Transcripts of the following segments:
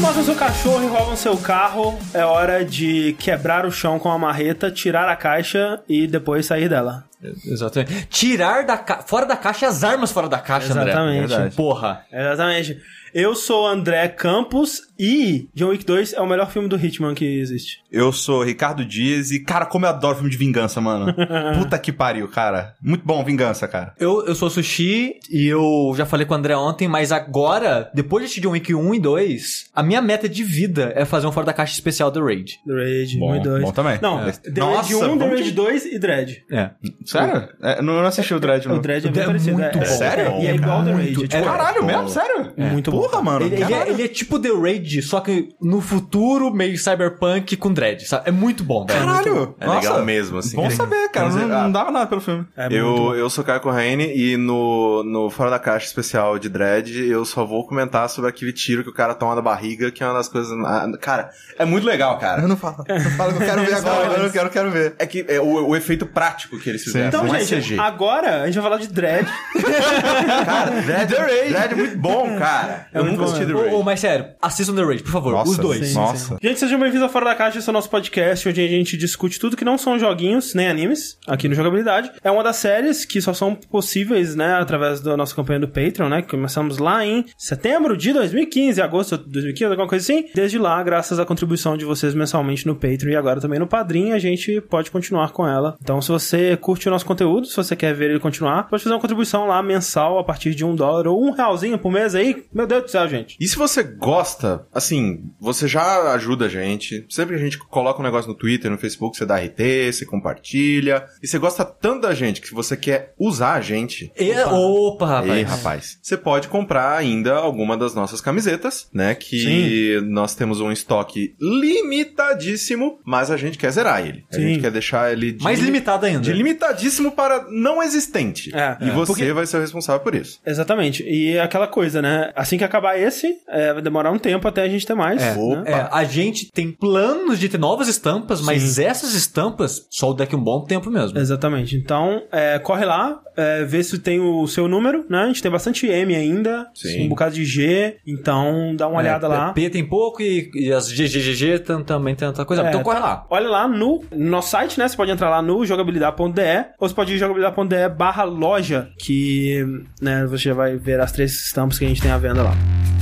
matam seu cachorro e roubam seu carro, é hora de quebrar o chão com a marreta, tirar a caixa e depois sair dela. Exatamente. Tirar da ca... fora da caixa as armas fora da caixa, André. Exatamente. Porra. Exatamente. Eu sou André Campos e John Wick 2 é o melhor filme do Hitman que existe. Eu sou Ricardo Dias e, cara, como eu adoro filme de vingança, mano. Puta que pariu, cara. Muito bom, vingança, cara. Eu, eu sou Sushi e eu já falei com o André ontem, mas agora, depois de assistir John Wick 1 e 2, a minha meta de vida é fazer um fora da caixa especial do Raid. The Raid Bom, 1 e 2. bom também. Não, É. The Nossa, Raid 1, The Raid de- 2 e Dread. É. Sério? É, não, não assisti o Dread, não. O Dread é bem É parecido. muito é, bom. é, Sério? E é igual The Raid. É tipo, é, Caralho, bom. mesmo? Sério? Muito bom. Porra, mano. Ele, ele é, ele é tipo The Raid, só que no futuro, meio cyberpunk com dread, sabe? É muito bom, velho. Caralho. É Nossa, legal mesmo, assim. Bom saber, cara. Mas, Não, ah, não dava nada pelo filme. É Eu, eu sou Caio Corraine e no, no Fora da Caixa especial de Dread eu só vou comentar sobre aquele tiro que o cara toma da barriga, que é uma das coisas. Cara, é muito legal, cara. Eu não falo. Eu falo que eu quero ver agora. Eu não quero, quero ver. É que é o, o efeito prático que eles fizeram. Então, não é gente, CG. agora a gente vai falar de Dread. Cara, Dread, Dread é muito bom, cara. Eu muito nunca bom assisti The Raid. ô, mas sério, assistam The Raid, por favor. Nossa, os dois. sim. Nossa. Gente, sejam bem-vindos ao Fora da Caixa, esse é o nosso podcast, onde a gente discute tudo que não são joguinhos, nem animes, aqui no Jogabilidade. É uma das séries que só são possíveis, né, através da nossa campanha do Patreon, né, que começamos lá em setembro de 2015, agosto de 2015, alguma coisa assim. Desde lá, graças à contribuição de vocês mensalmente no Patreon e agora também no Padrim, a gente pode continuar com ela. Então, se você curte o nosso conteúdo, se você quer ver ele continuar, pode fazer uma contribuição lá mensal a partir de um dólar ou um realzinho por mês aí. Meu Deus do céu, gente. E se você gosta, assim, você já ajuda a gente. Sempre que a gente coloca um negócio no Twitter, no Facebook, você dá RT, você compartilha. E você gosta tanto da gente que você quer usar a gente. E- opa, rapaz. Ei, rapaz. Você pode comprar ainda alguma das nossas camisetas, né? Que nós temos um estoque limitadíssimo, mas a gente quer zerar ele. A Sim. gente quer deixar ele de Mais limi- limitado ainda. De limitadíssimo para não existente. É, e é. você Porque- vai ser o responsável por isso. Exatamente. E é aquela coisa, né? Assim que acabar esse, é, vai demorar um tempo até a gente ter mais. É, né? é, a gente tem planos de ter novas estampas, mas essas estampas só daqui a um bom tempo mesmo. Exatamente. Então, é, corre lá, é, vê se tem o seu número, né? A gente tem bastante M ainda, Sim. um bocado de G, então dá uma olhada É, lá. P tem pouco e, e as GGGG tam- também tem tanta coisa. É, então corre lá. Olha lá no, no nosso site, né? Você pode entrar lá no jogabilidade.de ou você pode ir jogabilidade.de barra loja, que né, você vai ver as três estampas que a gente tem à venda lá. Thank you.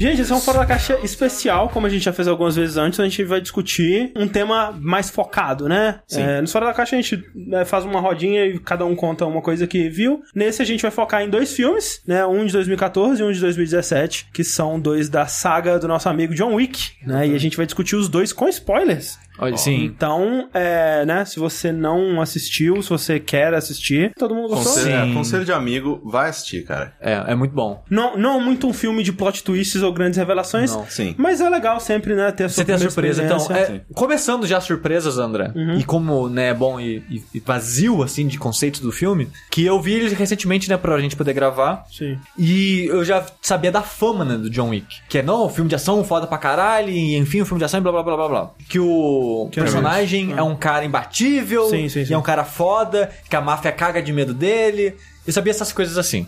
Gente, esse é um Fora da Caixa especial, como a gente já fez algumas vezes antes, a gente vai discutir um tema mais focado, né? Sim. É, no Fora da Caixa a gente né, faz uma rodinha e cada um conta uma coisa que viu. Nesse a gente vai focar em dois filmes, né? Um de 2014 e um de 2017, que são dois da saga do nosso amigo John Wick, né? E a gente vai discutir os dois com spoilers. Olha, sim. Então, é, né? Se você não assistiu, se você quer assistir, todo mundo gostou? Conselho, é, conselho de amigo, vai assistir, cara. É, é muito bom. Não, não é muito um filme de plot twists ou grandes revelações, Não. Sim. mas é legal sempre, né, ter a sua Você tem a surpresa. Então, é, começando já as surpresas, André, e como né, é bom e, e- e vazio, assim, de conceitos do filme, que eu vi ele recentemente, né, pra gente poder gravar, Sim. e eu já sabia da fama, né, do John Wick. Que é, não, filme de ação foda pra caralho, e enfim, um filme de ação e blá blá blá blá blá. Que o Que é personagem é um cara imbatível, Sim, sim, sim. e é um cara foda, que a máfia caga de medo dele. Eu sabia essas coisas assim.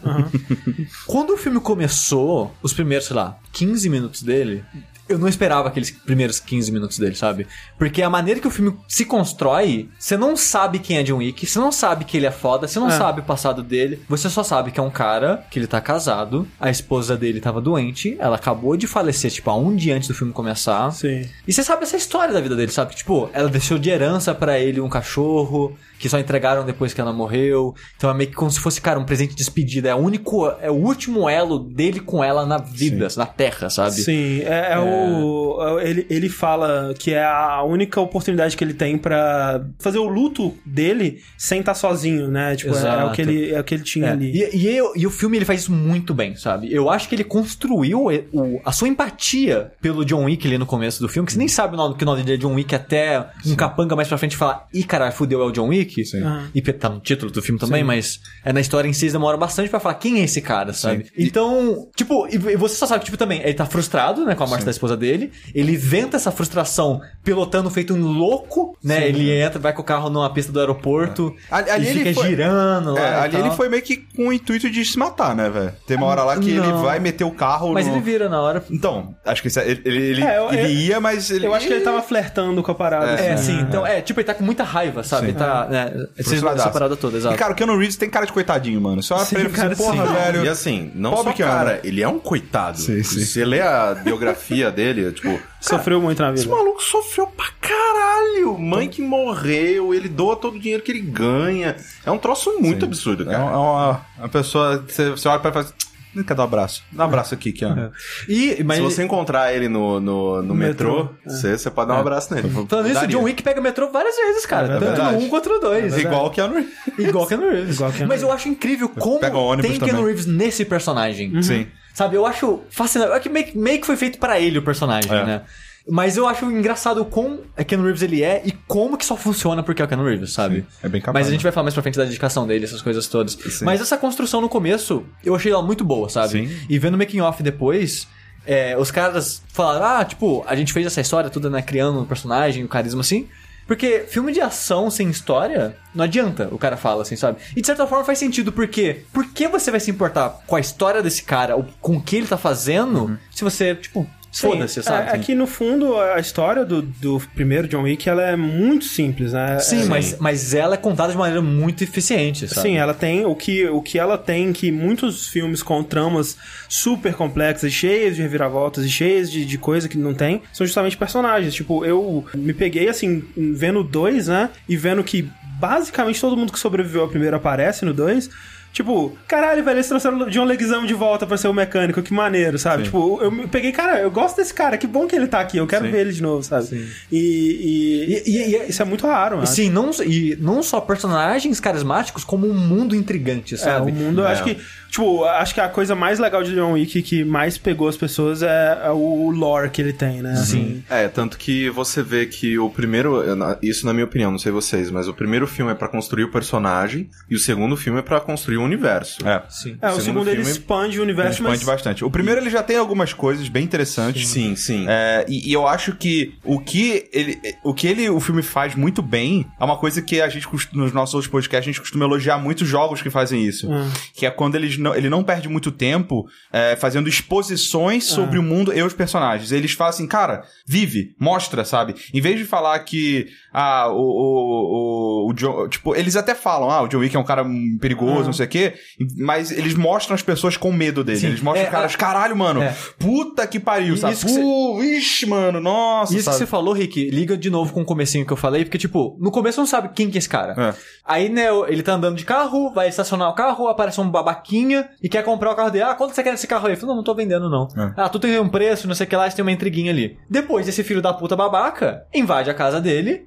Quando o filme começou, os primeiros, sei lá, 15 minutos dele, eu não esperava aqueles primeiros 15 minutos dele, sabe? Porque a maneira que o filme se constrói, você não sabe quem é John Wick, você não sabe que ele é foda, você não É. sabe o passado dele, você só sabe que é um cara, que ele tá casado, a esposa dele tava doente, ela acabou de falecer, tipo, há um dia antes do filme começar. Sim. E você sabe essa história da vida dele, sabe? Tipo, ela deixou de herança pra ele um cachorro que só entregaram depois que ela morreu. Então é meio que como se fosse, cara, um presente de despedida. É o único, é o último elo dele com ela na vida, na terra, sabe? Sim, é, é tipo, ele, ele fala que é a única oportunidade que ele tem pra fazer o luto dele sem estar sozinho, né? Tipo, é, é o que ele, é o que ele tinha É, ali. E, e, eu- e o filme ele faz isso muito bem, sabe? Eu acho que ele construiu o- a sua empatia pelo John Wick ali no começo do filme, que você nem sabe o nome, que o nome dele é John Wick até um capanga mais pra frente falar, ih, caralho, fudeu, é o John Wick. Aham. E tá no título do filme também, mas é na história em si eles demoram bastante pra falar quem é esse cara, sabe? Então, tipo, e, você só sabe que, tipo, também, ele tá frustrado, né, com a morte da esposa dele, ele venta essa frustração pilotando feito um louco, né? Ele entra, vai com o carro numa pista do aeroporto Ali- ali e ele fica foi- girando lá. É, e ali ele foi meio que com o intuito de se matar, né, velho? Tem uma hora lá que ele Não. vai meter o carro Mas no... ele vira na hora. Então, acho que esse- ele, ele, ele, É, eu- ele eu- ia, mas ele... Eu acho que ele tava flertando com a parada. É, assim, sim. né? Então, é, tipo, ele tá com muita raiva, sabe? Ele tá, né, essa, Frustradaço. essa parada toda, exato. E, cara, o Keanu Reeves tem cara de coitadinho, mano. Só olha Sim, pra ele e fala cara, assim, porra, sim. velho... E assim, não Pobre só anda. cara, ele é um coitado. Sim, sim. Se você lê a biografia dele, tipo, Sofreu muito na esse vida. maluco sofreu pra caralho. Mãe que morreu, ele doa todo o dinheiro que ele ganha. É um troço muito absurdo, É cara. uma, uma pessoa... Você, você olha pra ele e fala "Não quer dar um abraço? Dá um abraço aqui, Keanu. E, mas Se ele- você encontrar ele no, no, no metrô, metrô, você, você pode dar um abraço nele. Falando isso, o. John Wick pega metrô várias vezes, cara. É tanto verdade. no 1 quanto no 2. Igual o Keanu Reeves. Igual Keanu Reeves. Igual Keanu Mas eu acho incrível como o tem Keanu. Reeves nesse personagem. Sim. Sabe, eu acho fascinante. É que meio, meio que foi feito pra ele o personagem, É. né? Mas eu acho engraçado o quão é Keanu Reeves ele é e como que só funciona porque é o Keanu Reeves, sabe? É bem capaz. Mas a gente né? vai falar mais pra frente da dedicação dele, essas coisas todas. Mas essa construção no começo, eu achei ela muito boa, sabe? Sim. E vendo o making off depois, é, os caras falaram, ah, tipo, a gente fez essa história toda, né, criando um personagem, um carisma assim. Porque filme de ação sem história, não adianta, o cara fala assim, sabe? E de certa forma faz sentido, porque por que você vai se importar com a história desse cara, ou com o que ele tá fazendo, se você, tipo, Sim, foda-se, sabe? É, é que no fundo a história do, do primeiro John Wick ela é muito simples, né? Sim, É- mas, mas ela é contada de maneira muito eficiente, sabe? Sim, ela tem o que, o que ela tem que muitos filmes com tramas super complexas, cheias de reviravoltas e cheias de, de coisa que não tem, são justamente personagens. Tipo, eu me peguei assim, vendo dois, né? E vendo que basicamente todo mundo que sobreviveu ao primeiro aparece no dois. Tipo, caralho, velho, eles trouxeram o John Leguizamo de volta pra ser o mecânico, que maneiro, sabe? Tipo, eu me peguei, cara, eu gosto desse cara, que bom que ele tá aqui, eu quero Sim. ver ele de novo, sabe? E, e, E- e- e- isso é muito raro, mano. Sim, não, e não só personagens carismáticos, como um mundo intrigante, É, sabe? o mundo, eu É. acho que, tipo, acho que a coisa mais legal de John Wick que mais pegou as pessoas é, é o lore que ele tem, né? Sim. É, tanto que você vê que o primeiro, isso na minha opinião, não sei vocês, mas o primeiro filme é pra construir o personagem e o segundo filme é pra construir o universo. É. Sim. É, o segundo segundo ele expande o Ele universo, expande mas... bastante. O primeiro ele já tem algumas coisas bem interessantes. Sim, sim. É, e, e eu acho que o que ele, o que ele, o filme faz muito bem é uma coisa que a gente nos nossos outros podcasts a gente costuma elogiar muitos jogos que fazem isso, Ah. que é quando eles não, ele não perde muito tempo é, fazendo exposições sobre o mundo e os personagens. Eles falam assim, cara, vive, mostra, sabe? Em vez de falar que ah, o, o, o, o John, tipo, eles até falam, ah, o John Wick é um cara perigoso, Ah. não sei o quê, mas eles mostram as pessoas com medo dele. Sim. Eles mostram É, os caras, caralho, mano, é. puta que pariu, E sabe? isso Pô, ixi, mano, nossa, Isso sabe? que você falou, Rick, liga de novo com o comecinho que eu falei, porque, tipo, no começo não sabe quem que é esse cara. É. Aí, né, ele tá andando de carro, vai estacionar o carro, aparece um babaquinha e quer comprar o carro dele. Ah, quanto você quer nesse carro aí? Eu falei, não, não tô vendendo, não. É. Ah, tu tem um preço, não sei o que lá, você tem uma intriguinha ali. Depois, esse filho da puta babaca invade a casa dele,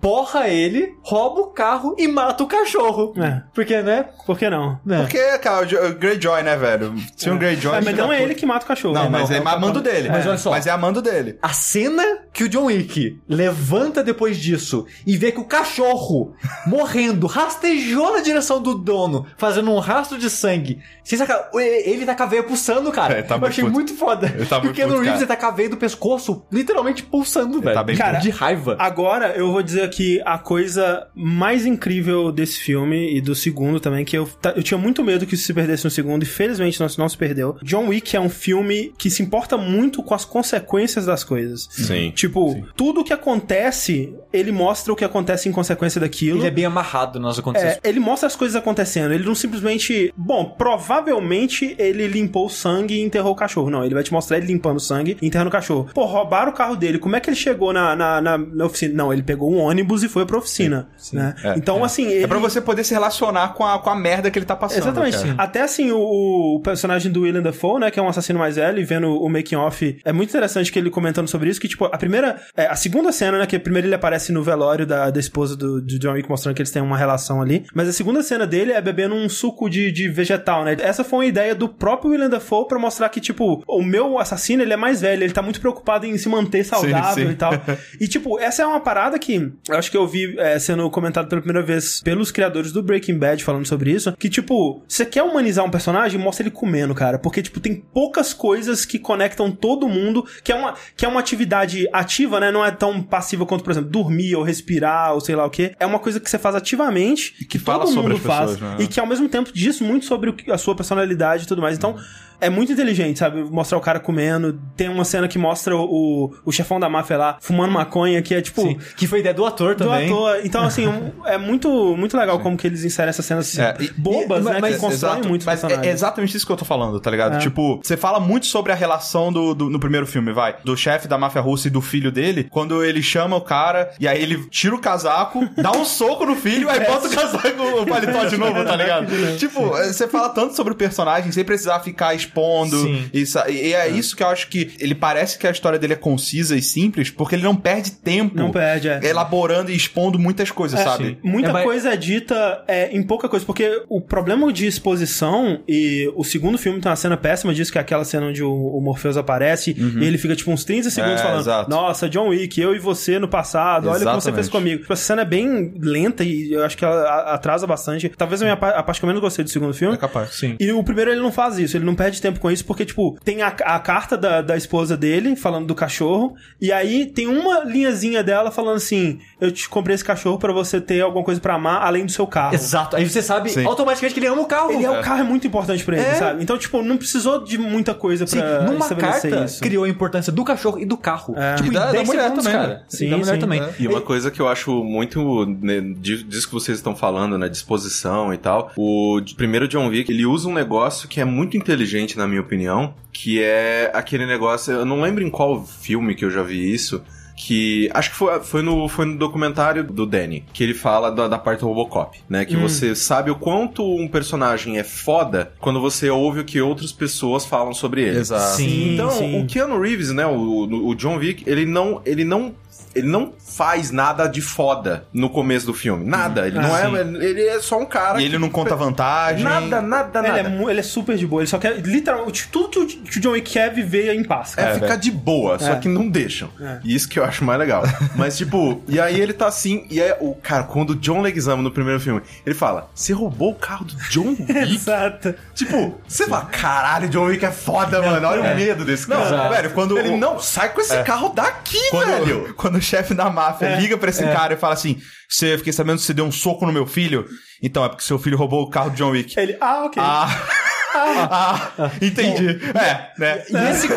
porra ele, rouba o carro e mata o cachorro. É. Porque, né? Por que não? né? Porque, cara, o Jo- o Greyjoy, né, velho? Se um Greyjoy... É, mas não é ele que mata o cachorro. Não, né? mas é, o- amando dele. Mas É. olha só. Mas é amando dele. A cena que o John Wick levanta depois disso e vê que o cachorro morrendo rastejou na direção do dono, fazendo um rastro de sangue. Sem sacar, ele tá com a veia pulsando, cara. É, tá Eu muito achei puto. muito foda. Ele tá muito Porque no puto, Reeves ele tá com a veia do pescoço literalmente pulsando, velho. tá bem Cara, de raiva. Agora eu vou dizer aqui a coisa mais incrível desse filme e do segundo também, que eu, eu tinha muito medo que isso se perdesse no segundo e felizmente não, não se perdeu. John Wick é um filme que se importa muito com as consequências das coisas. Sim. Tipo, tudo que acontece, ele mostra o que acontece em consequência daquilo. Ele é bem amarrado nas acontecimentos. É, ele mostra as coisas acontecendo. Ele não simplesmente. Bom, provavelmente ele limpou o sangue e enterrou o cachorro. Não, ele vai te mostrar ele limpando o sangue e enterrando o cachorro. Pô, roubaram o carro dele. Como é que ele chegou na, na, na- na oficina? Não, ele pegou um ônibus e foi pra oficina. né? É, então, assim. Ele... É pra você poder se relacionar com a, com a merda que ele tá passando. Exatamente. cara. Até assim, o, o personagem do William Dafoe, né, que é um assassino mais velho, e vendo o making off, é muito interessante que ele comentando sobre isso, que, tipo, a primeira, é, a segunda cena, né, que primeiro ele aparece no velório da, da esposa do, do John Wick, mostrando que eles têm uma relação ali, mas a segunda cena dele é bebendo um suco de, de vegetal, né. Essa foi uma ideia do próprio William Dafoe pra mostrar que, tipo, o meu assassino, ele é mais velho, ele tá muito preocupado em se manter saudável sim. e tal. E, tipo, essa é uma parada que eu acho que eu vi é, sendo comentado pela primeira vez pelos criadores do Breaking Bad falando sobre isso. Que, tipo, você quer humanizar um personagem, mostra ele comendo, cara. Porque, tipo, tem poucas coisas que conectam todo mundo, que é uma, que é uma atividade ativa, né? Não é tão passiva quanto, por exemplo, dormir ou respirar ou sei lá o que. É uma coisa que você faz ativamente e que fala todo sobre mundo faz. pessoas, né? E que ao mesmo tempo diz muito sobre que- a sua personalidade e tudo mais. Então. É muito inteligente, sabe? Mostrar o cara comendo. Tem uma cena que mostra o, o chefão da máfia lá fumando maconha, que é tipo. Sim. Que foi ideia do ator Do também. ator. Então, assim, é muito, muito legal como que eles inserem essas cenas É, bobas, e- né? mas- que constroem exato, muito mas. É exatamente isso que eu tô falando, tá ligado? É. Tipo, você fala muito sobre a relação do, do- no primeiro filme, vai, do chefe da máfia russa e do filho dele, quando ele chama o cara e aí ele tira o casaco, dá um soco no filho, aí bota o casaco, o paletó de novo, tá ligado? tipo, você fala tanto sobre o personagem sem precisar ficar expondo. Sim. Isso, e é, isso que eu acho que ele parece que a história dele é concisa e simples, porque ele não perde tempo Não perde, é. elaborando e expondo muitas coisas, sabe? Muita É, mas- coisa é dita é, em pouca coisa, porque o problema de exposição, e o segundo filme tem uma cena péssima disso, que é aquela cena onde o, o Morpheus aparece, e ele fica tipo uns 30 segundos Uhum. É, falando, exato. nossa, John Wick, eu e você no passado, olha o que você Exatamente. fez comigo. Tipo, essa cena é bem lenta e eu acho que ela atrasa bastante. Talvez a, minha, pa- a parte que eu menos gostei do segundo filme. É capaz. Sim. E o primeiro ele não faz isso, ele não perde tempo com isso, porque, tipo, tem a, a carta da, da esposa dele falando do cachorro, e aí tem uma linhazinha dela falando assim: Eu te comprei esse cachorro pra você ter alguma coisa pra amar além do seu carro. Exato. Aí você sabe Sim. automaticamente que ele ama o carro. Ele é, o carro é muito importante pra ele, É. sabe? Então, tipo, não precisou de muita coisa Sim, pra numa carta isso. criou a importância do cachorro e do carro. É. Tipo, E da- em 10 da mulher segundos, também, cara. né? E Sim, da mulher sim. também. E uma coisa que eu acho muito né, di- disso que vocês estão falando, né, disposição e tal. O de- primeiro John Wick, ele usa um negócio que é muito inteligente na minha opinião, que é aquele negócio, eu não lembro em qual filme que eu já vi isso, que acho que foi, foi, no, foi no documentário do Danny, que ele fala da, da parte do Robocop, né? Que você sabe o quanto um personagem é foda quando você ouve o que outras pessoas falam sobre ele. Exato. Sim. Então, sim. o Keanu Reeves, né, o, o John Wick, ele não, ele não, ele não faz nada de foda no começo do filme. Nada. Ele não Ah, é, ele é só um cara. E ele não conta vantagem. Nada, nada, Ele nada. é, ele é super de boa, ele só quer, literalmente, tudo que o, John Wick quer é viver em paz. É, cara. ficar de boa, só É. que não deixam. É. E isso que eu acho mais legal. Mas, tipo, e aí ele tá assim, e é o cara, quando o John Leguizamo no primeiro filme, ele fala: Você roubou o carro do John Wick? Exato. tipo, você fala, caralho, John Wick é foda, mano. Olha o medo desse Não, cara. velho, quando ele o- não sai com esse carro daqui, Quando, velho. quando chefe da máfia É. liga pra esse cara e fala assim: Você fiquei sabendo que você deu um soco no meu filho. Então é porque seu filho roubou o carro do John Wick. Ele, ah, ok. Ah, ah, entendi. É, né? E esse,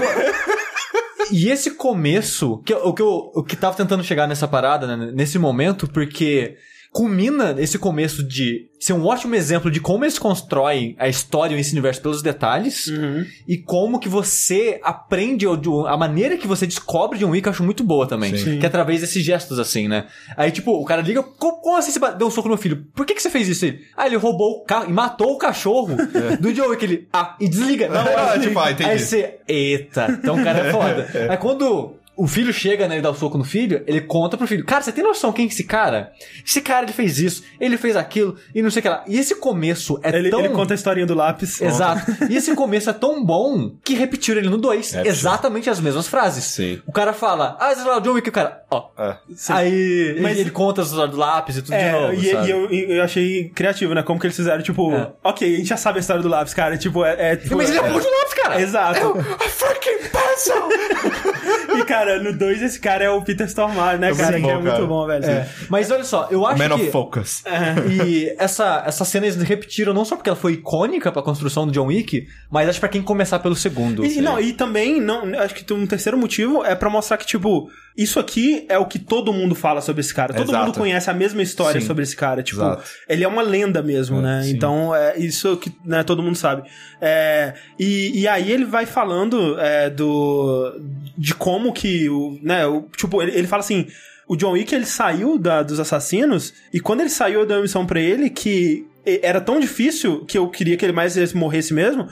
e esse começo, que, o, que eu, o que tava tentando chegar nessa parada, né, nesse momento, porque culmina esse começo de ser um ótimo exemplo de como eles constroem a história e esse universo pelos detalhes Uhum. e como que você aprende a maneira que você descobre de um Wick eu acho muito boa também. Sim. Que é através desses gestos assim, né? Aí tipo, o cara liga, como, assim você deu um soco no meu filho? Por que que você fez isso? Ele, ah, ele roubou o carro e matou o cachorro do John Wick. Ele, ah, e desliga. Não, Ah, tipo, ah, entendi. Aí você, eita, então o cara é foda. Aí quando o filho chega, né, e dá o soco no filho, ele conta pro filho, cara, você tem noção quem é esse cara? Esse cara, ele fez isso, ele fez aquilo, e não sei o que lá. E esse começo é Ele, tão... ele conta a historinha do lápis. Exato. E esse começo é tão bom que repetiram ele no 2. exatamente as mesmas frases. Sim. O cara fala, ah, sei lá, o John Wick, o cara, ó. É. Aí Mas- ele, ele conta as histórias do lápis e tudo de É, novo, e, sabe? e eu, eu achei criativo, né? Como que eles fizeram, tipo, É. ok, a gente já sabe a história do lápis, cara. Tipo, é. é tipo, Mas ele é é, bom de lápis, cara! Exato. A fucking pencil! E, cara, no 2 esse cara é o Peter Stormare, né, cara? muito que é bom, muito cara. bom, velho. É. Mas olha só, eu acho Man que... of Focus. E essa, essa cena eles repetiram não só porque ela foi icônica pra construção do John Wick, mas acho pra quem começar pelo segundo. E, não, e também, não, acho que tem um terceiro motivo é pra mostrar que, tipo, isso aqui é o que todo mundo fala sobre esse cara. Todo Exato. mundo conhece a mesma história Sim. sobre esse cara. Tipo, Exato. ele é uma lenda mesmo, né? sim. Então, é isso que né, todo mundo sabe. É, e, e aí ele vai falando é, do de como que o, né, o, tipo, ele, ele fala assim, o John Wick ele saiu da, dos assassinos e quando ele saiu eu dei uma missão pra ele que era tão difícil que eu queria que ele mais morresse mesmo.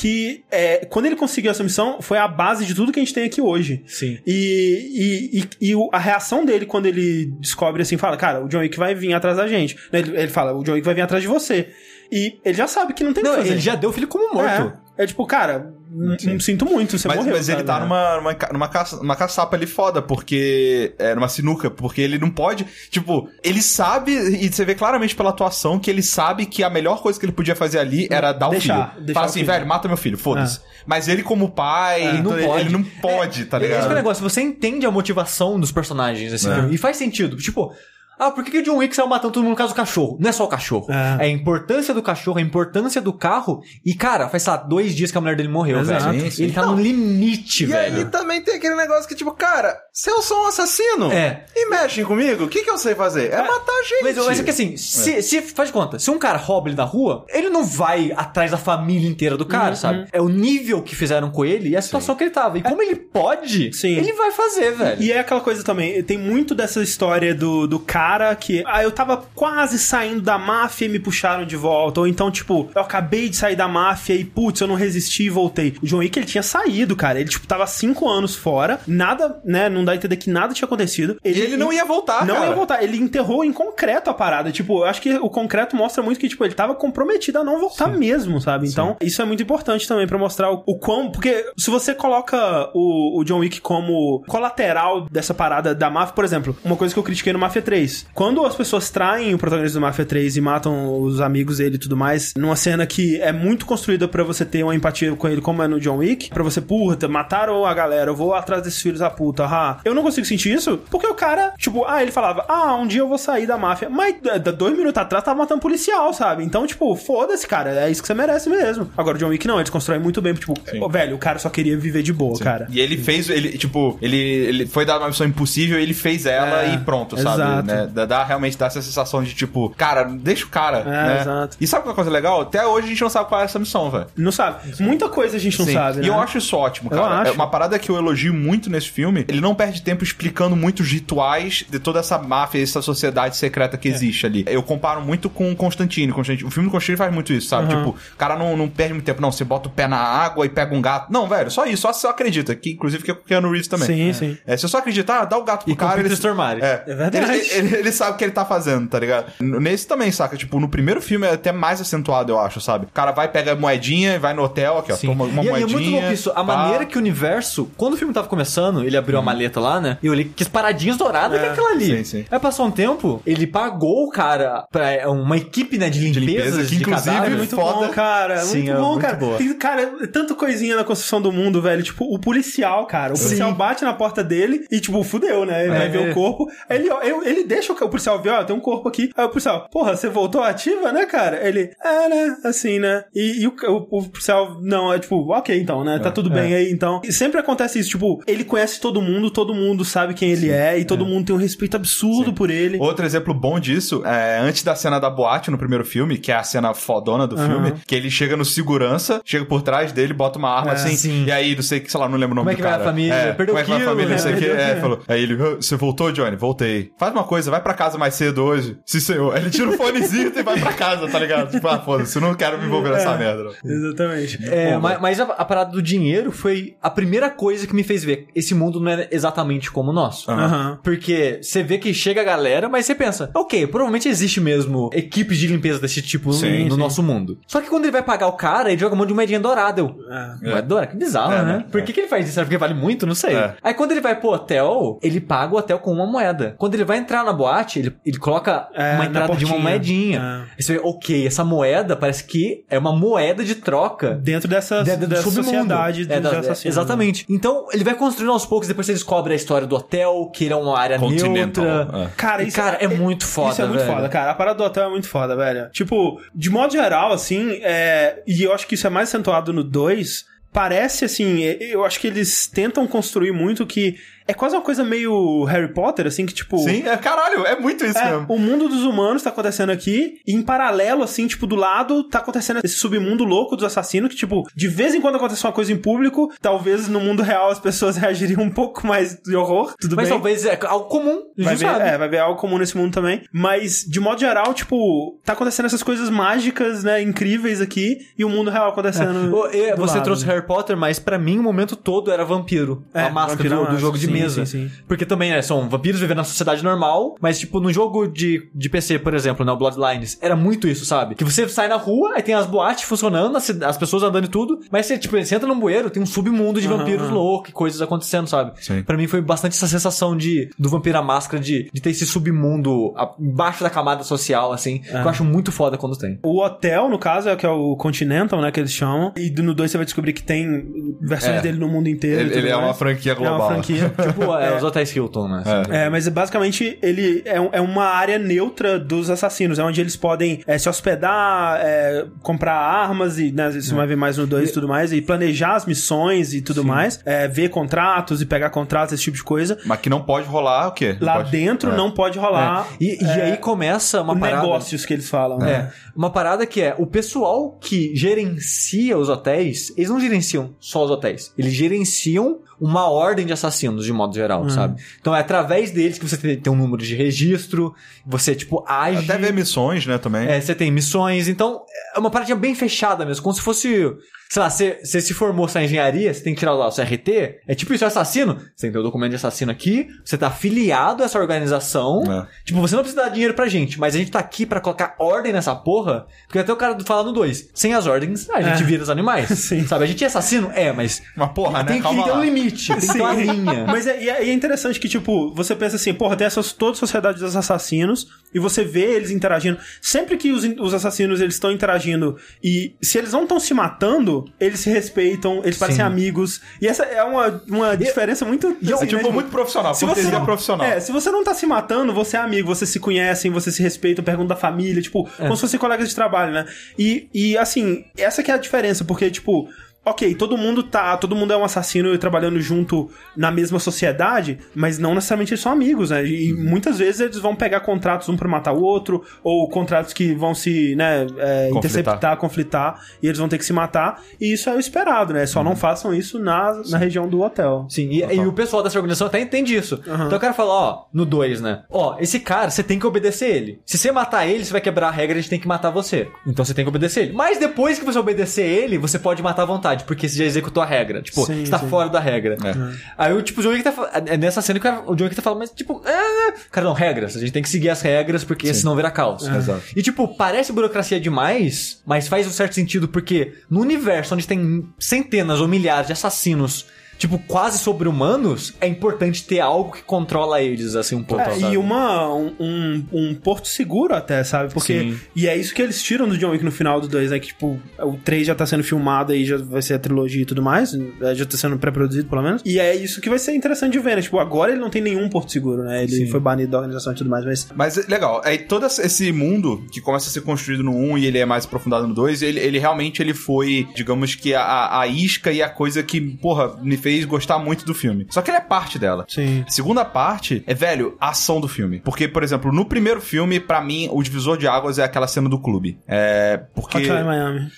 Que é, quando ele conseguiu essa missão, foi a base de tudo que a gente tem aqui hoje. Sim. E, e, e, e a reação dele quando ele descobre assim, fala, cara, o John Wick vai vir atrás da gente. Ele, ele fala, o John Wick vai vir atrás de você. E ele já sabe que não tem o Não, que fazer. ele já deu o filho como morto. É, é tipo, cara, Sim. sinto muito, você Mas, morreu. mas ele sabe? tá numa, numa, numa, caça, numa caçapa ali foda, porque. É, numa sinuca, porque ele não pode. Tipo, ele sabe, e você vê claramente pela atuação que ele sabe que a melhor coisa que ele podia fazer ali era dar o Deixar, filho. deixar Fala o assim, filho. velho, mata meu filho, foda-se. Mas ele, como pai, Ele não então pode. ele não pode, tá É esse que é o ligado? negócio, você entende a motivação dos personagens É. filme. E faz sentido. Tipo, ah, por que, que o John Wick saiu matando todo mundo no caso do cachorro? Não é só o cachorro. É. É, a importância do cachorro, a importância do carro. E, cara, faz, sei lá, dois dias que a mulher dele morreu, Exato. velho. Sim, sim. Ele tá no limite, E velho. aí também tem aquele negócio que, tipo, cara, se eu sou um assassino É. e mexem comigo, o que, que eu sei fazer? É, matar gente. Mas, mas é que assim, se, se faz de conta, se um cara rouba ele da rua, ele não vai atrás da família inteira do cara, sabe? É o nível que fizeram com ele e a situação que ele tava. E como ele pode, Sim. ele vai fazer, velho. E é aquela coisa também, tem muito dessa história do, do cara que. Ah, eu tava quase saindo da máfia e me puxaram de volta. Ou então, tipo, eu acabei de sair da máfia e, putz, eu não resisti e voltei. O John Wick, ele tinha saído, cara. Ele, tipo, tava cinco anos fora. Nada, né? Não dá a entender que nada tinha acontecido. E ele não ia voltar, Não cara. ia voltar. Ele enterrou em concreto a parada. Tipo, eu acho que o concreto mostra muito que, tipo, ele tava comprometido a não voltar mesmo, sabe? Então, isso é muito importante também pra mostrar o, o quão. Porque se você coloca o, o John Wick como colateral dessa parada da máfia, por exemplo, uma coisa que eu critiquei no Mafia 3. Quando as pessoas traem o protagonista do Mafia 3 e matam os amigos dele e tudo mais, numa cena que é muito construída pra você ter uma empatia com ele, como é no John Wick, pra você, puta, mataram a galera, eu vou atrás desses filhos da puta, ah. Eu não consigo sentir isso, porque o cara, tipo, ah, ele falava, ah, um dia eu vou sair da máfia. Mas é, dois minutos atrás tava matando policial, sabe? Então, tipo, foda-se, cara, é isso que você merece mesmo. Agora, o John Wick não, eles constroem muito bem, tipo, ô, velho, o cara só queria viver de boa, cara. E ele fez, ele, tipo, ele, ele foi dar uma missão impossível, ele fez ela É, e pronto, sabe? exato. Né? Dá, realmente dá essa sensação de, tipo, cara, deixa o cara. né? exato. E sabe uma coisa legal? Até hoje a gente não sabe qual é essa missão, velho. Não sabe. Muita coisa a gente não Sim. sabe, E né? eu acho isso ótimo, Eu cara. acho. É uma parada que eu elogio muito nesse filme. Ele não perde tempo explicando muitos rituais de toda essa máfia, essa sociedade secreta É. que existe ali. Eu comparo muito com Constantine. Constantine. O filme do Constantine faz muito isso, sabe? Uhum. Tipo, o cara não, não perde muito tempo. Não, você bota o pé na água e pega um gato. Não, velho, só isso. Só você acredita. Que, inclusive que é com o Keanu Reeves também. Sim, sim. É, você só acredita, ah, dá o gato pro E com cara. o Peter ele- Stormare. É, É verdade. Ele, ele- ele sabe o que ele tá fazendo, tá ligado? Nesse também, saca? Tipo, no primeiro filme é até mais acentuado, eu acho, sabe? O cara vai, pega a moedinha e vai no hotel, aqui, ó, toma uma e, e é moedinha. muito louco isso. A pá. maneira que o universo. Quando o filme tava começando, ele abriu a maleta lá, né? E eu olhei que as paradinhas douradas que é aquela ali. sim, sim. Aí passou um tempo, ele pagou o cara pra uma equipe, né, de limpeza, de, limpeza, que inclusive cadáver. É muito foda. bom, cara. Sim, muito é bom, muito cara. boa. Tem, cara, é tanta coisinha na construção do mundo, velho. Tipo, o policial, cara. O policial bate na porta dele e, tipo, fudeu, né? Ele É. vai ver o corpo. Ele, ó, ele, ele deixa o, policial ver, ó, tem um corpo aqui. Aí o policial, porra, você voltou ativa, né, cara? Ele, é, né? Assim, né? E, e o, o, o policial, não, é tipo, ok, então, né? Tá tudo bem aí, então. E sempre acontece isso, tipo, ele conhece todo mundo, todo mundo sabe quem ele é, e todo mundo tem um respeito absurdo por ele. Outro exemplo bom disso é antes da cena da boate no primeiro filme, que é a cena fodona do filme, que ele chega no segurança, chega por trás dele, bota uma arma É, assim, sim. e aí, não sei que, sei lá, não lembro o nome Como é do que vai cara. a família? É, Perdeu como é que vai a família, não sei o né? que. Perdeu É, falou. Aí ele, "Ah, você voltou, Johnny? Voltei. Faz uma coisa, vai pra casa mais cedo hoje. Sim, senhor. Ele tira o fonezinho e vai pra casa, tá ligado? Tipo, ah, foda-se, eu não quero me envolver nessa merda. não. Exatamente. É, Bom, mas, mas a, a parada do dinheiro foi a primeira coisa que me fez ver. Esse mundo não é exatamente como o nosso. Aham. Porque você vê que chega a galera, mas você pensa, ok, provavelmente existe mesmo equipes de limpeza desse tipo Sim, no sim. nosso mundo. Só que quando ele vai pagar o cara, ele joga um monte de moedinha dourada. Eu, É. Moeda dourada? Que bizarro, É, né? né? Por que, que ele faz isso? Será porque vale muito? Não sei. É. Aí quando ele vai pro hotel, ele paga o hotel com uma moeda. Quando ele vai entrar na boate, ele, ele coloca É, uma entrada de uma moedinha. É. Aí você vê, ok, essa moeda parece que é uma moeda de troca Dentro dessa, dentro do dessa submundo. sociedade É, da-. Exatamente. Então, ele vai construindo aos poucos, depois você descobre a história do hotel, que ele é uma área Continental, neutra. é. Cara, E, isso cara, é, muito foda, Isso é muito velho. foda, cara. A parada do hotel é muito foda, velho. Tipo, de modo geral, assim, é... e eu acho que isso é mais acentuado no 2. Parece assim, é- eu acho que eles tentam construir muito que é quase uma coisa meio Harry Potter, assim, que tipo. Sim, é, caralho, é muito isso É, mesmo. o mundo dos humanos tá acontecendo aqui, e em paralelo, assim, tipo, do lado, tá acontecendo esse submundo louco dos assassinos, que, tipo, de vez em quando acontece uma coisa em público, talvez no mundo real as pessoas reagiriam um pouco mais de horror, tudo Mas bem. talvez é algo comum, Vai ver, sabe. é, vai ver algo comum nesse mundo também. Mas, de modo geral, tipo, tá acontecendo essas coisas mágicas, né, incríveis aqui, e o mundo real acontecendo. Do Você lado. trouxe Harry Potter, mas pra mim o momento todo era vampiro. É, a máscara vampiro é do, do jogo de sim, mesa. sim, sim. Porque também, né, são vampiros vivendo na sociedade normal, mas tipo, no jogo de, de PC, por exemplo, né, o Bloodlines, era muito isso, sabe? Que você sai na rua, aí tem as boates funcionando, as, as pessoas andando e tudo, mas você, tipo, você entra num bueiro, tem um submundo de vampiros aham. loucos, e coisas acontecendo, sabe? Sim. Pra mim foi bastante essa sensação de do vampiro à máscara, de, de ter esse submundo a- embaixo da camada social, assim, que eu acho muito foda quando tem. O hotel, no caso, é o que é o Continental, né, que eles chamam. E no 2 você vai descobrir que tem versões É. dele no mundo inteiro. Ele, ele é mais. uma franquia É global. uma franquia. Tipo, é, os hotéis Hilton, né? assim. É. É, mas basicamente ele é, um- é uma área neutra dos assassinos, é onde eles podem é, se hospedar, é, comprar armas e, né, isso vai ver mais no 2 e tudo mais, e planejar as missões e tudo mais, é, ver contratos e pegar contratos, esse tipo de coisa. Mas que não pode rolar o quê? Não Lá pode- dentro É. não pode rolar E, e aí começa uma o parada. negócios que eles falam. É, né? uma parada que é o pessoal que gerencia os hotéis, eles não gerenciam só os hotéis, eles gerenciam uma ordem de assassinos de modo geral, Uhum. sabe? Então é através deles que você tem, tem um número de registro, você tipo age. Até ver missões, né, também. É, você tem missões, então é uma paradinha bem fechada mesmo, como se fosse, sei lá, você, se formou sua engenharia, você tem que tirar lá o CRT, é tipo isso, é assassino, você tem que ter o documento de assassino aqui, você tá afiliado a essa organização, É. tipo, você não precisa dar dinheiro pra gente, mas a gente tá aqui pra colocar ordem nessa porra, porque até o cara fala no 2, sem as ordens, a gente É. vira os animais, Sim. sabe, a gente é assassino? É, mas Mas porra, né? tem que ter um limite, tem que ter uma linha. Mas é, e é, é interessante que, tipo, você pensa assim, porra, tem essa toda a sociedade dos assassinos, e você vê eles interagindo. Sempre que os, os assassinos eles estão interagindo, e se eles não estão se matando, eles se respeitam, eles parecem Sim. amigos. E essa é uma, uma diferença muito. É assim, tipo né, muito profissional, se você não, profissional. É, se você não tá se matando, você é amigo, você se conhecem, você se respeitam, pergunta da família, tipo, É. como se fossem colegas de trabalho, né? E, e assim, essa que é a diferença, porque, tipo, ok, todo mundo tá, todo mundo é um assassino e trabalhando junto na mesma sociedade, mas não necessariamente eles são amigos, né? E Uhum. muitas vezes eles vão pegar contratos um pra matar o outro, ou contratos que vão se, né, é, interceptar, conflitar, e eles vão ter que se matar, e isso é o esperado, né? Uhum. Só não façam isso na, na região do hotel. Sim, e, e o pessoal dessa organização até entende isso. Então o cara fala, ó, no 2, né? Ó, esse cara, você tem que obedecer ele. Se você matar ele, você vai quebrar a regra, a gente tem que matar você. Então você tem que obedecer ele. Mas depois que você obedecer ele, você pode matar à vontade, porque você já executou a regra. Tipo, Sim, você tá sim. fora da regra. É. Aí o tipo, o John Wick tá fa- é nessa cena que o John Wick tá falando, mas tipo, ah, cara, não, regras. A gente tem que seguir as regras, porque senão vira caos. Exato. E tipo, parece burocracia demais, mas faz um certo sentido, porque no universo onde tem centenas ou milhares de assassinos, tipo, quase sobre-humanos, é importante ter algo que controla eles, assim, um pouco. É, e uma, um, um, um porto seguro até, sabe? Porque. Sim. E é isso que eles tiram do John Wick no final do 2, né? Que, tipo, o 3 já tá sendo filmado aí, já vai ser a trilogia e tudo mais. né, Já tá sendo pré-produzido, pelo menos. E é isso que vai ser interessante de ver, né? Tipo, agora ele não tem nenhum porto seguro, né? Ele Sim. foi banido da organização e tudo mais, mas. Mas legal, aí todo esse mundo que começa a ser construído no 1 e ele é mais aprofundado no 2, ele, ele realmente ele foi, digamos que a, a isca e a coisa que, porra, me fez gostar muito do filme. Só que ele é parte dela. Sim. A segunda parte é, velho, a ação do filme. Porque, por exemplo, no primeiro filme, pra mim, o divisor de águas é aquela cena do clube. É. Porque. Hotline Miami.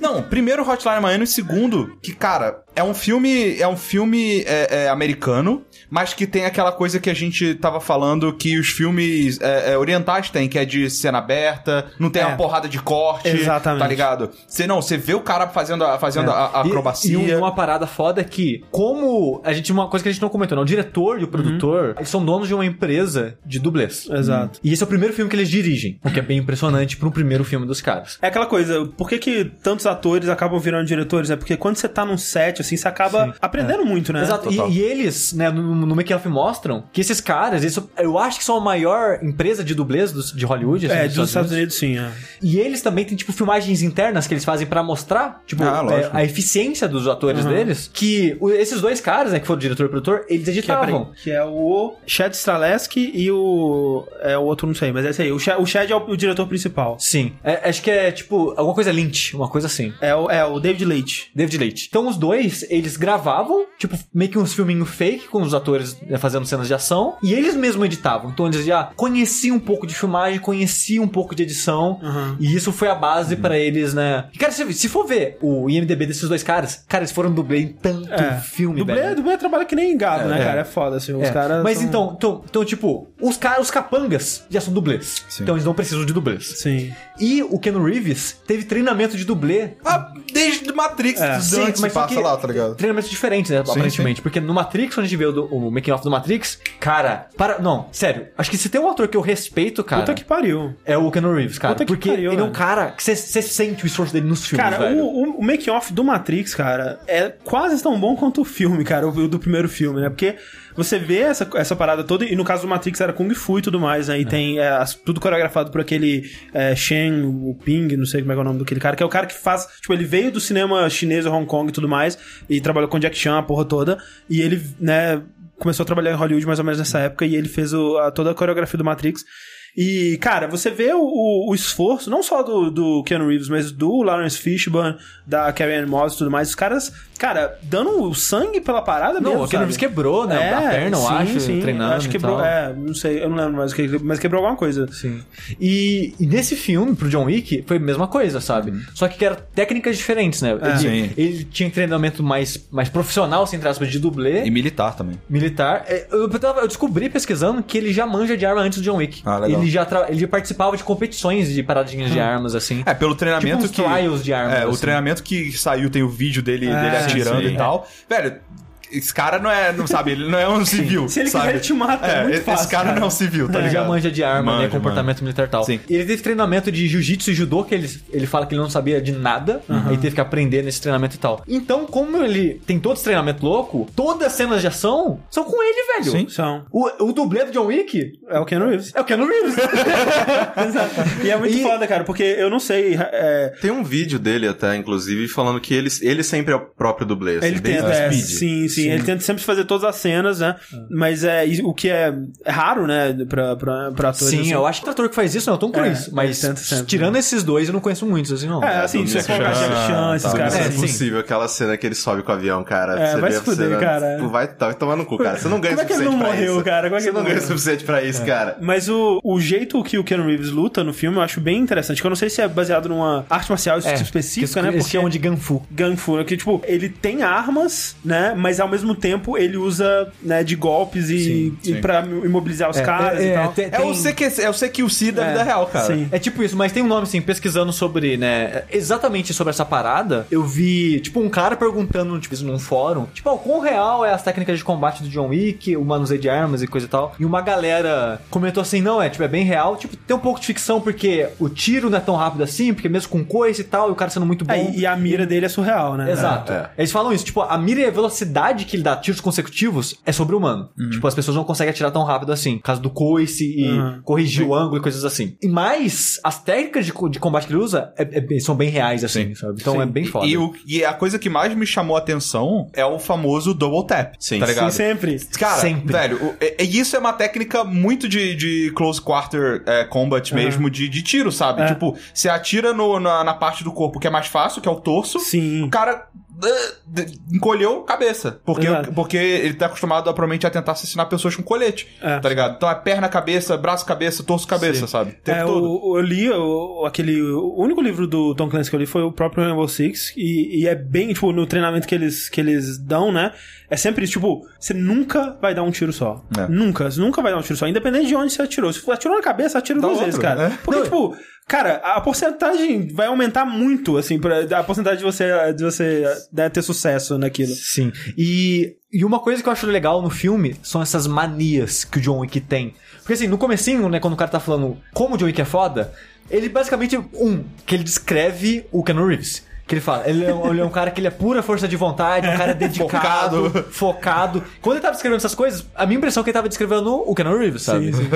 Não, primeiro Hotline Miami e segundo, que, cara, é um filme. É um filme é, é, americano, mas que tem aquela coisa que a gente tava falando que os filmes é, é, orientais têm, que é de cena aberta, não tem É. uma porrada de corte. Exatamente. Tá ligado? Você não, você vê o cara fazendo a, fazendo a, a E- acrobacia. E, uma parada foda é que, como a gente, uma coisa que a gente não comentou, né? O diretor e o produtor, eles são donos de uma empresa de dublês. Exato. E esse é o primeiro filme que eles dirigem, o que é bem impressionante para um primeiro filme dos caras. É aquela coisa, por que, que tantos atores acabam virando diretores? É porque quando você tá num set, assim, você acaba aprendendo muito, né? Exato. E, e eles, né, no, no make-off mostram que esses caras, eles, eu acho que são a maior empresa de dublês dos- de Hollywood. assim, É, dos Estados Unidos, sim. É. E eles também têm, tipo, filmagens internas que eles fazem pra mostrar, tipo, Ah, é, a eficiência dos atores deles. Que o- esses dois caras, né, que foram diretor e produtor, eles Que é, editavam. que é o Chad Straleski e o. É o outro, não sei, mas é esse aí. O Chad, o Chad é o, o diretor principal. Sim. É, acho que é, tipo, alguma coisa Lynch, uma coisa assim. É o, é o David Leite. David Leite. Então os dois Reeves, eles gravavam, tipo, meio que uns filminhos fake com os atores né, fazendo cenas de ação, e eles mesmos editavam. Então eles já conheciam um pouco de filmagem, conheciam um pouco de edição, Uhum. e isso foi a base pra eles, né? E, cara, se, se for ver o IMDB desses dois caras, cara, eles foram dublê em tanto É. filme, dublê, velho. dublê trabalha que nem gado, né, É. cara? É foda, assim. Os É, caras. Mas são- então, então, então, tipo, os caras, os capangas já são dublês. Sim. Então eles não precisam de dublês. Sim. E o Ken Reeves teve treinamento de dublê Ah, desde Matrix, É. dos Sim, antes mas só passa que- lá, tá ligado? treinamentos diferentes, né? aparentemente. Porque no Matrix, quando a gente vê o, o making off do Matrix, cara, para. Não, sério, acho que se tem um ator que eu respeito, cara. Puta que pariu. É o Ken Reeves, cara. Puta que porque pariu, ele é um velho. cara que você sente o esforço dele nos filmes, Cara, velho. o, o, o make-off do Matrix, cara, é quase tão bom quanto o filme, cara, o do primeiro filme, né? Porque você vê essa, essa parada toda, e no caso do Matrix era Kung Fu e tudo mais, né? E tem é, tudo coreografado por aquele é, Shen, o Ping, não sei como é, é o nome daquele cara, que é o cara que faz. Tipo, ele veio do cinema chinês, Hong Kong e tudo mais, e trabalhou com Jack Chan, a porra toda, e ele, né. Começou a trabalhar em Hollywood mais ou menos nessa época e ele fez o- a- toda a coreografia do Matrix. E, cara, você vê o, o- o esforço, não só do, do Keanu Reeves, mas do Lawrence Fishburne, da Carrie Ann Moss e tudo mais. Os caras, cara, dando o sangue pela parada Não, mesmo, o Ken Reeves quebrou, né? a perna, eu acho, sim. treinando. Acho que quebrou, é, não sei, eu não lembro mais o que, mas quebrou alguma coisa. Sim. E, e nesse filme, pro John Wick, foi a mesma coisa, sabe? Só que eram técnicas diferentes, né? Ele, Sim. ele tinha treinamento mais, mais profissional, assim, entre aspas, de dublê. E militar também. Militar. É, Eu, eu descobri pesquisando que ele já manja de arma antes do John Wick. Ah, legal. Ele já, tra- ele já participava de competições de paradinhas de armas, assim. É, pelo treinamento Tipo que. trials de armas, É, o assim. treinamento que saiu, tem o vídeo dele, É, dele atirando sim. e tal. Velho, esse cara não é, não sabe, ele não é um civil. Se ele sabe? quiser, ele te mata, é muito esse fácil, cara, cara. não é um civil, tá ele já ligado? manja de arma, né? Manja, Comportamento militar e tal. Sim. Ele teve treinamento de jiu-jitsu e judô, que ele, ele fala que ele não sabia de nada. Ele teve que aprender nesse treinamento e tal. Então, como ele tem todo esse treinamento louco, todas as cenas de ação são com ele, velho. Sim. São. O, o dublê do John Wick É o Keanu Reeves. é o Keanu Reeves. E é muito E- foda, cara, porque eu não sei. é, Tem um vídeo dele até, inclusive, falando que ele, ele sempre é o próprio dublê. assim, Ele tenta, o é, Speed. sim, sim, Ele tenta sempre fazer todas as cenas, né? Mas é o que é raro, né? Pra, pra, pra atores. Sim, assim. eu acho que o ator que faz isso é o Tom Cruise. É, mas sempre. tirando esses dois, eu não conheço muitos, assim, não. É, assim, se você Jack colocar Chan, Jack Chan, esses caras. É É, assim. sim. impossível aquela cena que ele sobe com o avião, cara. É, Você vai se fuder, cena, cara. tipo, Vai, vai tomar no cu, cara. Você não ganha Como é que ele suficiente não morreu, isso. cara? Como é que Você não ganha suficiente pra isso, cara. Mas o, o jeito que o Ken Reeves luta no filme eu acho bem interessante. Que eu não sei se é baseado numa arte marcial É, específica, né? Porque chamam de Ganfu. Ganfu, né? Que, tipo, ele tem armas, né? Mas ao mesmo tempo ele usa, né, de golpes e, Sim, e pra imobilizar os caras e tal. tem- É o, CQ, é o CQC da É, vida real, cara. sim. É tipo isso, mas tem um nome assim, pesquisando sobre, né, exatamente sobre essa parada, eu vi, tipo, um cara perguntando, tipo, isso num fórum, tipo, o quão real é as técnicas de combate do John Wick, o manuseio de armas e coisa e tal. E uma galera comentou assim, não, é, tipo, é bem real, tipo, tem um pouco de ficção porque o tiro não é tão rápido assim, porque mesmo com coice e tal, e o cara sendo muito bom... É, e a mira dele é surreal, né? Exato. É, é. Eles falam isso, tipo, a mira e a velocidade que ele dá tiros consecutivos é sobre-humano. Tipo, as pessoas não conseguem atirar tão rápido assim, por causa do coice e Uhum. corrigir o ângulo e coisas assim. E mais, as técnicas de, de combate que ele usa é- é- são bem reais, assim, Sim. sabe? Então Sim. é bem foda. E, o- e a coisa que mais me chamou a atenção é o famoso double tap. Sim. tá Sim, ligado? sempre. Cara, Sempre. velho, o- e- e isso é uma técnica muito de, de close quarter é, combat mesmo, de, de tiro, sabe? É. Tipo, você atira no- na, na parte do corpo que é mais fácil, que é o torso, Sim. o cara encolheu cabeça. Porque, Exato. porque ele tá acostumado, provavelmente, a tentar assassinar pessoas com colete, É. tá ligado? Então é perna, cabeça, braço, cabeça, torso, cabeça, sabe? O tempo É, todo. o- eu li o, aquele. O único livro do Tom Clancy que eu li foi o próprio Rainbow Six. E, e é bem, tipo, no treinamento que eles, que eles dão, né? É sempre isso, tipo, você nunca vai dar um tiro só. É. Nunca, você nunca vai dar um tiro só. Independente de onde você atirou. Se atirou na cabeça, atira Dá duas outro, vezes, cara. né? Porque, tipo. Cara, a porcentagem vai aumentar muito, assim, pra, a porcentagem de você, de você né, ter sucesso naquilo. Sim. E, e uma coisa que eu acho legal no filme são essas manias que o John Wick tem. Porque assim, no comecinho, né, quando o cara tá falando como o John Wick é foda, ele basicamente, um, que ele descreve o Keanu Reeves. Que ele fala, ele é, um- ele é um cara que ele é pura força de vontade, um cara dedicado, focado. Quando ele tava descrevendo essas coisas, a minha impressão é que ele tava descrevendo o Keanu Reeves, sabe? Sim, sim.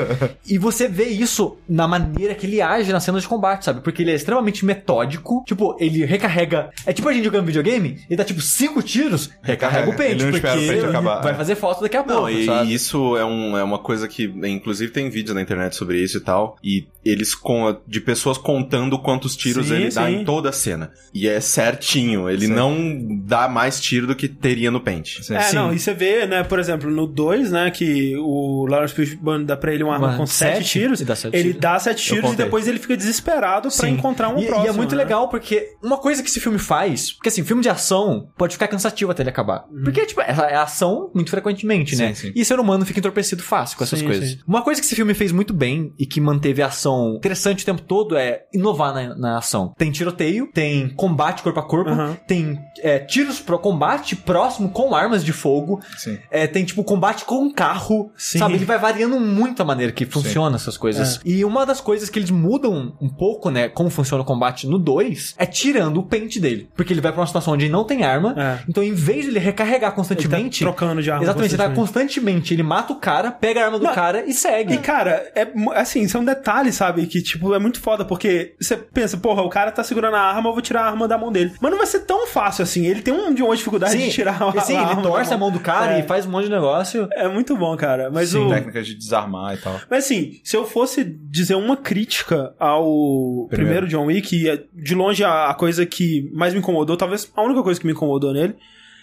E você vê isso na maneira que ele age nas cenas de combate, sabe? Porque ele é extremamente metódico. Tipo, ele recarrega. É tipo a gente jogando videogame, ele dá tipo cinco tiros, recarrega o pente. Ele não espera porque o pente acabar. vai fazer falta daqui a pouco, Não, e sabe? isso é, um, é uma coisa que, inclusive, tem vídeo na internet sobre isso e tal. E eles com de pessoas contando quantos tiros Sim, ele dá em toda a cena. E é é certinho. Ele Sim. não dá mais tiro do que teria no pente. É, Sim. não, e você vê, né, por exemplo, no 2, né, que o Lawrence Fishburne dá pra ele uma arma com sete, sete, tiros, dá sete ele tiros. dá sete tiros e depois ele fica desesperado pra Sim. encontrar um e, próximo. e é muito né? legal porque uma coisa que esse filme faz, porque assim, filme de ação pode ficar cansativo até ele acabar. Porque, tipo, é, é ação muito frequentemente, né? Sim, sim. E ser humano fica entorpecido fácil com essas Sim, coisas. sim. Uma coisa que esse filme fez muito bem e que manteve a ação interessante o tempo todo é inovar na, na ação. Tem tiroteio, tem combate corpo a corpo, Aham. tem é, tiros pro combate próximo com armas de fogo, Sim. é, tem tipo combate com carro, Sim. sabe? Ele vai variando muito a maneira que funciona essas coisas. E uma das coisas que eles mudam um pouco, né, como funciona o combate no 2, é tirando o pente dele. Porque ele vai pra uma situação onde não tem arma, É. então em vez de ele recarregar Ele tá constantemente... trocando de arma. Exatamente, ele tá constantemente. constantemente, ele mata o cara, pega a arma do Não, cara e segue. E, cara, é assim, são detalhes, sabe? Que, tipo, é muito foda, porque você pensa, porra, o cara tá segurando a arma, eu vou tirar a arma da mão dele. Mas não vai ser tão fácil assim. Ele tem um de uma dificuldade de tirar a, sim, a ele arma torce da a mão do cara É. e faz um monte de negócio. É muito bom, cara. Mas Sim, o. técnicas de desarmar e tal. Mas assim, se eu fosse dizer uma crítica ao primeiro, Primeiro. John Wick, é, de longe a coisa que mais me incomodou, talvez a única coisa que me incomodou nele,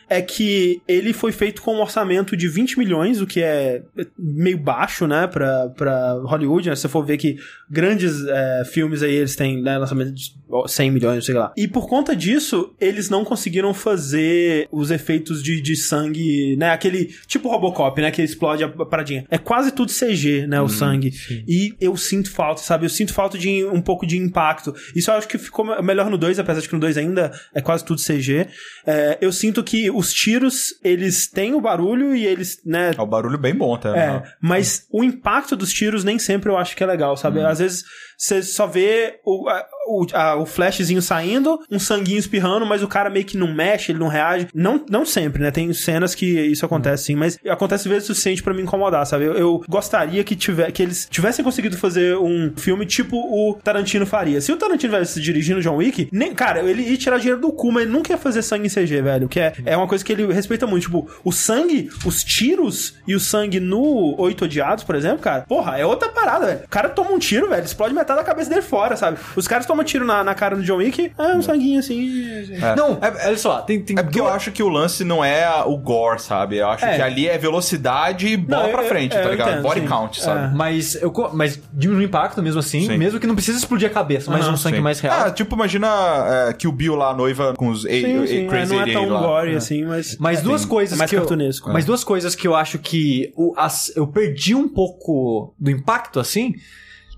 é que ele foi feito com um orçamento de 20 milhões, o que é meio baixo, né, pra, pra Hollywood, né? Se você for ver que grandes é, filmes aí, eles têm né, lançamento de 100 milhões, sei lá. E por conta disso, eles não conseguiram fazer os efeitos de, de sangue, né, aquele tipo Robocop, né, que explode a paradinha. É quase tudo CG, né, o sangue. E eu sinto falta, sabe? Eu sinto falta de um pouco de impacto. Isso eu acho que ficou melhor no 2, apesar de que no 2 ainda é quase tudo CG. É, eu sinto que os tiros, eles têm o barulho e eles, né, É um barulho bem bom, tá? é, mas o impacto dos tiros nem sempre eu acho que é legal, sabe? Às vezes você só vê o, a- o, a- o flashzinho saindo, um sanguinho espirrando, mas o cara meio que não mexe, ele não reage. Não, não sempre, né? Tem cenas que isso acontece sim, mas acontece vezes o suficiente pra me incomodar, sabe? Eu, eu gostaria que, tiver, que eles tivessem conseguido fazer um filme tipo o Tarantino faria. Se o Tarantino tivesse dirigindo John Wick, nem, cara, ele ia tirar dinheiro do cu, mas ele nunca ia fazer sangue em CG, velho. Que é, é uma coisa que ele respeita muito. Tipo, o sangue, os tiros e o sangue no Oito Odiados, por exemplo, cara, porra, é outra parada, velho. O cara toma um tiro, velho, explode metade da cabeça dele fora, sabe? Os caras tomam tiro na, na cara do John Wick, é um sanguinho assim. Não, é- olha só, tem, tem É porque eu acho que o lance não é a- o gore, sabe? Eu acho É. que ali é velocidade e bola Não, pra eu- frente, eu- tá ligado? entendo, Body sim. count, sabe? É. Mas, eu, mas diminui o impacto mesmo assim, Sim. mesmo que não precisa explodir a cabeça, mas Aham, um sangue Sim. mais real. Ah, tipo, imagina é, que o Bill lá, a noiva com os Sim, eight- sim, é, Crazy não é tão 88 lá. gore É. assim, mas. Mas duas coisas É mais que eu, cartunesco. mas duas coisas que eu acho que o, as- eu perdi um pouco do impacto assim.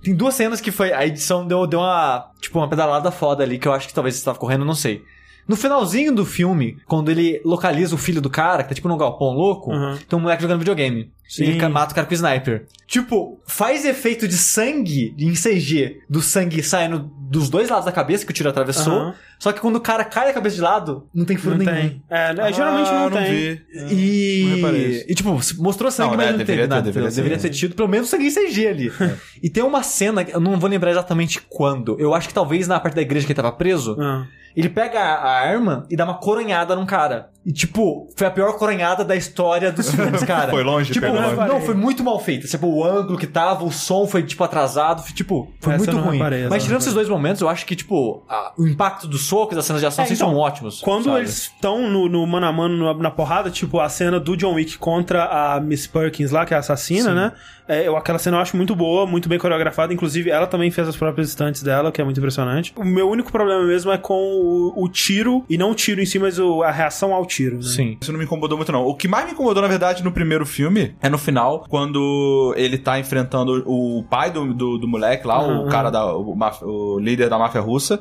Tem duas cenas que foi a edição deu, deu uma tipo uma pedalada foda ali que eu acho que talvez estava correndo, não sei. No finalzinho do filme, quando ele localiza o filho do cara, que tá tipo num galpão louco, Uhum. tem um moleque jogando videogame. Sim. E mata o cara com o sniper. Tipo, faz efeito de sangue em CG, do sangue saindo dos dois lados da cabeça que o tiro atravessou. Aham. Só que quando o cara cai a cabeça de lado, não tem furo Não nenhum. tem. É, né, geralmente Ah, não, tem. vi. E, Não reparei isso. e, tipo, mostrou sangue, Não, mas né, não deveria teve ter, nada. deveria entendeu? Deveria, ter. ter tido pelo menos sangue em CG ali. E tem uma cena, eu não vou lembrar exatamente quando. Eu acho que talvez na parte da igreja que ele tava preso. Ah. Ele pega a, a arma e dá uma coronhada num cara. E, tipo, foi a pior coronhada da história dos filmes, cara. Foi longe, Tipo, não, não, foi muito mal feito. Tipo, o ângulo que tava, o som foi, tipo, atrasado. foi, Tipo, foi Essa muito ruim. reparei, Mas tirando esses dois momentos, eu acho que, tipo, a- o impacto dos socos, das cenas de ação, É, assim, então, são ótimos. Quando sabe? eles estão no, no mano a mano na, na porrada, tipo a cena do John Wick contra a Miss Perkins lá, que é a assassina, né? É, eu, aquela cena eu acho muito boa, muito bem coreografada. Inclusive, ela também fez as próprias estantes dela, que é muito impressionante. O meu único problema mesmo é com o, o tiro, e não o tiro em si, mas o- a reação ao tiro. Né? Sim. Isso não me incomodou muito, não. O que mais me incomodou, na verdade, no primeiro filme é no final, quando ele tá enfrentando o pai do, do, do moleque lá, Uhum. o cara da. O, o líder da máfia russa.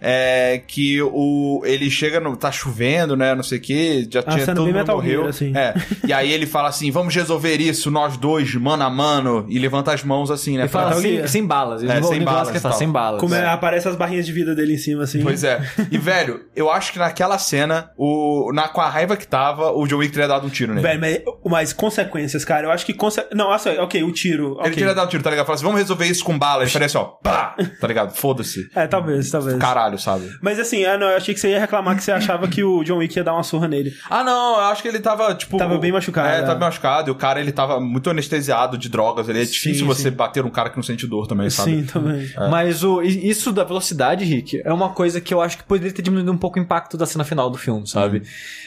É que o ele chega no. tá chovendo, né? Não sei o que, já uma tinha todo mundo Metal morreu. Gear, assim. É. E aí ele fala assim: vamos resolver isso, nós dois, mano a mano, e levanta as mãos assim, né? Ele fala pra- sem, balas. Ele É, sem ele balas tal. sem balas. Como é, É. aparece as barrinhas de vida dele em cima, assim. Pois é. E, velho, eu acho que naquela cena, o, na, com a raiva que tava, o John Wick teria dado um tiro nele. Velho, mas, mas consequências consequências, cara. Eu acho que. Conse... Não, nossa, ok, o tiro. Ele ok. queria dar um tiro, tá ligado? Fala assim, vamos resolver isso com bala. Ele assim, ó, pá, tá ligado? Foda-se. É, talvez, talvez. Caralho, sabe? Mas assim, ah, não, eu achei que você ia reclamar que você achava que o John Wick ia dar uma surra nele. Ah, não, eu acho que ele tava, tipo... Tava bem machucado, É, é. tava bem machucado. E o cara, ele tava muito anestesiado de drogas. Ele é Sim, difícil você sim. bater um cara que não sente dor também, sabe? Sim, também. Mas o, isso da velocidade, Rick, é uma coisa que eu acho que poderia ter diminuído um pouco o impacto da cena final do filme, sabe? Uhum.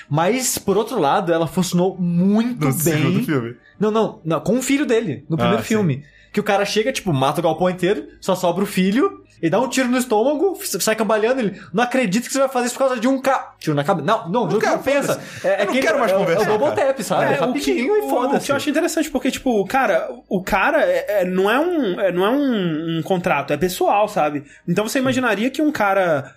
Mas, por outro lado, ela funcionou muito No bem. segundo filme. Não, não, não, com o filho dele, no primeiro sim. filme. Que o cara chega, tipo, mata o galpão inteiro, só sobra o filho, e dá um tiro no estômago, sai cambaleando, ele, não acredito que você vai fazer isso por causa de um ca... Tiro na cabeça. Não, não, não, quero, não pensa. É, Eu não aquele- quero mais é, o- conversar, É o double cara. tap, sabe? É, É, o rapidinho o, e o foda-se. que eu acho interessante, porque, tipo, cara, o cara é, é- não é, um, é- não é um, um contrato, é pessoal, sabe? Então você imaginaria que um cara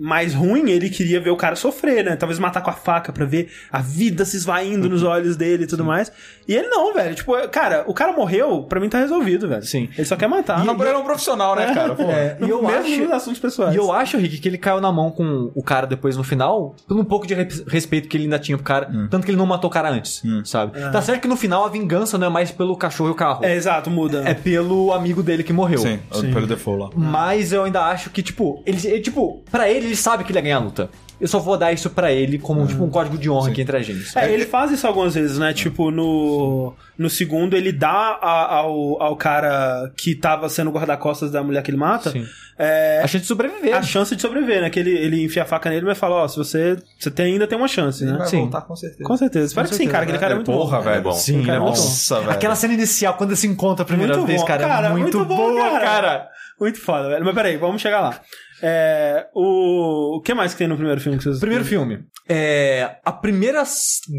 mais ruim, ele queria ver o cara sofrer, né? Talvez matar com a faca pra ver a vida se esvaindo nos olhos dele e tudo mais. E ele não, velho. Tipo, é- cara, o cara morreu, pra mim tá resolvido, velho. Sim. Ele só quer matar. Mas ele é um profissional, né, cara? Pô. É, e eu Mesmo acho... nos assuntos pessoais. E eu acho, Rick, que ele caiu na mão com o cara depois no final, por um pouco de re- respeito que ele ainda tinha pro cara, tanto que ele não matou o cara antes, sabe? Tá certo que no final a vingança não é mais pelo cachorro e o carro. É, exato, muda. É pelo amigo dele que morreu. Sim, pelo default lá. Mas eu ainda acho que, tipo, ele, ele, tipo, pra ele, ele sabe que ele ia ganhar a luta. Eu só vou dar isso pra ele como, tipo, um código de honra aqui entre a gente. É, ele faz isso algumas vezes, né? Tipo, no, no segundo, ele dá a- ao, ao cara que tava sendo guarda-costas da mulher que ele mata Sim. é, A chance de sobreviver. a chance de sobreviver, né? Que ele, ele enfia a faca nele, mas fala, ó, se você, você tem, ainda tem uma chance, né? Vai Sim. voltar com certeza. Com certeza. Espero que sim, cara. Aquele cara é muito Porra, bom. velho. bom. Sim, cara, é bom. Nossa, velho. Aquela cena inicial, quando se encontra a primeira Muito vez, bom, cara, cara, é muito, muito bom, boa, cara. cara. Muito foda, velho. Mas peraí, vamos chegar lá. É, o... o que mais que tem no primeiro filme que vocês... Primeiro filme. É, a primeira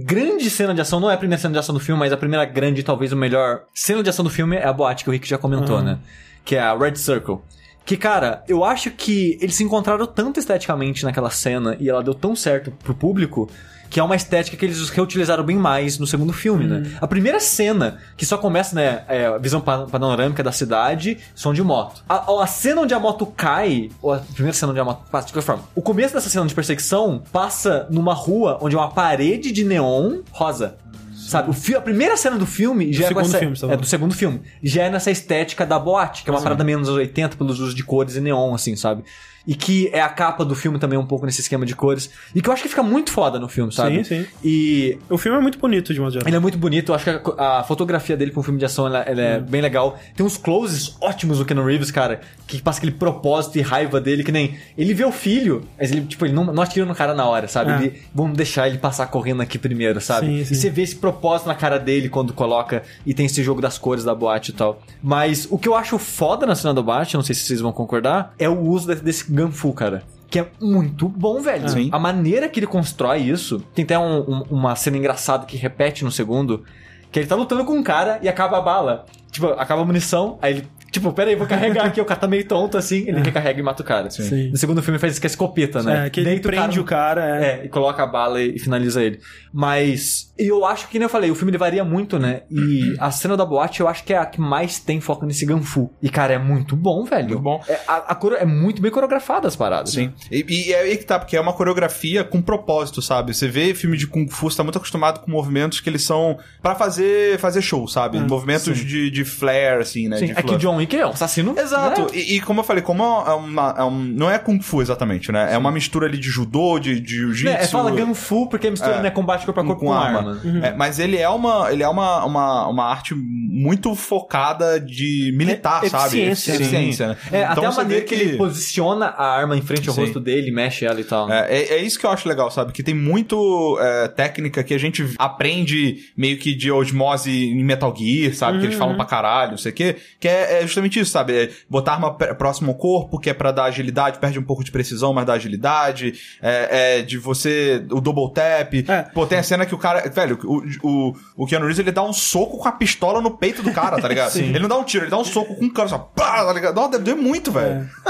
grande cena de ação, não é a primeira cena de ação do filme, mas a primeira grande, talvez o melhor cena de ação do filme é a boate que o Rick já comentou, Uhum. né? Que é a Red Circle. Que, cara, eu acho que eles se encontraram tanto esteticamente naquela cena e ela deu tão certo pro público que é uma estética que eles reutilizaram bem mais no segundo filme, né? A primeira cena, que só começa, né, é visão pa- panorâmica da cidade, som de moto. A, a cena onde a moto cai, ou a primeira cena onde a moto passa, de qualquer forma, o começo dessa cena de perseguição passa numa rua onde é uma parede de neon rosa. Sabe, o a primeira cena do filme já é, com segundo essa, filme, tá é do segundo filme. Já é nessa estética da boate, que é uma parada menos anos 80 pelos usos de cores e neon, assim, sabe? E que é a capa do filme também um pouco nesse esquema de cores. E que eu acho que fica muito foda no filme, sabe? Sim, sim. E O filme é muito bonito, de modo geral. ele é muito bonito, eu acho que a, a fotografia dele pra um filme de ação ela, ela é bem legal. Tem uns closes ótimos do Keanu Reeves, cara, que passa aquele propósito e raiva dele, que nem. Ele vê o filho, mas ele, tipo, ele não, não atira no cara na hora, sabe? É. Ele, vamos deixar ele passar correndo aqui primeiro, sabe? Sim, E sim. você vê esse propósito na cara dele quando coloca e tem esse jogo das cores da boate e tal. Mas o que eu acho foda na cena da boate, não sei se vocês vão concordar, é o uso desse Ganfu, cara. Que é muito bom, velho. Sim. A maneira que ele constrói isso. Tem até um- um- uma cena engraçada que repete no segundo. Que ele tá lutando com um cara e acaba a bala. Tipo, acaba a munição, aí ele. Tipo, pera aí, vou carregar aqui. O cara tá meio tonto assim, ele recarrega e mata o cara. Sim. No segundo filme faz isso com a escopeta, né? É, que ele Deita prende o cara, é. é, e coloca a bala e, finaliza ele. Mas eu acho que, nem eu falei, o filme ele varia muito, né? E a cena da boate eu acho que é a que mais tem foco nesse Ganfu. E, cara, é muito bom, velho. Muito bom. É, a, a coro- é muito bem coreografada as paradas. Sim. E, e é aí que tá, porque é uma coreografia com propósito, sabe? Você vê filme de Kung Fu, você tá muito acostumado com movimentos que eles são pra fazer, fazer show, sabe? movimentos de, de flare, assim, né? Sim, de é que flair. John Wick é um assassino. Exato, né? e, e como eu falei, como é uma, é um- não é Kung Fu exatamente, né? É uma mistura ali de judô, de, de jiu-jitsu. É, é, fala Ganfu porque mistura É. né, combate corpo a corpo com, arma. É, mas ele é uma, ele é uma, uma, uma arte muito focada de militar, É, sabe? eficiência. Eficiência, né? É, Então até a maneira vê que... ele posiciona a arma em frente ao Sim. rosto dele, mexe ela e tal. É, é, é isso que eu acho legal, sabe? Que tem muito é, técnica que a gente aprende meio que de osmose em Metal Gear, sabe? Que eles falam pra caralho, não sei o quê. Que é, é justamente isso, sabe? É botar arma pr- próximo ao corpo, que é pra dar agilidade, perde um pouco de precisão, mas dá agilidade. É, é de você... O double tap. É. Pô, tem a cena que o cara... Velho, o, o, o Keanu Reeves, ele dá um soco com a pistola no peito do cara, tá ligado? Ele não dá um tiro, ele dá um soco com um cano, só pá, tá ligado? Não, deve doer muito, velho.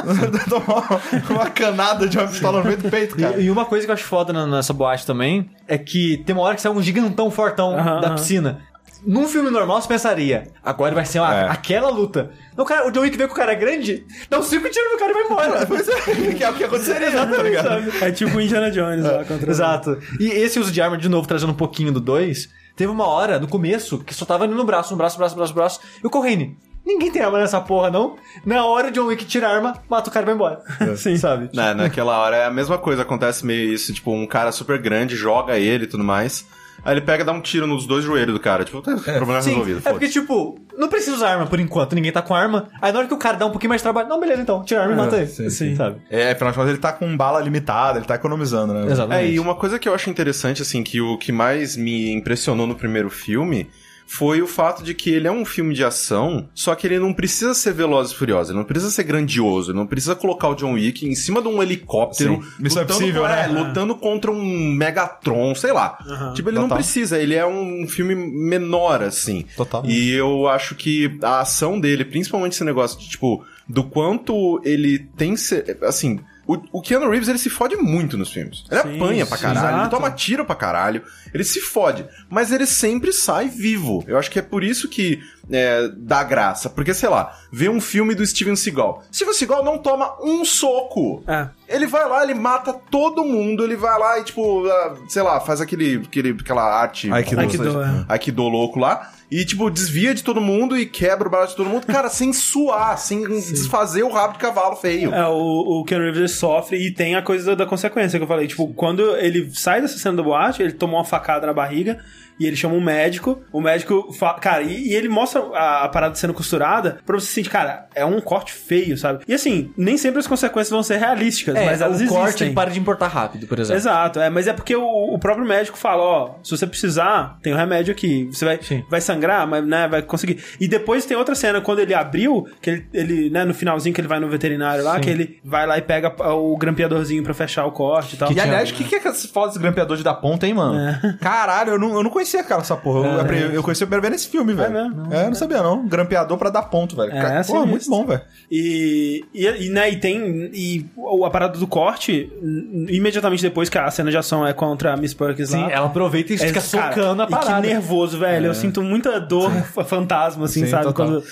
Dá uma, uma canada de uma pistola no meio do peito, cara. E, e uma coisa que eu acho foda na- nessa boate também é que tem uma hora que sai um gigantão fortão Aham, da aham. piscina. Num filme normal você pensaria, agora vai ser uma- É. aquela luta. Não, cara, o John Wick vê que o cara é grande, dá um cinco tiros no cara e vai embora. Pois é, que é o que aconteceria, tá ligado? É tipo o Indiana Jones lá contra Exato. E esse uso de arma, de novo, trazendo um pouquinho do 2, Teve uma hora, no começo, que só tava indo no braço, no braço, braço, braço, braço. E o Corrine, ninguém tem arma nessa porra, não. Na hora John Wick tira a arma, mata o cara e vai embora. Sim. Sabe? Na, naquela hora é a mesma coisa, acontece meio isso, tipo, um cara super grande joga ele e tudo mais. Aí ele pega e dá um tiro nos dois joelhos do cara. Tipo, tá, problema Sim, resolvido. é porque, tipo, não precisa usar arma por enquanto, ninguém tá com arma. Aí na hora que o cara dá um pouquinho mais de trabalho, não, beleza então, tira a arma e mata ele. sim, sim. Sabe? É, afinal de contas, ele tá com bala limitada, ele tá economizando, né? Exatamente. É, e uma coisa que eu acho interessante, assim, que o que mais me impressionou no primeiro filme foi o fato de que ele é um filme de ação, só que ele não precisa ser veloz e furioso, ele não precisa ser grandioso, ele não precisa colocar o John Wick em cima de um helicóptero. Sim. Missão lutando Impossível, com- né? é, lutando contra um Megatron, sei lá. Aham. Tipo, ele não Total. precisa, ele é um filme menor, assim. Total. E eu acho que a ação dele, principalmente esse negócio de, tipo, do quanto ele tem. se- Assim. O, o Keanu Reeves, ele se fode muito nos filmes. Ele Sim, apanha pra sim, caralho, ele toma tiro pra caralho, ele se fode. Mas ele sempre sai vivo. Eu acho que é por isso que é, dá graça. Porque, sei lá, vê um filme do Steven Seagal. Steven Seagal não toma um soco. É. Ele vai lá, ele mata todo mundo, ele vai lá e, tipo, ah, sei lá, faz aquele, aquele, aquela arte. Aikido. Aikido, é. Aikido louco lá. E, tipo, desvia de todo mundo e quebra o braço de todo mundo, cara, sem suar, sem desfazer o rabo de cavalo feio. É, o, o Reeves ele sofre e tem a coisa da, da consequência que eu falei. Tipo, quando ele sai dessa cena da boate, ele tomou uma facada na barriga e ele chama um médico. O médico fala. Cara, e, e ele mostra a, a parada sendo costurada pra você sentir, cara, é um corte feio, sabe? E assim, nem sempre as consequências vão ser realísticas, É, mas elas o existem. corte ele para de importar rápido, por exemplo. Exato, é, mas é porque o, o próprio médico fala, ó, se você precisar, tem o remédio aqui. Você vai, Sim. vai sangrar, mas né, vai conseguir. E depois tem outra cena, quando ele abriu, que ele, ele né, no finalzinho que ele vai no veterinário lá, Sim. que ele vai lá e pega o grampeadorzinho pra fechar o corte e tal. E aliás, o que, que é esse foda desse grampeador de dar ponta, hein, mano? Caralho, eu não, eu não conhecia, cara, essa porra. Eu, eu, eu conheci a primeira vez nesse filme, velho. mesmo? É, eu não sabia, não. Grampeador pra dar ponto, velho. É, Cara, assim porra, mesmo. muito bom, velho. E, e, e, né, e tem. E o- a parada do corte, n- imediatamente depois que a cena de ação é contra a Miss Perkins Sim, lá. ela aproveita e É, fica cara, socando a E parada. que nervoso, velho. Eu sinto muita dor fantasma, assim, Sim, sabe? total, quando.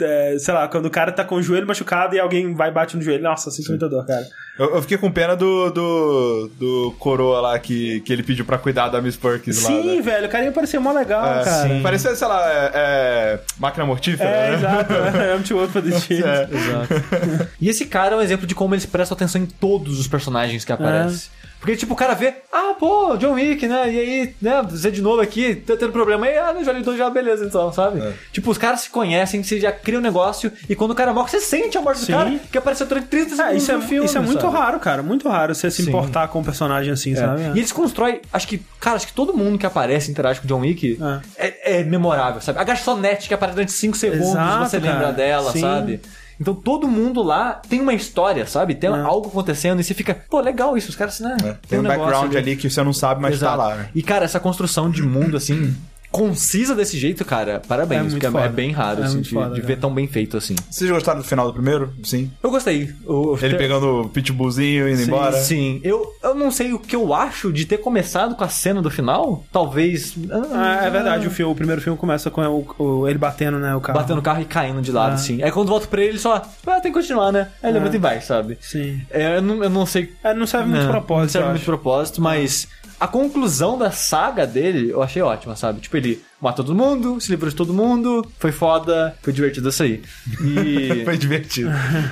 É, sei lá, quando o cara tá com o joelho machucado e alguém vai e bate no joelho. Nossa, eu sinto muita dor, cara. Eu, eu fiquei com pena do, do, do coroa lá que, que ele pediu pra cuidar da Miss Perkins lá. Sim, né? velho, o carinha parecia mó legal, É, cara. sim. Parecia, sei lá, é, é, máquina mortífera, É, né? exato. I'm too old for this shit. É. Exato. e esse cara é um exemplo de como eles prestam atenção em todos os personagens que aparecem. Porque, tipo, o cara vê, ah, pô, John Wick, né? E aí, né, você de novo aqui, tá tendo problema aí, ah, já lidou já, beleza, então, sabe? É. Tipo, os caras se conhecem, você já cria um negócio, e quando o cara morre, você sente a morte Sim. do cara, que apareceu durante 30 segundos É, isso é, filme, isso é muito sabe? raro, cara. Muito raro você se Sim. importar com um personagem assim, É. sabe? E eles constroem, acho que, cara, acho que todo mundo que aparece e interage com o John Wick é, é memorável, sabe? A garçonete que aparece durante 5 segundos, Exato, você lembra cara. dela, Sim. sabe? Então todo mundo lá tem uma história, sabe? Tem É. algo acontecendo e você fica, pô, legal isso, os caras, né? Tem um negócio background ali que você não sabe, mas Exato. tá lá, né? E, cara, essa construção de mundo, assim, concisa desse jeito, cara, parabéns, É muito porque é- foda. é bem raro, É assim, muito de, foda, de ver tão bem feito, assim. Vocês gostaram do final do primeiro? Sim. Eu gostei. O- Ele pegando o pitbullzinho e indo embora? Sim, eu, eu não sei o que eu acho de ter começado com a cena do final. Talvez. Ah, é verdade, o, filme, o primeiro filme começa com o, o- ele batendo, né, o carro. Batendo o carro e caindo de lado, Ah. assim. Aí quando volta pra ele, ele só. Ah, tem que continuar, né? Aí ele Ah. levanta e vai, sabe? Sim. É, eu, não, eu não sei. É, não serve muito Não, propósito, Não serve eu muito acho. propósito, mas a conclusão da saga dele eu achei ótima, sabe? Tipo, ele matou todo mundo, se livrou de todo mundo, foi foda, foi divertido isso aí. E. Foi divertido.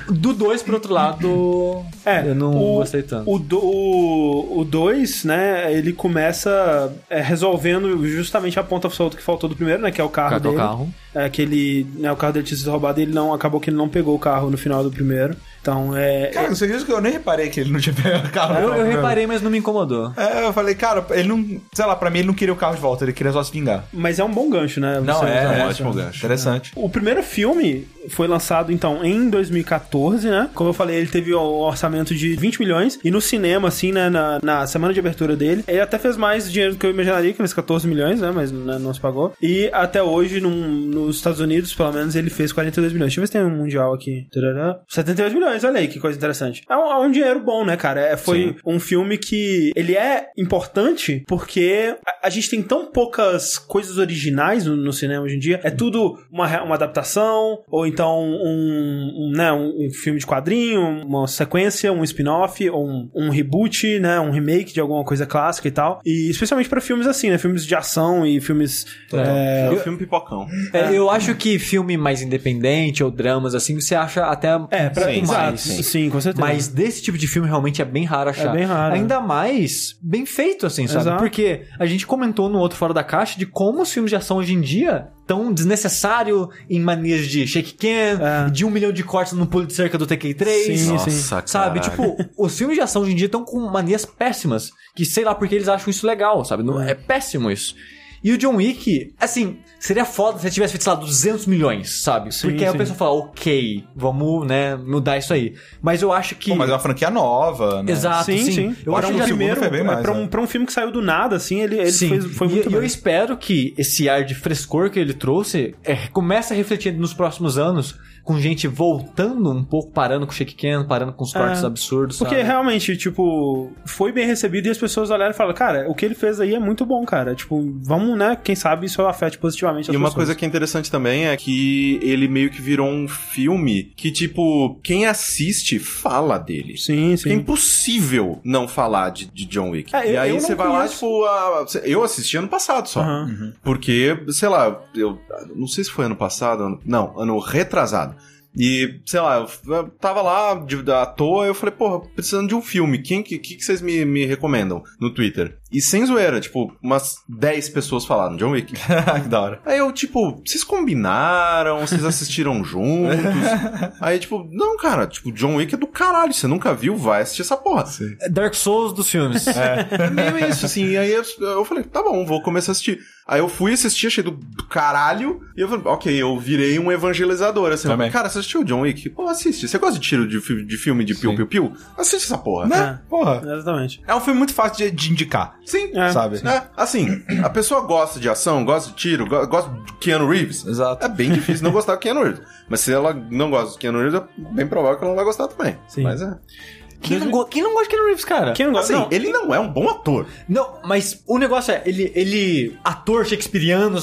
do 2 pro outro lado. É, eu não o, gostei tanto. O 2, o, o dois, né, ele começa é, resolvendo justamente a ponta solta que faltou do primeiro, né, que é o carro Cadê o dele. carro? É, que ele, né, o carro dele tinha sido roubado e ele não, acabou que ele não pegou o carro no final do primeiro. Então, é... Cara, você acredita que eu nem reparei que ele não tinha pegado o carro? Eu, não, eu reparei, mas não me incomodou. É, eu falei, cara, ele não. Sei lá, pra mim ele não queria o carro de volta, ele queria só se vingar. Mas é um bom gancho, né? Não, você é, usar é isso. ótimo gancho. Interessante. O primeiro filme foi lançado, então, em 2014, né? Como eu falei, ele teve um orçamento de 20 milhões. E no cinema, assim, né? Na, na semana de abertura dele, ele até fez mais dinheiro do que eu imaginaria, que fez 14 milhões, né? Mas né, não se pagou. E até hoje, num- nos Estados Unidos, pelo menos, ele fez 42 milhões. Deixa eu ver se tem um mundial aqui. Tarará. 78 milhões, olha aí que coisa interessante. É um, é um dinheiro bom, né, cara? É, foi um filme que ele é importante porque a, a gente tem tão poucas coisas originais no, no cinema hoje em dia, é tudo uma, uma adaptação, ou então um, um, né, um, um filme de quadrinho, uma sequência, um spin-off, ou um, um reboot, né, um remake de alguma coisa clássica e tal. E especialmente pra filmes assim, né, filmes de ação e filmes... É, o filme pipocão. É, eu acho que filme mais independente ou dramas assim, você acha até É, pra, pouco exato, mais. sim, com certeza. Mas desse tipo de filme realmente é bem raro achar. É bem raro. Ainda mais bem feito, assim, sabe? Exato. Porque a gente comentou no outro Fora da Caixa de como os filmes de ação hoje em dia tão desnecessário em manias de shake can, É. de um milhão de cortes no pulo de cerca do TK3. Sim, Nossa, sim. Sabe, caralho. tipo, os filmes de ação hoje em dia estão com manias péssimas. Que sei lá porque eles acham isso legal, sabe? Não, é péssimo isso. E o John Wick, assim, seria foda se ele tivesse feito, sei lá, 200 milhões, sabe? Sim, porque aí sim. a pessoa fala, ok, vamos, né, mudar isso aí. Mas eu acho que... Pô, mas é uma franquia nova, né? Exato, sim, sim. sim. Eu para acho um que já- primeiro, foi bem é, mais, pra, é. um, pra um filme que saiu do nada, assim, ele, ele Sim, fez, foi e, muito e eu bem. espero que esse ar de frescor que ele trouxe é, comece a refletir nos próximos anos com gente voltando um pouco, parando com o shake can, parando com os cortes É, absurdos, Porque sabe? realmente, tipo, foi bem recebido e as pessoas olharam e falaram, cara, o que ele fez aí é muito bom, cara. Tipo, vamos, né, quem sabe isso afete positivamente as E uma pessoas. coisa que é interessante também é que ele meio que virou um filme que, tipo, quem assiste fala dele. Sim, É sim. impossível não falar de, de John Wick. É, eu- e aí eu você vai lá, tipo, a- eu assisti ano passado só. Aham. Porque, sei lá, eu não sei se foi ano passado, ano- não, ano retrasado. E, sei lá, eu tava lá de, à toa, eu falei, porra, precisando de um filme, quem que, que, que vocês me, me recomendam no Twitter? E sem zoeira, tipo, umas 10 pessoas falaram John Wick. que da hora. Aí eu, tipo, vocês combinaram, vocês assistiram juntos. Aí, tipo, não, cara, tipo, John Wick é do caralho, você nunca viu, vai assistir essa porra. É Dark Souls dos filmes. É meio isso, assim. E aí eu, eu falei, tá bom, vou começar a assistir. Aí eu fui assistir, achei do, do caralho. E eu falei, ok, eu virei um evangelizador, assim. Também. Cara, você assistiu o John Wick? Pô, assiste. Você gosta de tiro de, fi- de filme de piu-piu-piu? Assiste essa porra. Né? Porra. Exatamente. É um filme muito fácil de, de indicar. Sim. É. Sabe? É, assim, a pessoa gosta de ação, gosta de tiro, go- gosta de Keanu Reeves. Exato. É bem difícil não gostar do Keanu Reeves. Mas se ela não gosta do Keanu Reeves, é bem provável que ela não vai gostar também. Sim. Mas é. Quem, não, go- quem não gosta de Keanu Reeves, cara? Quem não gosta? Assim, não, ele não é um bom ator. Não, mas o negócio é, ele, ele ator shakespeariano,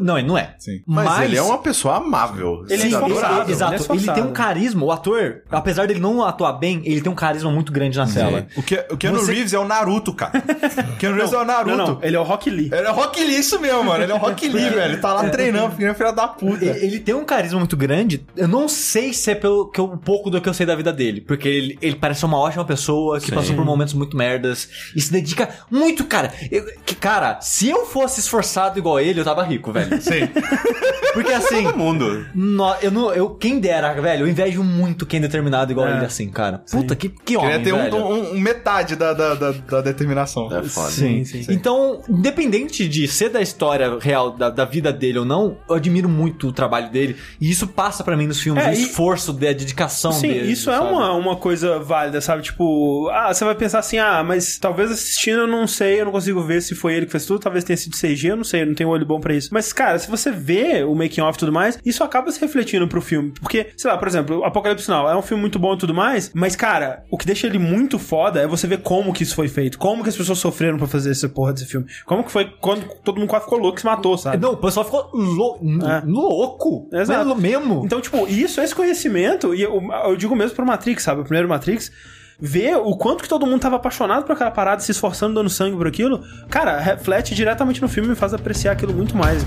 não, ele não é. Sim. Mas, ele é uma pessoa amável. Ele é Sim, ele- ele é exato. Ele, esforçado. tem um carisma. O ator, apesar dele não atuar bem, ele tem um carisma muito grande na tela. O, que, o Keanu Você- Reeves é o Naruto, cara. o Keanu Reeves é o Naruto. não, não, ele é o Rock Lee. Ele é Rock Lee, isso mesmo, mano. Ele é o Rock Lee, velho. Ele tá lá treinando, filho filha da puta. Ele, ele tem um carisma muito grande. Eu não sei se é pelo que eu- um pouco do que eu sei da vida dele. Porque ele, ele parece uma ótima pessoa que Sim. passou por momentos muito merdas e se dedica muito, cara. Eu- que, cara, se eu fosse esforçado igual ele, eu tava rico, velho. Sim. Porque assim. Todo mundo. No, eu não, eu, quem dera, velho, eu invejo muito quem é determinado igual É. ele assim, cara. Puta, que, que homem, Queria ter um, velho. um- um metade da, da, da, da determinação. É foda. Sim, sim. Então, independente de ser da história real, da, da vida dele ou não, eu admiro muito o trabalho dele. E isso passa pra mim nos filmes, É, o e- esforço, da dedicação Sim, dele. isso é sabe? uma, uma coisa válida, sabe? Tipo, ah, você vai pensar assim, ah, mas talvez assistindo eu não sei, eu não consigo ver se foi ele que fez tudo, talvez tenha sido CG, eu não sei, eu não tenho olho bom pra isso. Mas, cara, se você vê o making off e tudo mais, isso acaba se refletindo pro filme. Porque, sei lá, por exemplo, Apocalipse Now é um filme muito bom e tudo mais, mas, cara, o que deixa ele muito foda é você ver como que isso foi feito, como que as pessoas sofreram pra fazer essa porra desse filme. Como que foi quando todo mundo quase ficou louco e se matou, sabe? Não, o pessoal ficou lou- É. louco. Exato. Mesmo. Então, tipo, isso, esse conhecimento, e eu, eu digo mesmo pro Matrix, sabe? O primeiro Matrix, ver o quanto que todo mundo tava apaixonado por aquela parada, se esforçando, dando sangue por aquilo, cara, reflete diretamente no filme e faz apreciar aquilo muito mais.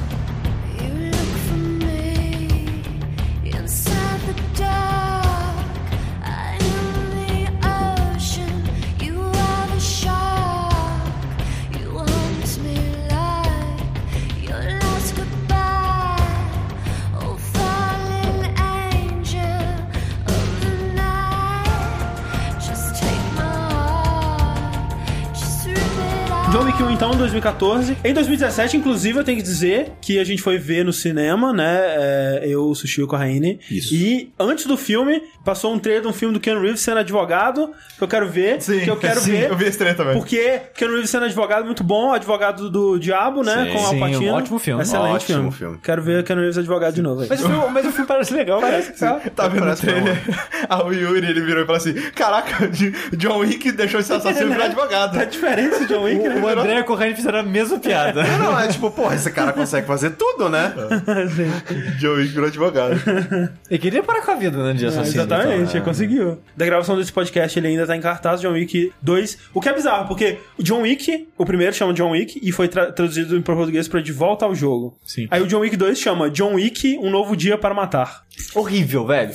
Wick 1, então, 2014. Em 2017, inclusive, eu tenho que dizer que a gente foi ver no cinema, né? é, eu, o Sushi e o Corraine. Isso. E antes do filme, passou um trailer de um filme do Ken Reeves sendo advogado, que eu quero ver. Sim, que eu quero sim, ver. eu vi esse trailer também. Porque Ken Reeves sendo advogado muito bom, advogado do diabo, né? Sim. com Sim, Alpatino. um ótimo filme. Excelente Ótimo filme. filme. Quero ver Ken Reeves advogado de novo. aí. Mas o filme, mas o filme parece legal, Parece que tá. Tá vendo o Parece trailer? Ah, o Yuri, ele virou e falou assim: Caraca, John Wick deixou esse assassino virar advogado. Tá diferente esse John Wick, né? O André e o fizeram a mesma piada. Não, é tipo, porra, esse cara consegue fazer tudo, né? John Wick virou advogado. Ele queria parar com a vida no dia É, assassino. exatamente, então, ele conseguiu. Da gravação desse podcast, ele ainda tá em cartaz, John Wick 2. O que é bizarro, porque o John Wick, o primeiro chama John Wick e foi tra- traduzido em português pra De Volta ao Jogo. Sim. Aí o John Wick 2 chama John Wick, Um Novo Dia para Matar. Horrível, velho.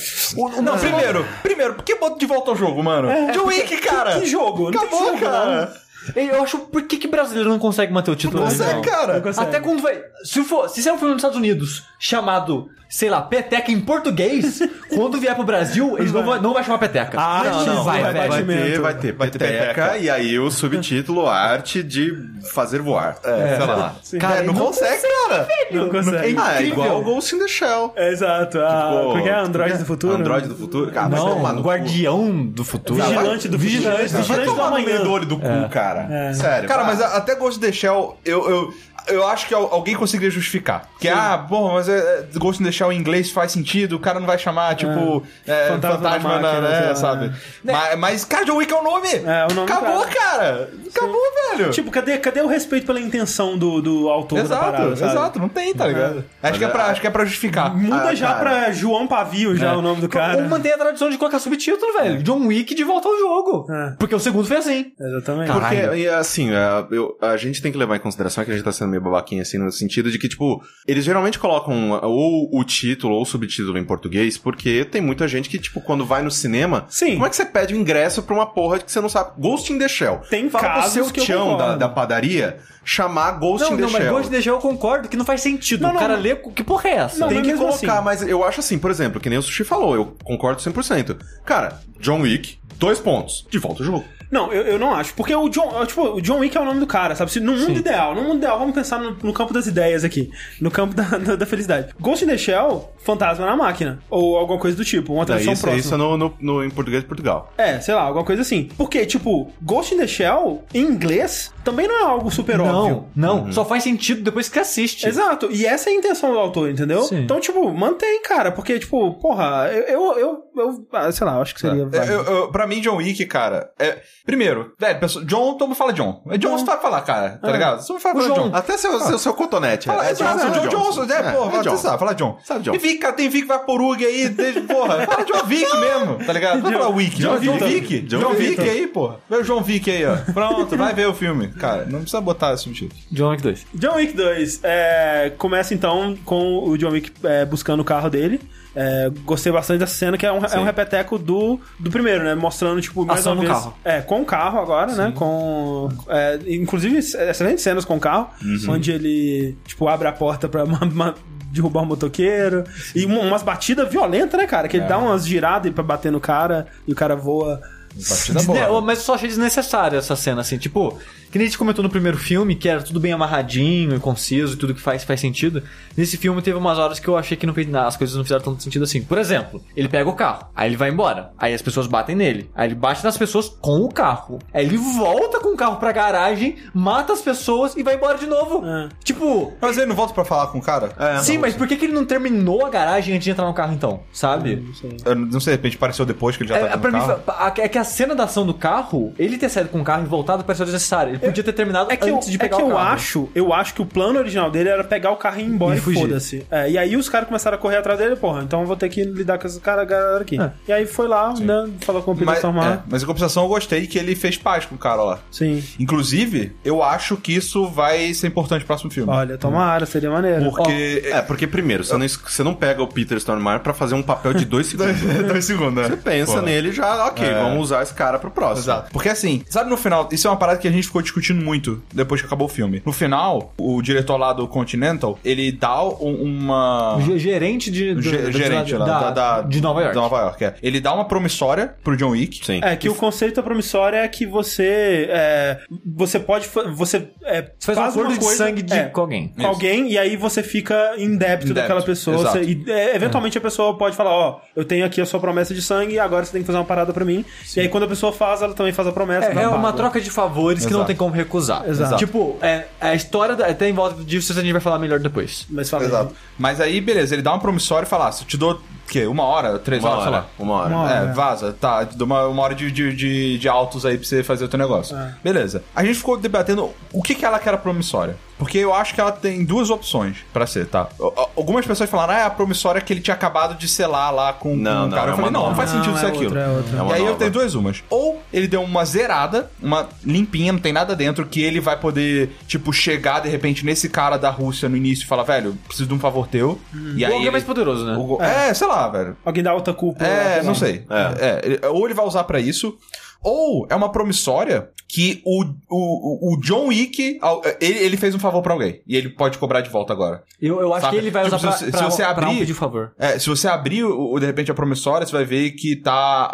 Não, primeiro, primeiro, por que bota de volta ao jogo, mano? John Wick, cara! Que jogo? Não tem Acabou, jogo, cara! Eu acho, por que, que brasileiro não consegue manter o título Não original? consegue, cara! Não consegue. Até quando vai. Se for, se é um filme nos Estados Unidos chamado, sei lá, Peteca em português, quando vier pro Brasil, eles não, vai, não vai chamar Peteca. Ah, não, não, vai, vai. Vai Batimento. ter, vai ter, Vai peteca, peteca. e aí o subtítulo Arte de Fazer Voar. É, sei lá. Cara, É, não, consegue, cara! Não consegue. Ah, é igual Ghost in the Shell. É, exato. Ah, como é que é? Android do futuro? Android do futuro? Cara, vai tomar Não, no Guardião do Futuro. Vigilante do Vai Vigilante, Vigilante do no meio amanhã. do olho do cu, cara. É. Sério. Cara, vai. mas até Ghost in the Shell, eu, eu, eu acho que al- alguém conseguiria justificar. Que, ah, bom, mas é, é, Ghost in the Shell em inglês faz sentido, o cara não vai chamar, tipo, é, Fantasma fantasma, da máquina, sei né, lá, sabe? Mas, mas, cara, John Wick é o nome! É, o nome do Acabou, cara. cara! Acabou, velho! Tipo, cadê, cadê o respeito pela intenção do, do autor da exato, parada, sabe? exato, não tem, tá ligado? Acho, que é pra, acho que é pra justificar. Muda Ah, já cara. pra João Pavio, já o nome do cara. Ou mantém a tradição de colocar subtítulo, velho. John Wick de volta ao jogo. É. Porque o segundo foi assim. Exatamente. Porque, e, assim, é, eu- a gente tem que levar em consideração que a gente tá sendo meio babaquinha, assim, no sentido de que, tipo, eles geralmente colocam ou o título ou subtítulo em português, porque tem muita gente que, tipo, quando vai no cinema, Sim. como é que você pede o ingresso pra uma porra que você não sabe? Ghost in the Shell. Tem Fala pro casos seu que eu tchão da, da padaria chamar Ghost Não, in the não, mas Shell. Ghost in the Shell eu concordo que não faz sentido. Não, o não, cara não. lê, que porra é essa? Não, tem mas que colocar, assim. mas eu acho assim, por exemplo, que nem o Sushi falou, eu concordo 100%. Cara, John Wick, dois pontos, de volta ao jogo. Não, eu, eu não acho. Porque o John, é, tipo, o John Wick é o nome do cara, sabe? Se, no mundo ideal, no mundo ideal, vamos pensar no, no campo das ideias aqui. No campo da, da, da felicidade. Ghost in the Shell, fantasma na máquina. Ou alguma coisa do tipo, uma tradução isso, próxima. isso é no, no, no- em português de Portugal. É, sei lá, alguma coisa assim. Porque, tipo, Ghost in the Shell, em inglês, também não é algo super óbvio. Não, não. Só faz sentido depois que assiste. Exato, e essa é a intenção do autor, entendeu? Sim. Então, tipo, mantém, cara, porque, tipo, porra, eu, eu, eu, eu- ah, sei lá, eu acho que seria. válido. Eu, eu, pra mim, John Wick, cara, é. Primeiro, velho, pessoa- John, todo mundo fala John. É John, você sabe falar, cara, tá ligado? Você fala, John. John. Até seu, seu, seu cotonete. Fala, é, Johnson John, de John, Johnson, é, porra, é você John. sabe, fala John. Sabe John. E Vic, cara, tem Vic Vaporug aí, desde, porra, fala John Vic mesmo, tá ligado? Não fala Wick, John, John Vic. John John aí, porra. Vê o John Vic aí, ó. Pronto, vai ver o filme. Cara, não precisa botar esse título. John Wick 2. John Wick 2 é, começa então com o John Wick é, buscando o carro dele. É, gostei bastante dessa cena, que é um, é um repeteco do, do primeiro, né? Mostrando, tipo, mais Ação uma vez. carro. É, com o carro agora, né? Com. é, inclusive, excelentes cenas com o carro, onde ele, tipo, abre a porta pra ma- ma- derrubar o motoqueiro. E uma- umas batidas violentas, né, cara? Que ele dá umas giradas pra bater no cara e o cara voa. Batida boa. Mas eu só achei desnecessária essa cena, assim, tipo, que nem a gente comentou no primeiro filme, que era tudo bem amarradinho e conciso e tudo que faz faz sentido. Nesse filme teve umas horas que eu achei que não fez nada, as coisas não fizeram tanto sentido assim. Por exemplo, ele pega o carro, aí ele vai embora, aí as pessoas batem nele, aí ele bate nas pessoas com o carro, aí ele volta com o carro pra garagem, mata as pessoas e vai embora de novo. É. Tipo, Mas ele não volta pra falar com o cara? É, sim, mas por que, que ele não terminou a garagem antes de entrar no carro então? Sabe? Eu não sei, de repente apareceu depois que ele já tá É, do mim, carro. fa- é que a cena da ação do carro, ele ter saído com o carro e voltado pareceu desnecessário. Ele podia ter terminado É que, eu, antes de é pegar que o eu carro. acho, eu acho que o plano original dele era pegar o carro e ir embora E e, fugir. foda-se. É, e aí os caras começaram a correr atrás dele, porra, então eu vou ter que lidar com esse cara galera aqui. É. E aí foi lá, né, falou com o Peter Mas, Stormare. é, mas em compensação eu gostei que ele fez paz com o cara lá. Sim. Inclusive, eu acho que isso vai ser importante no próximo filme. Olha, tomara, seria maneiro. Porque. É, porque primeiro, você não, es- você não pega o Peter Stormare pra fazer um papel de dois segundos. Dois segundos, né? Você pensa Porra. nele já, ok, É. vamos usar esse cara pro próximo. Exato. Porque assim, sabe no final, isso é uma parada que a gente ficou discutindo muito depois que acabou o filme. No final, o diretor lá do Continental, ele dá um- uma. Gerente de, do- ge- da- gerente lá, da- da, da- de Nova York. Da Nova York, é. Ele dá uma promissória pro John Wick. Sim. É, que o conceito promissório é que você. É, você pode. Você, é, Você faz um acordo uma de coisa- sangue de é, com alguém. com alguém e aí você fica em débito daquela pessoa. exato. Você- e, é, eventualmente a pessoa pode falar, ó, eu tenho aqui a sua promessa de sangue e agora você tem que fazer uma parada pra mim. E aí quando a pessoa faz, ela também faz a promessa. É, é uma troca de favores que não Exato. tem como recusar. Exato. Tipo, é, a história da- até em volta disso a gente vai falar melhor depois. Mas fala aí. Exato. Mas aí, beleza, ele dá uma promissória e fala: ah, se eu te dou quê? Uma hora? Três Uma horas, sei hora. lá. Uma hora. Uma hora. É, é. vaza. Tá, dá uma, uma hora de, de, de, de altos aí pra você fazer o teu negócio. É. Beleza. A gente ficou debatendo o que, que ela que era promissória. Porque eu acho que ela tem duas opções pra ser, tá? Algumas pessoas falaram, ah, é a promissória que ele tinha acabado de selar lá com, Não, com o não, cara. é eu falei, uma não, não faz sentido Não, ser é aquilo. outra, é outra. É e aí eu nova. tenho duas umas. Ou ele deu uma zerada, uma limpinha, não tem nada dentro, que ele vai poder, tipo, chegar de repente nesse cara da Rússia no início e falar, velho, preciso de um favor teu. E Ou aí alguém ele- mais poderoso, né? o- é, sei lá, velho. Alguém da alta cúpula. É, lá, não sei sei. É, ele- ou ele vai usar pra isso, ou é uma promissória que o, o, o John Wick, ele, ele fez um favor pra alguém. E ele pode cobrar de volta agora. Eu, eu acho Saca? que ele vai Tipo, usar pra, se- se pra, você pra um abrir- pedir favor. É, se você abrir, o, de repente, a promissória, você vai ver que tá a,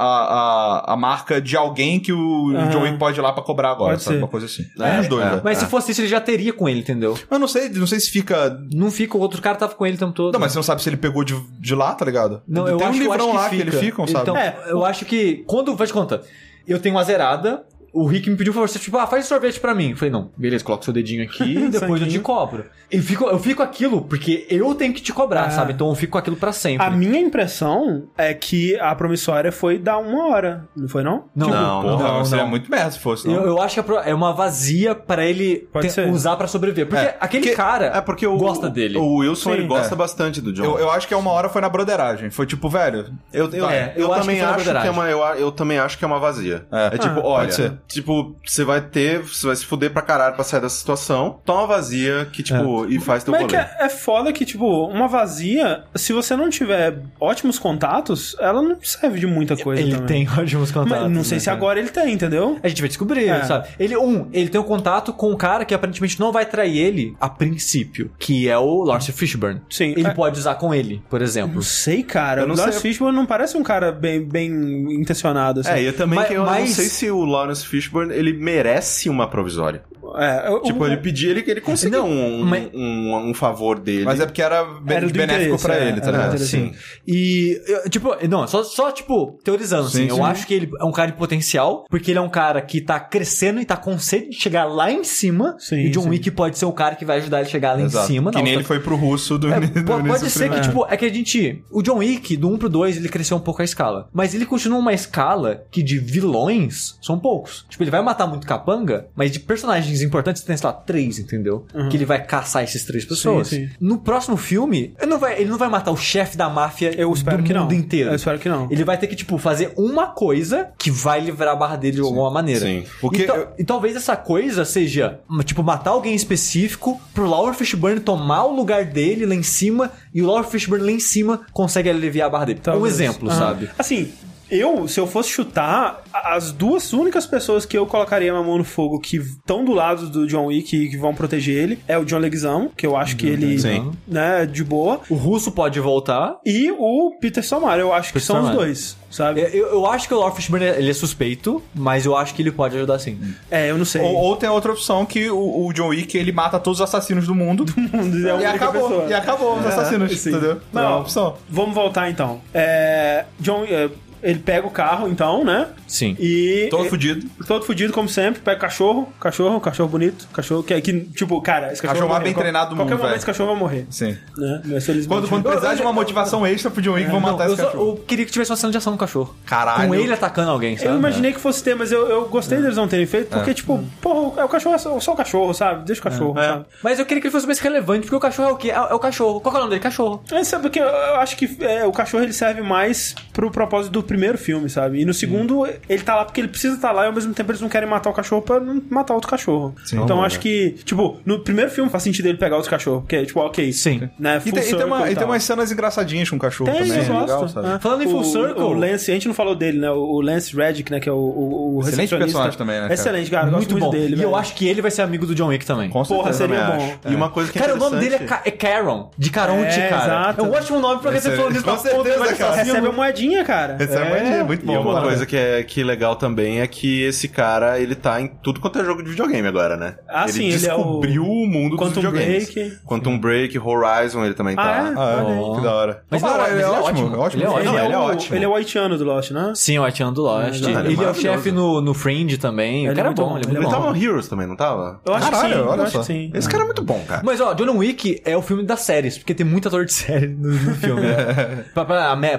a, a marca de alguém que o Aham. John Wick pode ir lá pra cobrar agora, Pode sabe? ser. Uma coisa assim. É, É, dois, é. né? Mas É. se fosse isso, ele já teria com ele, entendeu? Mas não sei, não sei se fica... Não fica, o outro cara tava com ele o tempo todo. Não, mas você não sabe se ele pegou de, de lá, tá ligado? Não, Tem eu um acho, eu livrão acho que lá fica. que eles ficam, sabe? Então, É. eu acho que quando faz de conta, eu tenho uma zerada, o Rick me pediu um favor, você tipo, ah, faz sorvete pra mim. Eu falei, não, beleza, coloca seu dedinho aqui e depois eu te cobro. Eu fico, eu fico aquilo porque eu tenho que te cobrar, Ah. sabe? Então eu fico com aquilo pra sempre. A minha impressão é que a promissória foi dar uma hora, não foi não? Não, Não, Porra, não, seria não. muito merda se fosse, não. Eu, eu acho que é uma vazia pra ele Pode ter- ser. usar pra sobreviver. Porque É, aquele porque- cara É porque o, gosta dele. O Wilson, Sim, ele gosta é. bastante do John. Eu, eu acho que é uma hora foi na broderagem. Foi tipo, velho. Eu, eu, É, eu, eu acho também que foi na acho que é uma eu, eu também acho que é uma vazia. É. É, tipo, Ah, olha, pode ser. Tipo, você vai ter, você vai se fuder pra caralho pra sair dessa situação. Toma vazia que tipo e faz teu Mas é rolê. que é, é foda que, tipo, uma vazia, se você não tiver ótimos contatos, ela não serve de muita coisa ele também. tem ótimos Mas contatos. não sei né, se cara? agora ele tem, entendeu? A gente vai descobrir, É. sabe? Ele, um, ele tem um contato com um cara que aparentemente não vai trair ele a princípio, que é o Lawrence Fishburne. Sim. Ele É. pode usar com ele, por exemplo. Não sei, cara. Eu o não Lawrence sei. Fishburne não parece um cara bem, bem intencionado, assim. É, e eu também Mas- que eu não mas- sei se o Lawrence Fishburne ele merece uma provisória. É, Tipo, o- ele pedir, ele, ele conseguiu Não, um, mas- um, um favor dele. Mas é porque era, Era benéfico pra é, ele, tá ligado? do sim. E, eu, tipo, não, só, só tipo, teorizando, assim, Sim, eu sim. acho que ele é um cara de potencial, porque ele é um cara que tá crescendo e tá com sede de chegar lá em cima, Sim, e John sim. Wick pode ser o cara que vai ajudar ele a chegar lá Exato. em cima. Que nem outra- ele foi pro russo do, É, do pode do ser que, tipo, é que a gente. O John Wick, do 1 pro 2, ele cresceu um pouco a escala. Mas ele continua uma escala que de vilões são poucos. Tipo, ele vai matar muito capanga, mas de personagens importantes tem, sei lá, três, entendeu? Que ele vai caçar esses três pessoas. sim. No próximo filme, ele não vai, ele não vai matar o chefe da máfia Eu espero do que não. mundo inteiro. Eu espero que não. Ele vai ter que, tipo, fazer uma coisa que vai livrar a barra dele de alguma maneira. Sim. Porque Então- eu- E talvez essa coisa seja, tipo, matar alguém específico pro Lawrence Fishburne tomar o lugar dele lá em cima e o Lawrence Fishburne lá em cima consegue aliviar a barra dele. Um Talvez. exemplo, Ah. sabe? Assim, eu, se eu fosse chutar, as duas únicas pessoas que eu colocaria a mão no fogo que estão do lado do John Wick e que vão proteger ele é o John Leguizamo, que eu acho que ele, Sim. né, de boa, O russo pode voltar. e o Peter Stormare, eu acho que Peter são os Stormare. dois, sabe? Eu, eu acho que o Lawrence Fishburne ele é suspeito, mas eu acho que ele pode ajudar sim. É, eu não sei. Ou, ou tem a outra opção que o, o John Wick ele mata todos os assassinos do mundo. É a e única acabou. pessoa. E acabou os É, assassinos, sim. entendeu? Não, é uma opção. Vamos voltar então. É, John, é, ele pega o carro, então, né? Sim. E. Todo e- fudido. Todo fudido, como sempre. Pega o cachorro, cachorro, cachorro bonito, cachorro que, que tipo, cara, esse cachorro. Cachorro vai mais bem treinado do Qualquer mundo, momento velho. esse cachorro vai morrer. Sim. Né? Mas felizmente. Quando, quando precisar de uma motivação extra pro John Wick, vão Não, matar eu, esse só- cachorro. eu queria que tivesse uma cena de ação no cachorro. Caralho. Com ele atacando alguém, sabe? Eu imaginei que fosse ter, mas eu, eu gostei deles não terem feito, porque, tipo, porra, é o cachorro é só, só o cachorro, sabe? Deixa o cachorro, sabe? Mas eu queria que ele fosse mais relevante, porque o cachorro é o quê? É, é o cachorro. Qual que é o nome dele? Cachorro. É, sabe, porque eu, eu acho que é, o cachorro ele serve mais pro propósito do primeiro filme, sabe? E no segundo, ele tá lá porque ele precisa estar lá e ao mesmo tempo eles não querem matar o cachorro pra não matar outro cachorro. então eu acho que, tipo, no primeiro filme faz sentido ele pegar outro cachorro, porque, tipo, ok. Sim. Né, E full tem, e tem, circle uma- e tem tal. umas cenas engraçadinhas com o cachorro Tem, também. eu é legal, sabe? É. Falando em full O- circle- O Lance, a gente não falou dele, né? O Lance Reddick, né? Que é o, o, o Excelente personagem também, né, cara? Excelente, cara. eu gosto muito bom. dele, e eu velho. acho que ele vai ser amigo do John Wick também. Com Porra, seria bom. E uma coisa que é Cara, o nome dele é, é Caron, de Caronte, É, cara. exato. É um ótimo nome pra recepcionista com certeza, cara. Recebe a moedinha, cara. É, é- muito- bom. E uma mano. coisa que é que legal também é que esse cara, ele tá em tudo quanto é jogo de videogame agora, né? Ah, ele sim, ele é o descobriu o, mundo dos Quantum videogames. Break. Quantum Break, Horizon, ele também Ah, tá. é? Ah, é? Que da hora. Mas Opa, não, mas ele é ele é ótimo, ótimo. ótimo. Ele é Não, ótimo. ele é o, ótimo. Ele é o haitiano do Lost, né? Sim, o Atiano do Lost. É, ele é o chefe no, no Fringe também. Ele o cara é é bom, ele é ele Ele tava no Heroes também, não tava? Eu acho Caralho, que sim. olha eu acho só. sim. Esse cara é muito bom, cara. Mas, ó, John Wick é o filme das séries, porque tem muito ator de série no, filme.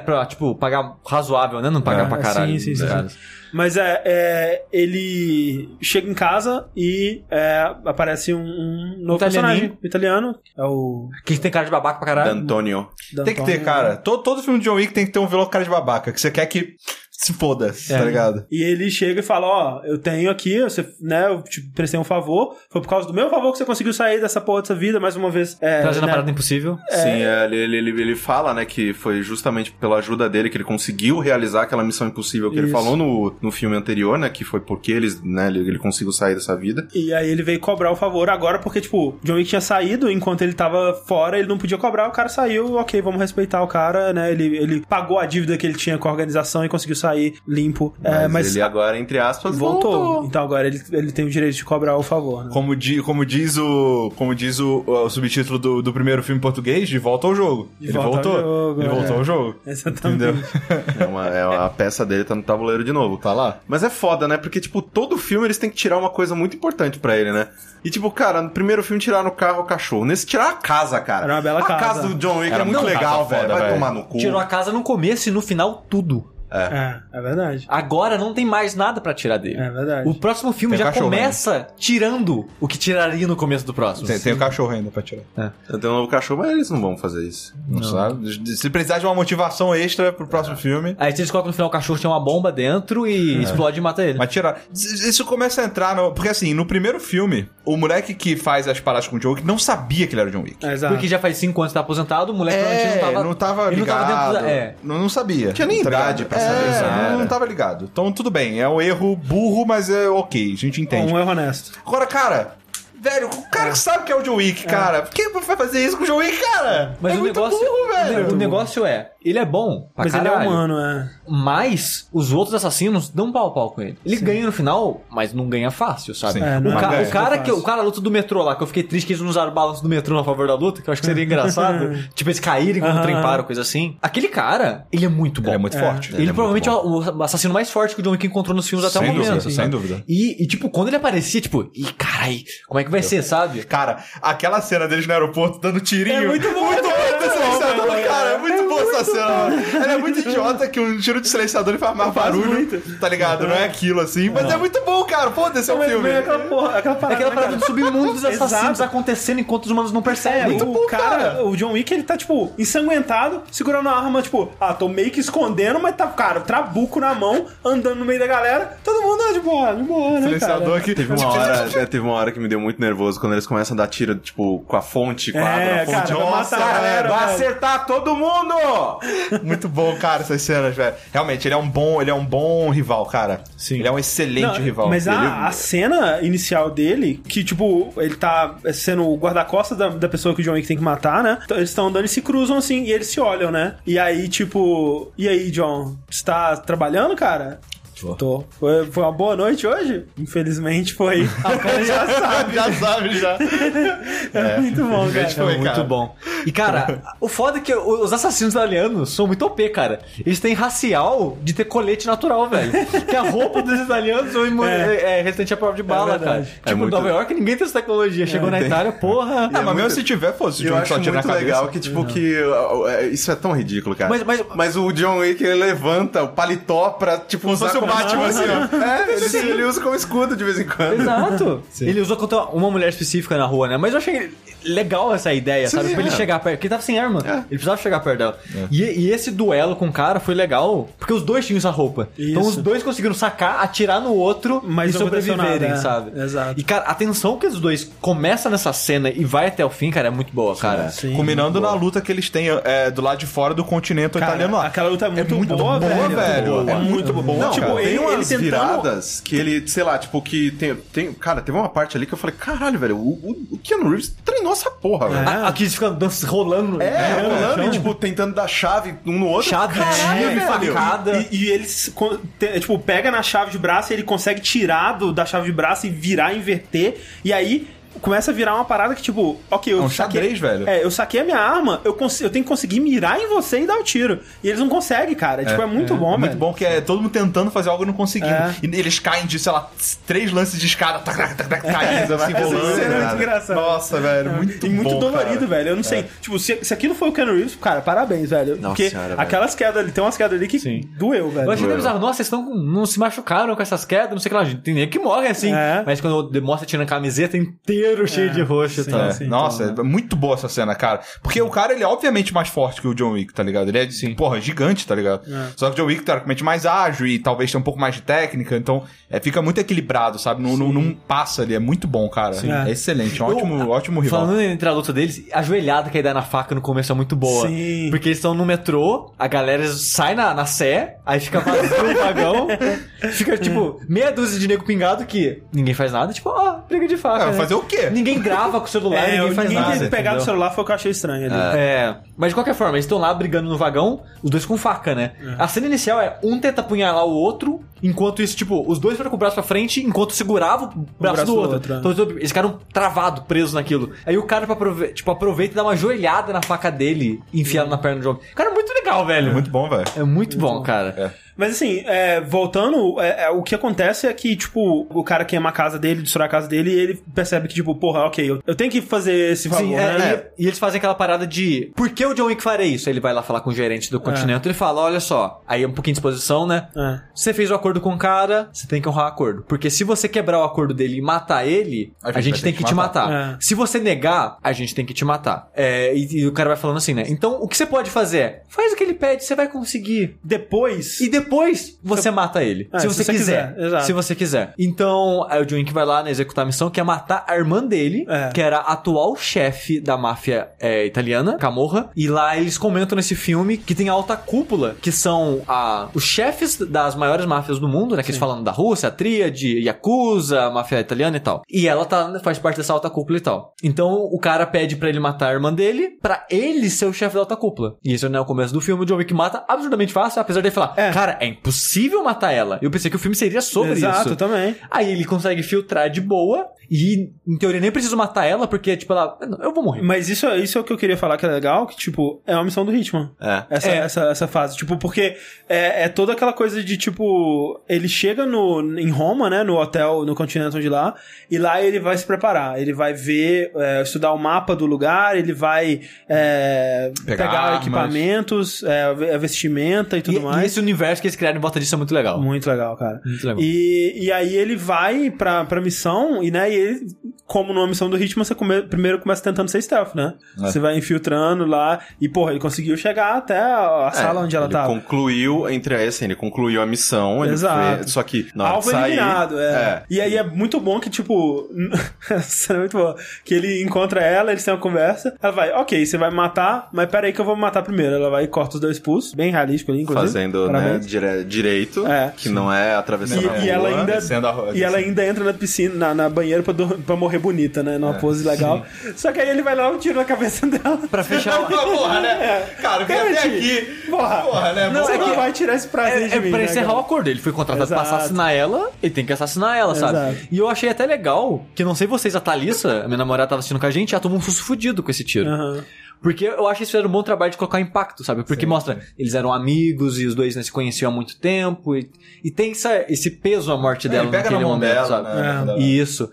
pra, tipo, pagar razoável, né? Não pagar É, pra caralho. sim, sim, sim, né? sim. Mas é, é, ele chega em casa e é, aparece um, um novo Italianinho. personagem italiano. É o. Que tem cara de babaca pra caralho. D'Antonio. Tem que ter, cara. Todo, todo filme de John Wick tem que ter um vilão com cara de babaca, que você quer que se foda, tá ligado? E ele chega e fala: Ó, eu tenho aqui, você, né, eu te prestei um favor. Foi por causa do meu favor que você conseguiu sair dessa porra dessa vida, mais uma vez. É, Trazendo né, a parada impossível. Sim, é, ele, ele, ele, ele fala, né, que foi justamente pela ajuda dele que ele conseguiu realizar aquela missão impossível que ele Isso. falou no, no filme anterior, né, que foi porque eles, né, ele, ele conseguiu sair dessa vida. E aí ele veio cobrar o favor agora, porque, tipo, John Wick tinha saído, enquanto ele tava fora, ele não podia cobrar, o cara saiu, ok, vamos respeitar o cara, né? Ele, ele pagou a dívida que ele tinha com a organização e conseguiu sair limpo. Mas, É, mas ele agora, entre aspas, voltou. voltou. Então agora ele, ele tem o direito de cobrar o favor, né? Como, di, como diz o como diz o, o subtítulo do, do primeiro filme em português, de volta ao jogo. De ele volta ao voltou. jogo, ele é. voltou ao jogo. Exatamente. Entendeu? É uma, é uma- a peça dele tá no tabuleiro de novo. Tá lá. Mas é foda, né? Porque, tipo, todo filme eles têm que tirar uma coisa muito importante pra ele, né? E, tipo, cara, no primeiro filme tiraram o carro o cachorro. Nesse tiraram a casa, cara. Era uma bela a casa. casa do John Wick Era é muito legal, velho. Vai velho. tomar no cu. Tirou a casa no começo e no final tudo. É, é verdade. Agora não tem mais nada pra tirar dele. É verdade. O próximo filme Tem já cachorro começa tirando o que tiraria no começo do próximo. Tem, tem o cachorro ainda pra tirar. Eu tenho um novo cachorro, mas eles não vão fazer isso. Não, sabe? Se precisar de uma motivação extra pro próximo filme. Aí eles colocam no final o cachorro tem uma bomba dentro e explode e mata ele. Mas tirar. Isso começa a entrar no. Porque assim, no primeiro filme, o moleque que faz as paradas com o John Wick não sabia que ele era o John Wick. É, exato. Porque já faz 5 anos que tá aposentado, o moleque É, não tava. não tava ligado. não tava dentro da. É. não, não sabia. Tinha nem idade pra saber É, isso? Não tava ligado. Então tudo bem. É um erro burro, mas é ok. A gente entende. Um erro honesto. Agora, cara. Velho, o cara sabe que é o John Wick, cara. Por que vai fazer isso com o John Wick, cara? Mas é o muito negócio, burro, velho. o negócio é, ele é bom pra Mas ele é caralho, humano, é. Mas os outros assassinos dão pau a pau com ele. Ele ganha no final, mas não ganha fácil, sabe? Sim. É, o, é ca- ganha, o cara é que o cara luta do metrô lá, que eu fiquei triste que eles não usaram o balanço do metrô a favor da luta, que eu acho que seria engraçado. tipo, eles caírem quando o trem Aham. para, coisa assim. Aquele cara, ele é muito bom. Ele é muito forte. Ele, Ele é provavelmente é o assassino mais forte que o John Wick encontrou nos filmes até Sem o momento. dúvida, sem dúvida. E, e, tipo, quando ele aparecia, tipo, ih, carai, como é que vai ser, sabe? Cara, aquela cena deles no aeroporto dando tirinho. É muito bom, muito cara, bom esse é bom, cara. É muito bom essa mano. Ele é muito idiota que um tiro de silenciador ele faz mais barulho. muito. Tá ligado? Não é aquilo assim. Mas é muito bom, cara. Pô, esse é um filme. vem aquela porra, aquela É parada, aquela né, parada do submundo dos assassinos Exato. acontecendo enquanto os humanos não É, percebem. o bom, cara, cara. o John Wick, ele tá, tipo, ensanguentado, segurando a arma, tipo, ah, tô meio que escondendo, mas tá, cara, trabuco na mão, andando no meio da galera, todo mundo, ah, de boa, de boa, né, Silenciador cara? aqui. Teve uma, hora, é, teve uma hora que me deu muito nervoso quando eles começam a dar tiro, tipo, com a fonte, quadro, É, a fonte. cara, vai Nossa, matar galera, vai acertar todo mundo! Muito bom, cara, essas cenas, velho. Realmente, ele é um bom, ele é um bom rival, cara. Sim. Ele é um excelente Não, rival. Mas Ele- a, a cena inicial dele, que, tipo, ele tá sendo o guarda-costas da, da pessoa que o John Wick tem que matar, né? Então, eles estão andando e se cruzam assim, e eles se olham, né? E aí, tipo, e aí, John, você tá trabalhando, cara? Tô. Tô. Foi, foi uma boa noite hoje? Infelizmente foi. A cara já sabe. já sabe, já. É, muito bom, cara. Foi, É muito cara. bom. E, cara, o foda é que os assassinos italianos são muito OP, cara. Eles têm racial de ter colete natural, velho. que a roupa dos italianos são É. é, é resistente à prova de bala, cara. verdade. Tipo, É muito- Nova York ninguém tem essa tecnologia. Chegou na Itália, porra. Ah, mas mesmo muito- se tiver, pô, se o Eu John acho só tira na muito cabeça. legal que, tipo, que isso é tão ridículo, cara. Mas- mas- o John Wick, ele levanta o paletó pra, tipo, usar fosse o como- Batman, assim, ó. É, ele, ele usa como escudo de vez em quando. Exato. Ele usou contra uma mulher específica na rua, né? Mas eu achei legal essa ideia, sabe? Sim, Pra ele é. chegar perto. Porque ele tava sem arma. É. Ele precisava chegar perto dela. E, e esse duelo com o cara foi legal, porque os dois tinham essa roupa. Então Isso. os dois conseguiram sacar, atirar no outro Mas e sobreviverem, nada, é. sabe? Exato. E, cara, a tensão que os dois começa nessa cena e vai até o fim, cara, é muito boa, cara. Sim. Culminando na luta que eles têm é, do lado de fora do continente Cara, italiano lá. aquela luta é muito, muito boa, boa, velho. velho. É É muito boa. boa, Não, tipo, cara. ele- tem umas tentando- viradas que ele, sei lá, tipo, que tem, tem. Cara, teve uma parte ali que eu falei, caralho, velho, o, o, o Keanu Reeves treinou essa porra, velho. É. Aqui eles ficam dançando, rolando. É, né, no rolando e, tipo, tentando dar chave um no outro. Chave, velho. facada. E, e eles, te- tipo, pega na chave de braço e ele consegue tirar do, da chave de braço e virar, inverter. E aí começa a virar uma parada que, tipo, ok, eu É um saquei. xadrez, velho. É, eu saquei a minha arma, eu, eu tenho que conseguir mirar em você e dar o tiro. E eles não conseguem, cara. tipo, é muito bom, Muito velho. bom que é todo mundo tentando fazer algo e não conseguindo. É. E eles caem de, sei lá, três lances de escada, tac, tac, tac, tac, caindo, assim, Essa rolando. cena é muito cara. engraçada. Nossa, velho, muito e muito bom, dolorido, cara. velho. Eu não sei. Tipo, se, se aquilo foi o Keanu Reeves, cara, parabéns, velho. Nossa Porque senhora, velho. aquelas quedas ali, tem umas quedas ali que Sim. doeu, velho. Eu achei Doeu. bizarro. Nossa, vocês não se machucaram com essas quedas, não sei o que lá. Tem nem que morre assim. É. Mas quando demonstra tirando a camiseta inteiro cheio de roxo e sim, tal. sim. Nossa, então, é muito boa essa cena, cara. Porque o cara, ele é obviamente mais forte que o John Wick, tá ligado? Ele é, porra, gigante, tá ligado? É. Só que o John Wick, teoricamente, mais ágil e talvez tenha um pouco mais de técnica, então é, fica muito equilibrado, sabe? Não, não, não passa ali, é muito bom, cara. É, É. excelente, um ótimo, ótimo rival. Falando entre a luta deles, a joelhada que ele dá na faca no começo é muito boa. Sim. Porque eles estão no metrô, a galera sai na, na sé, aí fica vazio o vagão, fica tipo meia dúzia de nego pingado que ninguém faz nada, tipo, ó, briga de faca. É, né? fazer o quê? Ninguém grava com o celular, É, ninguém faz ninguém nada. ter pegado o celular foi o que eu achei estranho ali. É, mas de qualquer forma, eles estão lá brigando no vagão, os dois com faca, né? A cena inicial é um tenta apunhalar o outro, enquanto isso, tipo, os dois foram com o braço pra frente, enquanto segurava o braço, braço do do outro. outro, é. Então eles ficaram travados, presos naquilo. Aí o cara, tipo, aproveita e dá uma joelhada na faca dele, enfiado na perna do jogo. Cara, é muito legal, velho. Muito bom, velho. É muito, bom, cara. É. Mas assim, é, voltando, é, é, o que acontece é que, tipo, o cara queima a casa dele, destrói a casa dele, e ele percebe que, tipo, porra, ok, eu, eu tenho que fazer esse favor, Sim, é, né? e, e eles fazem aquela parada de por que o John Wick faria isso? Aí Ele vai lá falar com o gerente do continente, ele fala: olha só, aí é um pouquinho de exposição, né? É. Você fez o acordo com o cara, você tem que honrar o acordo. Porque se você quebrar o acordo dele e matar ele, a gente, tem que te matar. É. Se você negar, a gente tem que te matar. É, e, e o cara vai falando assim, né? Então, o que você pode fazer é, faz o que ele pede, você vai conseguir. Depois, E depois você mata ele. É, se, se você, você quiser. quiser, exato. Se você quiser. Então, aí o John Wick vai lá né, executar a missão, que é matar a irmã dele, É. que era a atual chefe da máfia é, italiana, Camorra. E lá eles comentam nesse filme que tem a alta cúpula, que são a, os chefes das maiores máfias do mundo, né? Que eles falam da Rússia, a Tríade, Yakuza, a máfia italiana e tal. E ela tá, faz parte dessa alta cúpula e tal. Então, o cara pede pra ele matar a irmã dele, pra ele ser o chefe da alta cúpula. E isso não é o começo do filme, o John Wick mata absurdamente fácil, apesar de falar, É. cara, é impossível matar ela. Eu pensei que o filme seria sobre Exato, isso. também. Aí ele consegue filtrar de boa e, em teoria, nem preciso matar ela, porque, tipo, ela. Eu vou morrer. Mas isso, é- isso é o que eu queria falar que é legal, que, tipo, é uma missão do Hitman. É. Essa, É. essa, essa fase. Tipo, porque é, é toda aquela coisa de, tipo, ele chega no, em Roma, né, no hotel, no Continental de lá, e lá ele vai se preparar. Ele vai ver, é, estudar o mapa do lugar, ele vai é, Pegar pegar, equipamentos, é, a vestimenta e tudo E, mais. e esse universo que eles criaram em volta disso é muito legal. Muito legal, cara. Muito legal. E, e aí ele vai pra, pra missão, e né, e ele, como numa missão do Hitman, você come- primeiro começa tentando ser stealth, né? É. Você vai infiltrando lá, e porra, ele conseguiu chegar até a, a sala onde ela ele tava. concluiu, entre assim, ele concluiu a missão, ele Exato. fez- só que na hora Alvo de sair... eliminado, é. E aí é muito bom que, tipo. é muito boa. Que ele encontra ela, eles têm uma conversa. Ela vai, ok, você vai me matar, mas peraí que eu vou me matar primeiro. Ela vai e corta os dois pulsos, bem realístico ali, inclusive. Fazendo, né, dire- direito, É. que não é atravessando a E, e ela rua, ainda, descendo a rua, e ela descendo. ainda entra na piscina, na, na banheira pra, pra morrer bonita, né? Numa pose legal. Só que aí ele vai lá e um tiro na cabeça dela. Pra fechar o. Porra, né? Cara, vem até aqui. Porra, Porra, né? não, você Porra. não vai tirar esse prazer É, de é mim, pra né, encerrar cara? o acordo. Ele foi contratado pra Exato. assassinar ela, ele tem que assassinar ela, sabe? Exato. E eu achei até legal que, não sei vocês, a Thalissa, a minha namorada tava assistindo com a gente, ela tomou um susto fudido com esse tiro. Aham. Porque eu acho que eles fizeram um bom trabalho de colocar impacto, sabe? Porque mostra, eles eram amigos e os dois né, se conheciam há muito tempo. E, e tem essa- esse peso a morte É, dela pega naquele na mão momento, dela, sabe? né? É. Isso.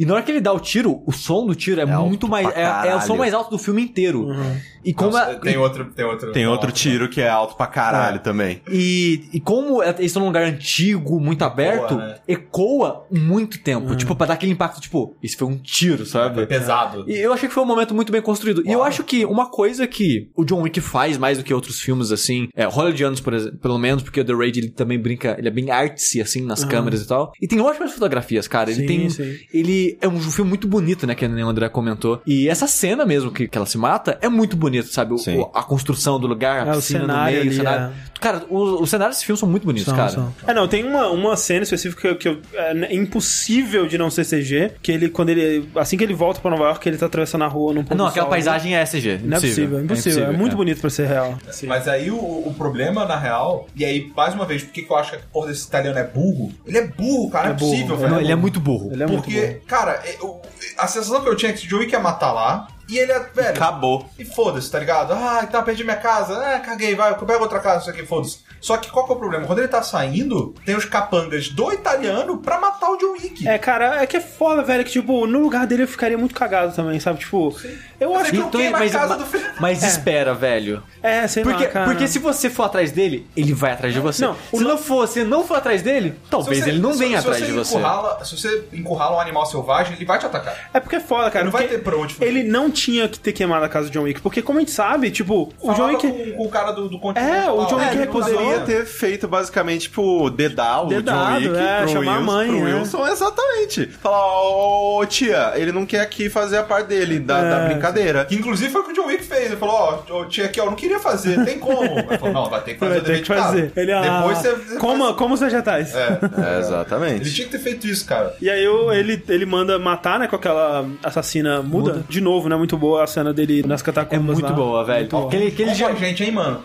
E na hora que ele dá o tiro, o som do tiro é, muito alto mais. É, é o som mais alto do filme inteiro. Uhum. E como. Nossa, a- tem outro, tem outro. Tem outro tiro que é alto pra caralho É. também. E, e como eles estão num lugar antigo, muito aberto, né? ecoa muito tempo. Uhum. Tipo, pra dar aquele impacto, tipo, isso foi um tiro, sabe? Foi pesado. E eu achei que foi um momento muito bem construído. E eu Uau. acho que uma coisa que o John Wick faz mais do que outros filmes, assim, é hollywoodianos, por exemplo, pelo menos, porque o The Raid ele também brinca, ele é bem artsy, assim, nas câmeras e tal. E tem ótimas fotografias, cara. Ele Sim, tem. sim. Ele, E é um filme muito bonito, né? Que o André comentou. E essa cena mesmo que, que ela se mata é muito bonito, sabe? O- a construção do lugar, a É, o piscina no meio, ali, o cenário. Cara, o- os cenários desse filme são muito bonitos, São, cara. são. É, não, tem uma, uma cena específica que, eu- é impossível de não ser CG, que ele, quando ele, assim que ele volta pra Nova York, ele tá atravessando a rua num Não, aquela sol, paisagem é SG. Não é possível, é impossível. É, muito é. bonito pra ser real. Mas aí o, o problema, na real, e aí, mais uma vez, por que que eu acho que a porra desse italiano é burro? Ele é burro, cara, É não é burro, possível, é velho. Não, ele é muito burro. Ele é muito Porque, bom. cara, eu- a sensação que eu tinha é que o John Wick ia matar lá, e ele é, velho... Acabou. E foda-se, tá ligado? Ah, então perdi minha casa. Ah, caguei, vai, eu pego outra casa, isso aqui, foda-se. Só que qual que é o problema? Quando ele tá saindo, tem os capangas do italiano pra matar o John Wick. É, cara, é que é foda, velho, que, tipo, no lugar dele eu ficaria muito cagado também, sabe? Tipo, eu Mas acho é que... que eu mas, casa ma- do filho. mas espera, velho. É, sei Porque, lá, cara. porque se você for atrás dele, ele vai atrás de você. Não, se lan- não for, se não for atrás dele, talvez você- ele não venha atrás de você. encurrala- se você encurrala um animal selvagem, ele vai te atacar. É porque é foda, cara. Não vai ter pra onde fugir. Ele não tinha que ter queimado a casa do John Wick, porque como a gente sabe, tipo, o John Falava Wick... com, com o cara do, do continente. É, o John Wick é não poderia Poderia ter feito basicamente, tipo, dedar o Dedado, John Wick é, pro, chamar a Wilson, mãe, pro né? Wilson, exatamente. Falar, ô tia, ele não quer aqui fazer a parte dele, da, É. da brincadeira. Que inclusive foi o que o John Wick fez. Ele falou, ó, ô, tia aqui, ó, não queria fazer, tem como? Ele falou, não, vai ter que fazer Vai o dever de casa. fazer. Ele, ah, Depois você... você Coma, faz- coma os vegetais. É, É, exatamente. ele tinha que ter feito isso, cara. E aí eu- ele, ele manda matar, né, com aquela assassina muda. De novo, né, muito boa a cena dele nas É catacumbas muito lá. boa, velho. Muito boa. Aquele, aquele Como a dia... gente, hein, mano?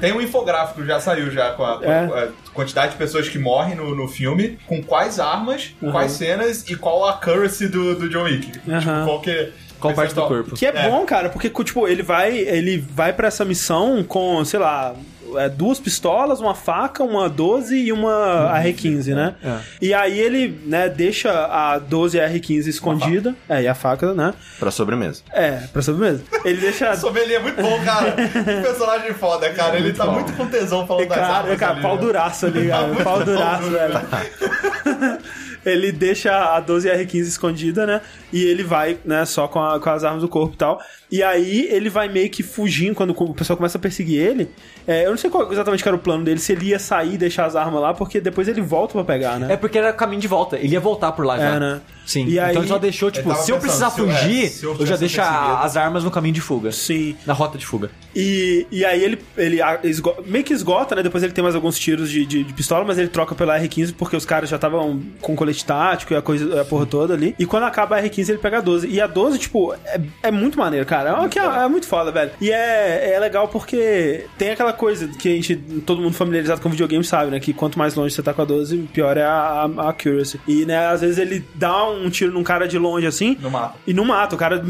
Tem um infográfico, já saiu já, com a, com É. a- quantidade de pessoas que morrem no, no filme, com quais armas, Uhum. quais cenas e qual a accuracy do, do John Wick. Tipo, Aham. qual que... Qual parte do corpo? Que é, É. bom, cara, porque, tipo, ele vai, ele vai pra essa missão com, sei lá, é, duas pistolas, uma faca, uma 12 e uma R15, né? É. E aí ele, né, deixa a 12 e a R15 escondida. É, e a faca, né? Pra sobremesa. É, pra sobremesa. Ele deixa. O Sommelier é muito bom, cara. que personagem foda, cara. Ele tá muito com tesão falando das Cara, armas cara ali, pau né? duraço ali, cara. Muito Pau duraço, duro, velho. ele deixa a 12R15 escondida, né? E ele vai, né, só com, a- com as armas do corpo e tal. E aí ele vai meio que fugindo quando o pessoal começa a perseguir ele. É, eu não sei qual exatamente que era o plano dele, se ele ia sair e deixar as armas lá, porque depois ele volta pra pegar, né? É porque era caminho de volta. Ele ia voltar por lá já. É, né? Sim. E aí- Então ele só deixou, tipo, se eu precisar se eu- é, fugir, se eu eu, já deixo a- as armas no caminho de fuga. Sim. Na rota de fuga. E, e aí ele, ele a- esgo- meio que esgota, né? Depois ele tem mais alguns tiros de, de, de pistola, mas ele troca pela R15 porque os caras já estavam com colete tático e a coisa, a porra toda ali. E quando acaba a R15, ele pega a 12. E a 12, tipo, é, é muito maneiro, cara. É, uma que é, é muito foda, velho. E é, é legal porque tem aquela coisa que a gente, todo mundo familiarizado com videogame sabe, né? Que quanto mais longe você tá com a 12, pior é a, a, a accuracy. E, né, às vezes ele dá um tiro num cara de longe assim. Não mata. E não mata, o cara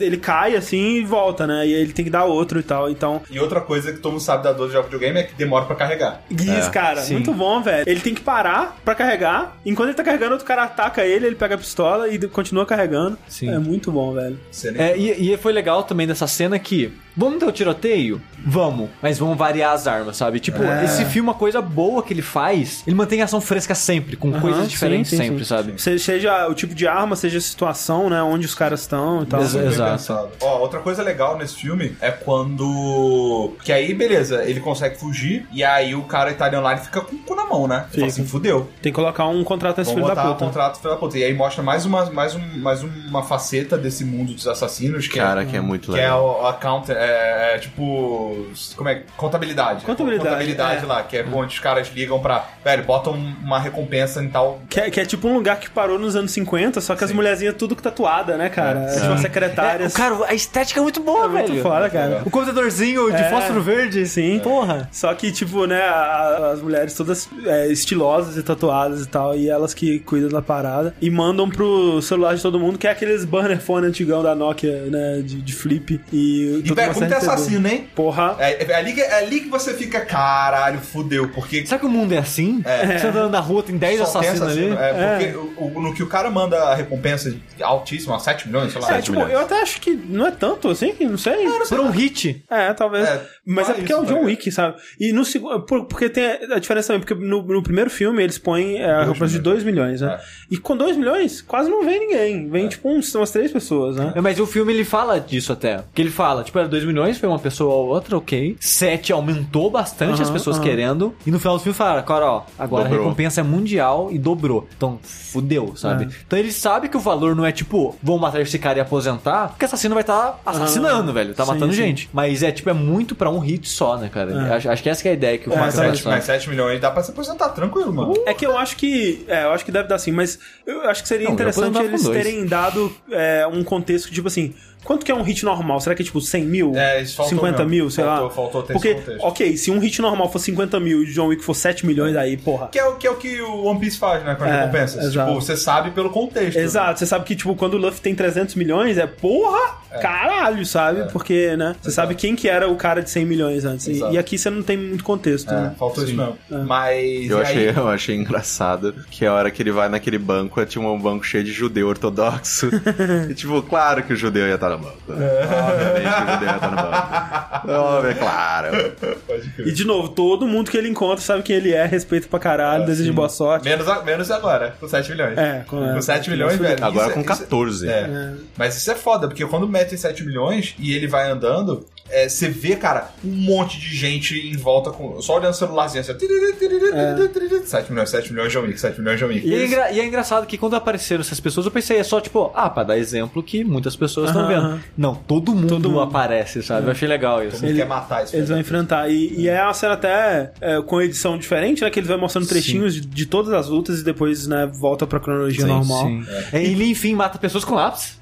ele cai assim e volta, né? E aí ele tem que dar outro e tal. Então, E outra coisa que todo mundo sabe da 12 de videogame é que demora pra carregar. Guiz, É, cara, sim. muito bom, velho. Ele tem que parar pra carregar. Enquanto ele tá carregando, outro cara ataca ele, ele pega a pistola e continua carregando. Sim. É muito bom, velho. É, e, e foi legal também dessa cena que. Vamos ter o tiroteio? Vamos. Mas vamos variar as armas, sabe? Tipo, É. esse filme, uma coisa boa que ele faz, ele mantém a ação fresca sempre, com coisas diferentes sim, sempre, sim. sabe? Se- Seja o tipo de arma, seja a situação, né? Onde os caras estão e tal. Bem Exato. Ó, outra coisa legal nesse filme é quando. Que aí, beleza, ele consegue fugir e aí o cara italiano lá ele fica com o cu na mão, né? Ele Fica. fala assim, fudeu. Tem que colocar um contrato nesse Vamos filho da puta. contrato filho da puta. E aí mostra mais uma, mais, um, mais uma faceta desse mundo dos assassinos que Cara, é. que é muito Que é legal. o account, é, é tipo. Como é? Contabilidade. Contabilidade, Contabilidade é. lá, que é onde os caras ligam pra. Velho, botam uma recompensa em tal. Que é, que é tipo um lugar que parou nos anos 50, só que as mulherzinhas tudo tatuada, né, cara? É, tipo, secretárias. É, o cara, a estética é muito boa, É muito velho. foda, cara. O computadorzinho de É. fósforo verde. Sim. Porra. Só que, tipo, né, a- as mulheres todas é, estilosas e tatuadas e tal, e elas que cuidam da parada, e mandam pro celular de todo mundo, que é aqueles burner phone antigão da Nokia, né, de, de flip. E, E, tem CRTB. assassino, hein? Porra. É, é, ali, que- é ali que você fica, caralho, fudeu, porque. Será que o mundo é assim? É. Você andando na rua, tem 10 só tem assassinos ali? assassino. É, porque o- o- no que o cara manda a recompensa altíssima, 7 milhões, sei lá. É, sete tipo, milhões. eu até acho que não é tanto assim, não sei. Por um hit. É, talvez. É, Mas é mais porque é o isso, John tá Wick, sabe? E no segundo. por- Porque tem a diferença também, porque no, no primeiro filme eles põem é, a recompensa de 2 milhões, né? É. E com 2 milhões, quase não vem ninguém. Vem tem, tipo, uns, umas três pessoas, né? É, Mas o filme ele fala disso até. Que ele fala, tipo, era 2 milhões, foi uma pessoa ou outra, ok. 7 aumentou bastante as pessoas querendo. E no final do filme fala, cara, ó, agora Dobrou. a recompensa é mundial e dobrou. Então, fudeu, sabe? É. Então ele sabe que o valor não é tipo, vou matar esse cara e aposentar, porque assassino vai estar assassinando, velho. Tá Sim, matando sim. gente. Mas é tipo, é muito pra um hit só, né, cara? Acho, acho que essa que é a ideia que o É, filme Mas tá, vai 7, passar. mas 7 milhões dá pra se aposentar tranquilo, mano. É que eu acho que. É, eu acho que deve dar sim, mas eu acho que seria Não, interessante eles terem dado é, um contexto, tipo assim, quanto que é um hit normal? Será que é tipo 100 mil? É, isso faltou 50 mesmo. mil, sei Faltou- lá. faltou ter Porque, esse contexto. ok, se um hit normal for 50 mil e o John Wick for 7 milhões, aí, porra. Que é, o, que é o que o One Piece faz, né? Com as É, recompensas. exato. Tipo, você sabe pelo contexto. Exato, você sabe que, tipo, quando o Luffy tem 300 milhões, é porra, caralho, sabe? Porque, né? Você sabe quem que era o cara de 100 milhões antes. E, Exato. e aqui você não tem muito contexto, É, né? faltou isso mesmo. Mas. Eu e achei, aí- eu achei engraçado que a hora que ele vai naquele banco, tinha um banco cheio de judeu ortodoxo. e tipo, claro que o judeu ia estar no banco. Obviamente que o judeu ia estar no banco. Óbvio, é claro. Pode crer. E de novo, todo mundo que ele encontra sabe quem ele é, respeita pra caralho, deseja boa sorte. Menos, a- menos agora, com 7 milhões. É, com- com 7 milhões, velho. Agora isso com é- isso é- 14. É. Mas isso é foda, porque quando metem 7 milhões e ele vai andando, é, você vê, cara, um monte de gente em volta com. Só olhando o celularzinho assim. ó. 7 milhões, 7 milhões de John 7 milhões de Wick. E é, engra- e é engraçado que quando apareceram essas pessoas, eu pensei, é só tipo, ah, pra dar exemplo que muitas pessoas estão Aham, vendo. aham. Não, todo mundo, Todo mundo. aparece, sabe? Eu achei legal isso. Todo mundo Ele- quer matar isso. Eles vão velho. enfrentar. E, e é uma cena até é, com edição diferente, né? Que eles vão mostrando trechinhos de, de todas as lutas e depois, né, volta pra cronologia normal. Sim, É, Ele, enfim, mata pessoas com lápis.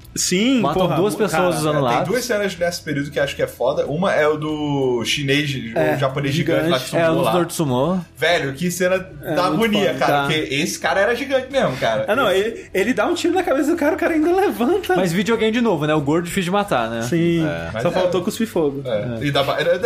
Matam porra, duas pessoas cara, usando É, lápis. tem duas cenas nesse período que acho que é foda. Uma é o do chinês, É, o japonês gigante, lá que gigante. É, sumou lá. Velho, que cena da muito agonia, foda, cara. tá. Porque esse cara era gigante mesmo, cara. Ah, não, ele, ele dá um tiro na cabeça do cara, o cara ainda levanta. Mas videogame de novo, né? O gordo difícil de matar, né? Sim, Mas só é. faltou cuspir fogo. É. E dá,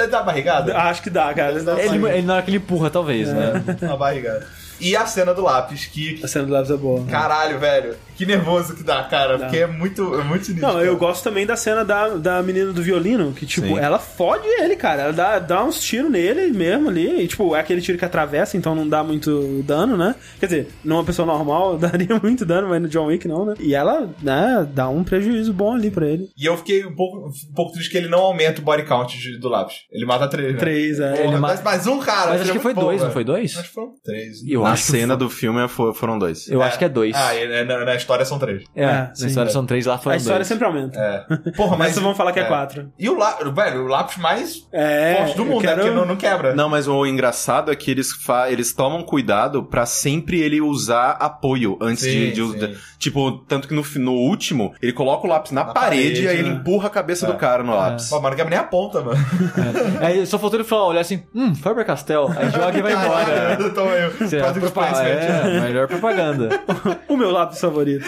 dá barrigada? Acho que dá, cara. Dá Ele, ele na hora que ele empurra, talvez, né? Dá barrigada. E a cena do lápis, que. A cena do Labs é boa. Caralho, velho. Que nervoso que dá, cara. Porque é muito, é muito sinistro. Não, eu gosto também da cena da, da menina do violino, que, tipo, Sim. ela fode ele, cara. Ela dá, dá uns tiros nele mesmo ali. E, tipo, é aquele tiro que atravessa, então não dá muito dano, né? Quer dizer, numa pessoa normal daria muito dano, mas no John Wick não, né? E ela, né, dá um prejuízo bom ali pra ele. E eu fiquei um pouco, um pouco triste que ele não aumenta o body count de- do lápis. Ele mata três, né? Três, é. Porra, Ele mas ma- mais um cara. Mas acho que foi bom, dois, não velho. foi dois? Acho que foram três. Eu Na que cena foi- do filme fo- foram dois. Eu acho que é dois. Ah, e na, na história são três. É, É, na sim. história são três, lá foram A história dois. sempre aumenta. É. Porra, Mas mas. vocês vão falar que é quatro. E o lápis, velho, o lápis mais É, forte do eu mundo, quero- né? Porque não, não quebra. Não, mas o engraçado é que eles, fa eles tomam cuidado pra sempre ele usar apoio antes Sim, de, de. Tipo, tanto que no, no último, ele coloca o lápis na, Na parede, parede, e aí ele né? empurra a cabeça do cara no lápis. Pô, mas não quebra nem a ponta, mano. Aí só faltou ele falar, olhar assim, hum, Faber Castell. Aí joga e vai embora. Caralho, Então eu. Você é, placement. é, melhor propaganda. O meu lápis favorito.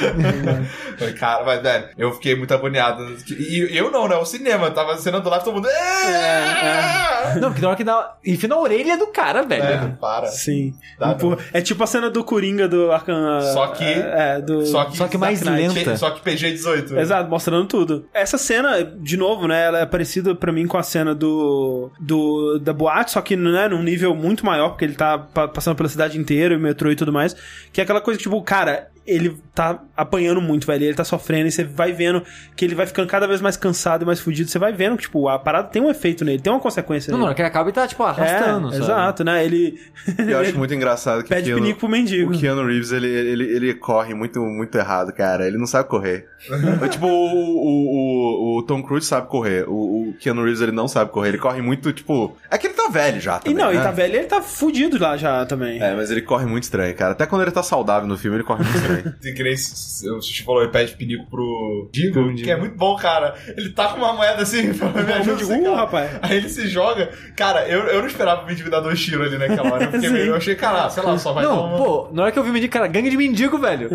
Falei, Cara, mas, velho, eu fiquei muito agoniado. E eu não, né? O cinema tava cena do lápis, todo mundo. É, Não, porque na hora que dá. Enfim, na orelha do cara, velho. é, para. Sim. Dá, Empurra- É tipo a cena do Coringa do Arkham. Só que- É, do. Só que, Só que mais lenta. Só que PG-18. Exato, mostrando tudo. Essa cena, de novo, né, ela é parecida pra mim com a cena do, do da boate, só que né, num nível muito maior, porque ele tá pa- passando pela cidade inteira, o metrô e tudo mais, que é aquela coisa que, tipo, cara, ele tá apanhando muito, velho, ele tá sofrendo, e você vai vendo que ele vai ficando cada vez mais cansado e mais fudido, você vai vendo que, tipo, a parada tem um efeito nele, tem uma consequência Não, nele. hora que ele acaba, ele tá, tipo, arrastando. é, sabe? exato, né, ele... Eu acho muito engraçado que Pede Keanu- pinico pro mendigo. o Keanu Reeves, ele, ele, ele corre muito, muito errado, cara. Ele não sabe correr. É tipo, o, o, o, o Tom Cruise sabe correr. O, o Keanu Reeves, ele não sabe correr. Ele corre muito, tipo... É que ele tá velho já E também, não, né? ele tá velho, ele tá fudido lá já também. É, mas ele corre muito estranho, cara. Até quando ele tá saudável no filme, ele corre muito estranho. Tem que nem se- o Sushi falou, ele pede pinico pro Digo, que é muito bom, cara. Ele tá com uma moeda assim, fala, me ajuda, esse uh, rapaz. Aí ele se joga. Cara, eu, eu não esperava o vídeo dar dois tiros ali naquela hora. Meio- eu achei, cara, sei lá, só vai Não, uma... pô, na hora que eu vi mendigo, cara, gangue de mendigo, velho.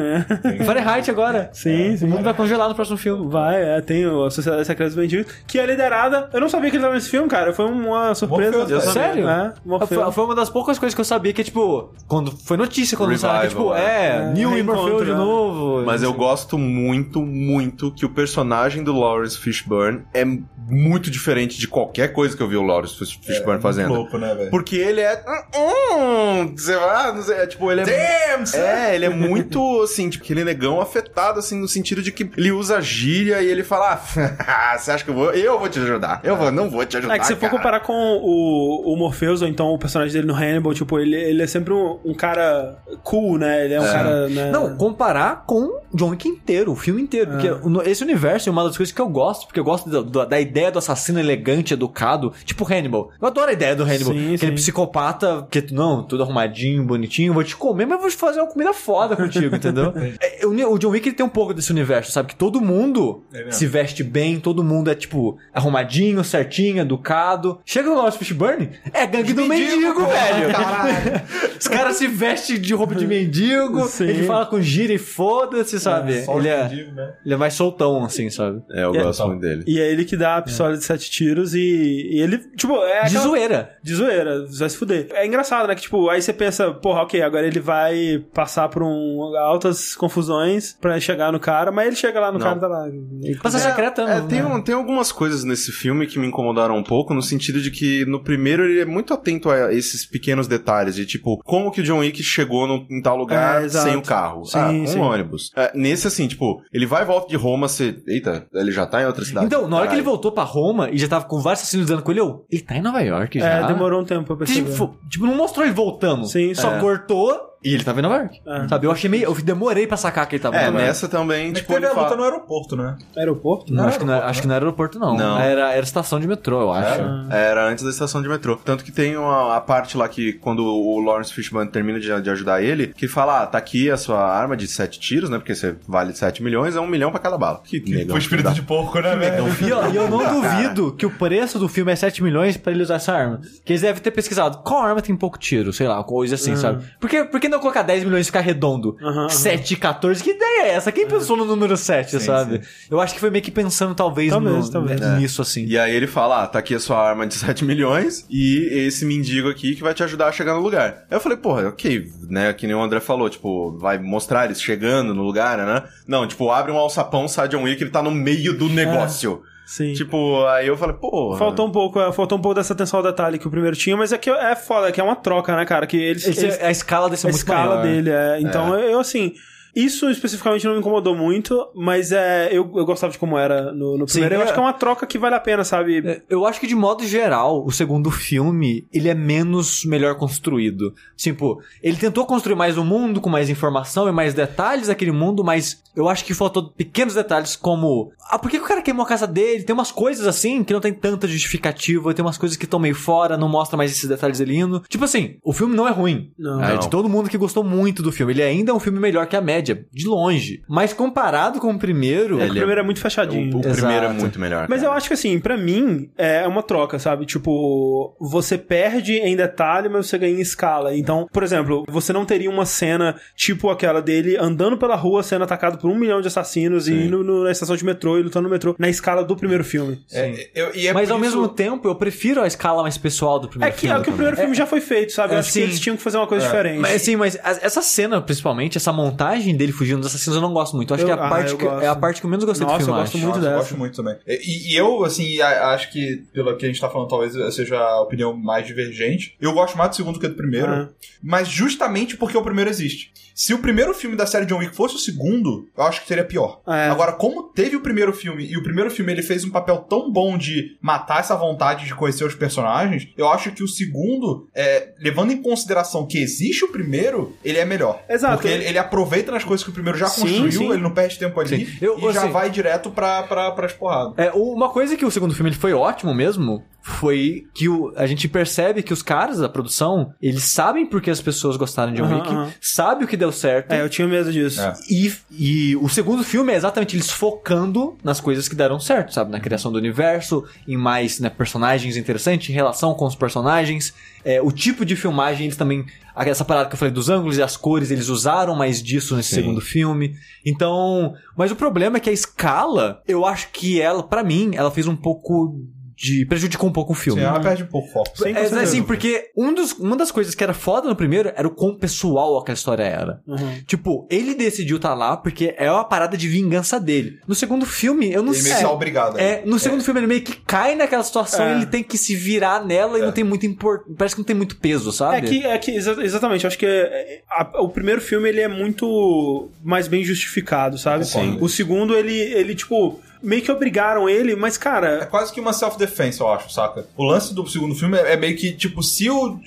Fahrenheit agora. Sim, sim. O mundo vai congelar no próximo filme. Vai, é, tem o- a Sociedade Secreta dos Mendigos, que é liderada. Eu não sabia que ele tava nesse filme, cara. Foi uma surpresa. Sério? É, Morpheus. Foi, foi uma das poucas coisas que eu sabia que, tipo, quando foi notícia quando Revival, lançaram, que, tipo, é. é, É, Neil e de novo. Mas eu gosto muito, muito que o personagem do Lawrence Fishburne é muito diferente de qualquer coisa que eu vi o Lawrence Fish- Fishburne fazendo. Louco, né? Porque ele é. Hum, hum, sei lá, não sei, é, tipo, ele é. Damn. É, ele é muito, assim, tipo, aquele negão afetado, assim, no sentido de que ele usa gíria e ele fala, ah, você acha que eu vou? Eu vou te ajudar. Eu vou, não vou te ajudar. É que se for cara." comparar com o, o Morpheus, ou então o personagem dele no Hannibal, tipo, ele, ele é sempre um, um cara cool, né? Ele é um cara, né? Não, comparar com John Wick inteiro, o filme inteiro. Porque no- esse universo é uma das coisas que eu gosto, porque eu gosto da, da- da ideia do assassino elegante, educado, tipo Hannibal. Eu adoro a ideia do Hannibal. Sim, aquele sim. psicopata, que não, tudo arrumadinho, bonitinho, vou te comer, mas vou te fazer uma comida foda contigo, entendeu? É, o, o John Wick ele tem um pouco desse universo, sabe? Que todo mundo É se veste bem, todo mundo é, tipo, arrumadinho, certinho, educado. Chega no Lawrence Fishburne, é gangue do mendigo, velho. Caralho. Os caras se vestem de roupa de mendigo, Sim. ele fala com gira e foda-se, sabe? Só ele, é, né? ele é mais soltão, assim, sabe? É, eu É, gosto então. muito dele. E é ele que dá a pistola de sete tiros e, e ele, tipo, é De aquela- zoeira. De zoeira, vai se fuder. É engraçado, né? Que, tipo, aí você pensa, porra, ok, agora ele vai passar por um, altas confusões pra chegar no cara, mas ele chega lá no Não. cara e tá lá. E- Passa secreta, É, não, tem, né? um- tem algumas coisas nesse filme que me incomodaram um pouco, no sentido de que no primeiro ele é muito atento a esses pequenos detalhes, de tipo, como que o John Wick chegou no, em tal lugar É, sem o carro? Sim, ah, um sim. ônibus. É, nesse, assim, tipo, ele vai e volta de Roma, você. Eita, ele já tá em outra cidade. Então, na hora que ele Caralho. voltou pra Roma e já tava com vários assassinos dizendo com ele, eu, ele tá em Nova York já. É, demorou um tempo pra perceber. Tipo, tipo, não mostrou ele voltando. Sim, Só é. cortou e ele tava em Nova York. É. Sabe? Eu achei meio. Eu demorei pra sacar que ele tava em É, Nova York. nessa também, Mas tipo, teve ele a luta fala... no aeroporto, né? Aeroporto? Não, Não acho, que não era, era acho que não era aeroporto, não. Não. Era, era estação de metrô, eu acho. Era antes da estação de metrô. Tanto que tem uma, a parte lá que, quando o Lawrence Fishburne termina de, de ajudar ele, que fala, ah, tá aqui a sua arma de sete tiros, né? Porque você vale 7 milhões, é um milhão pra cada bala. Que negão, Foi espírito de porco, né, velho? E eu, eu não duvido que o preço do filme é 7 milhões pra ele usar essa arma. Que eles devem ter pesquisado qual arma tem pouco tiro, sei lá, coisa assim, sabe? Por que, por que não colocar 10 milhões e ficar redondo? Aham, aham. 7 e 14, que ideia é essa? Quem pensou no número 7, sabe? Eu acho que foi meio que pensando talvez, Talvez, no- talvez. nisso assim. E aí ele fala, ah, tá aqui a sua arma de 7 milhões e esse mendigo aqui que vai te ajudar a chegar no lugar. Aí eu falei, porra, ok, né, que nem o André falou, tipo, vai mostrar eles chegando no lugar, né? Não, tipo, abre um alçapão, sai John Wick, ele tá no meio do negócio. Sim. Tipo, aí eu falei, pô... Faltou um pouco, é, faltou um pouco dessa atenção ao detalhe que o primeiro tinha, mas é que é foda, que é uma troca, né, cara? Que eles. Esse- eles- a escala desse é a muito escala maior. dele, é. Então, eu, assim. Isso especificamente não me incomodou muito, mas é, eu, eu gostava de como era no, no Sim, primeiro. eu é. acho que é uma troca que vale a pena, sabe? É, Eu acho que de modo geral, o segundo filme, ele é menos melhor construído. Tipo, ele tentou construir mais um mundo com mais informação e mais detalhes daquele mundo, mas eu acho que faltou pequenos detalhes como, ah, por que, que o cara queimou a casa dele? Tem umas coisas assim que não tem tanta justificativa, tem umas coisas que estão meio fora, não mostra mais esses detalhes dele indo. Tipo assim, o filme não é ruim. Não. É de todo mundo que gostou muito do filme. Ele ainda é um filme melhor que a média, de longe. Mas comparado com o primeiro, o ele primeiro é, é- muito fechadinho. O, o primeiro é muito melhor. Mas eu acho que assim, pra mim, é uma troca, sabe? Tipo, você perde em detalhe, mas você ganha em escala. Então, por exemplo, você não teria uma cena tipo aquela dele andando pela rua sendo atacado por um milhão de assassinos e indo no- na estação de metrô e lutando no metrô na escala do primeiro filme. É, eu- e é mas ao isso- mesmo tempo, eu prefiro a escala mais pessoal do É primeiro que, filme. é que o primeiro filme já foi feito, sabe? Eu É, acho sim. que eles tinham que fazer uma coisa diferente. Mas assim, mas essa cena, principalmente, essa montagem dele fugindo dos assassinos, eu não gosto muito. Eu acho Eu- que é a, ah, parte eu que, é a parte que eu menos gostei Nossa, do filme. eu gosto acho. muito Nossa, eu dessa. gosto muito também. E, e eu, assim, a- acho que, pelo que a gente tá falando, talvez seja a opinião mais divergente. Eu gosto mais do segundo que do primeiro, Ah. mas justamente porque o primeiro existe. Se o primeiro filme da série John Wick fosse o segundo, eu acho que seria pior. É. Agora, como teve o primeiro filme, e o primeiro filme ele fez um papel tão bom de matar essa vontade de conhecer os personagens, eu acho que o segundo, é, levando em consideração que existe o primeiro, ele é melhor. Exato. Porque ele, ele aproveita nas coisas que o primeiro já Sim, construiu, sim. ele não perde tempo ali. Eu- e já assim- vai direto pra, pra, pras porradas. É, uma coisa que o segundo filme ele foi ótimo mesmo foi que o, a gente percebe que os caras da produção, eles sabem porque as pessoas gostaram de John Aham, Wick, aham. sabem o que deu certo. É, eu tinha medo disso. É. E, e o segundo filme é exatamente eles focando nas coisas que deram certo, sabe? Na criação do universo, em mais né, personagens interessantes, em relação com os personagens. É, o tipo de filmagem, eles também. Essa parada que eu falei dos ângulos e as cores, eles usaram mais disso nesse Sim. segundo filme. Então. Mas o problema é que a escala, eu acho que ela, pra mim, ela fez um pouco de prejudicou um pouco o filme. Sim, ela perde um pouco o foco. É, assim, porque um dos, uma das coisas que era foda no primeiro era o quão pessoal aquela história era. Uhum. Tipo, ele decidiu estar lá porque é uma parada de vingança dele. No segundo filme, eu não Ele meio sei. que é obrigado. É, no segundo filme ele meio que cai naquela situação É. e ele tem que se virar nela e não tem muito import... Parece que não tem muito peso, sabe? É que, é que exa- exatamente, eu acho que é- a- o primeiro filme ele é muito mais bem justificado, sabe? Sim. O segundo, ele, ele, tipo, meio que obrigaram ele, mas, É cara. quase que uma self-defense, eu acho, saca? O lance do segundo filme é é meio que, tipo, se o,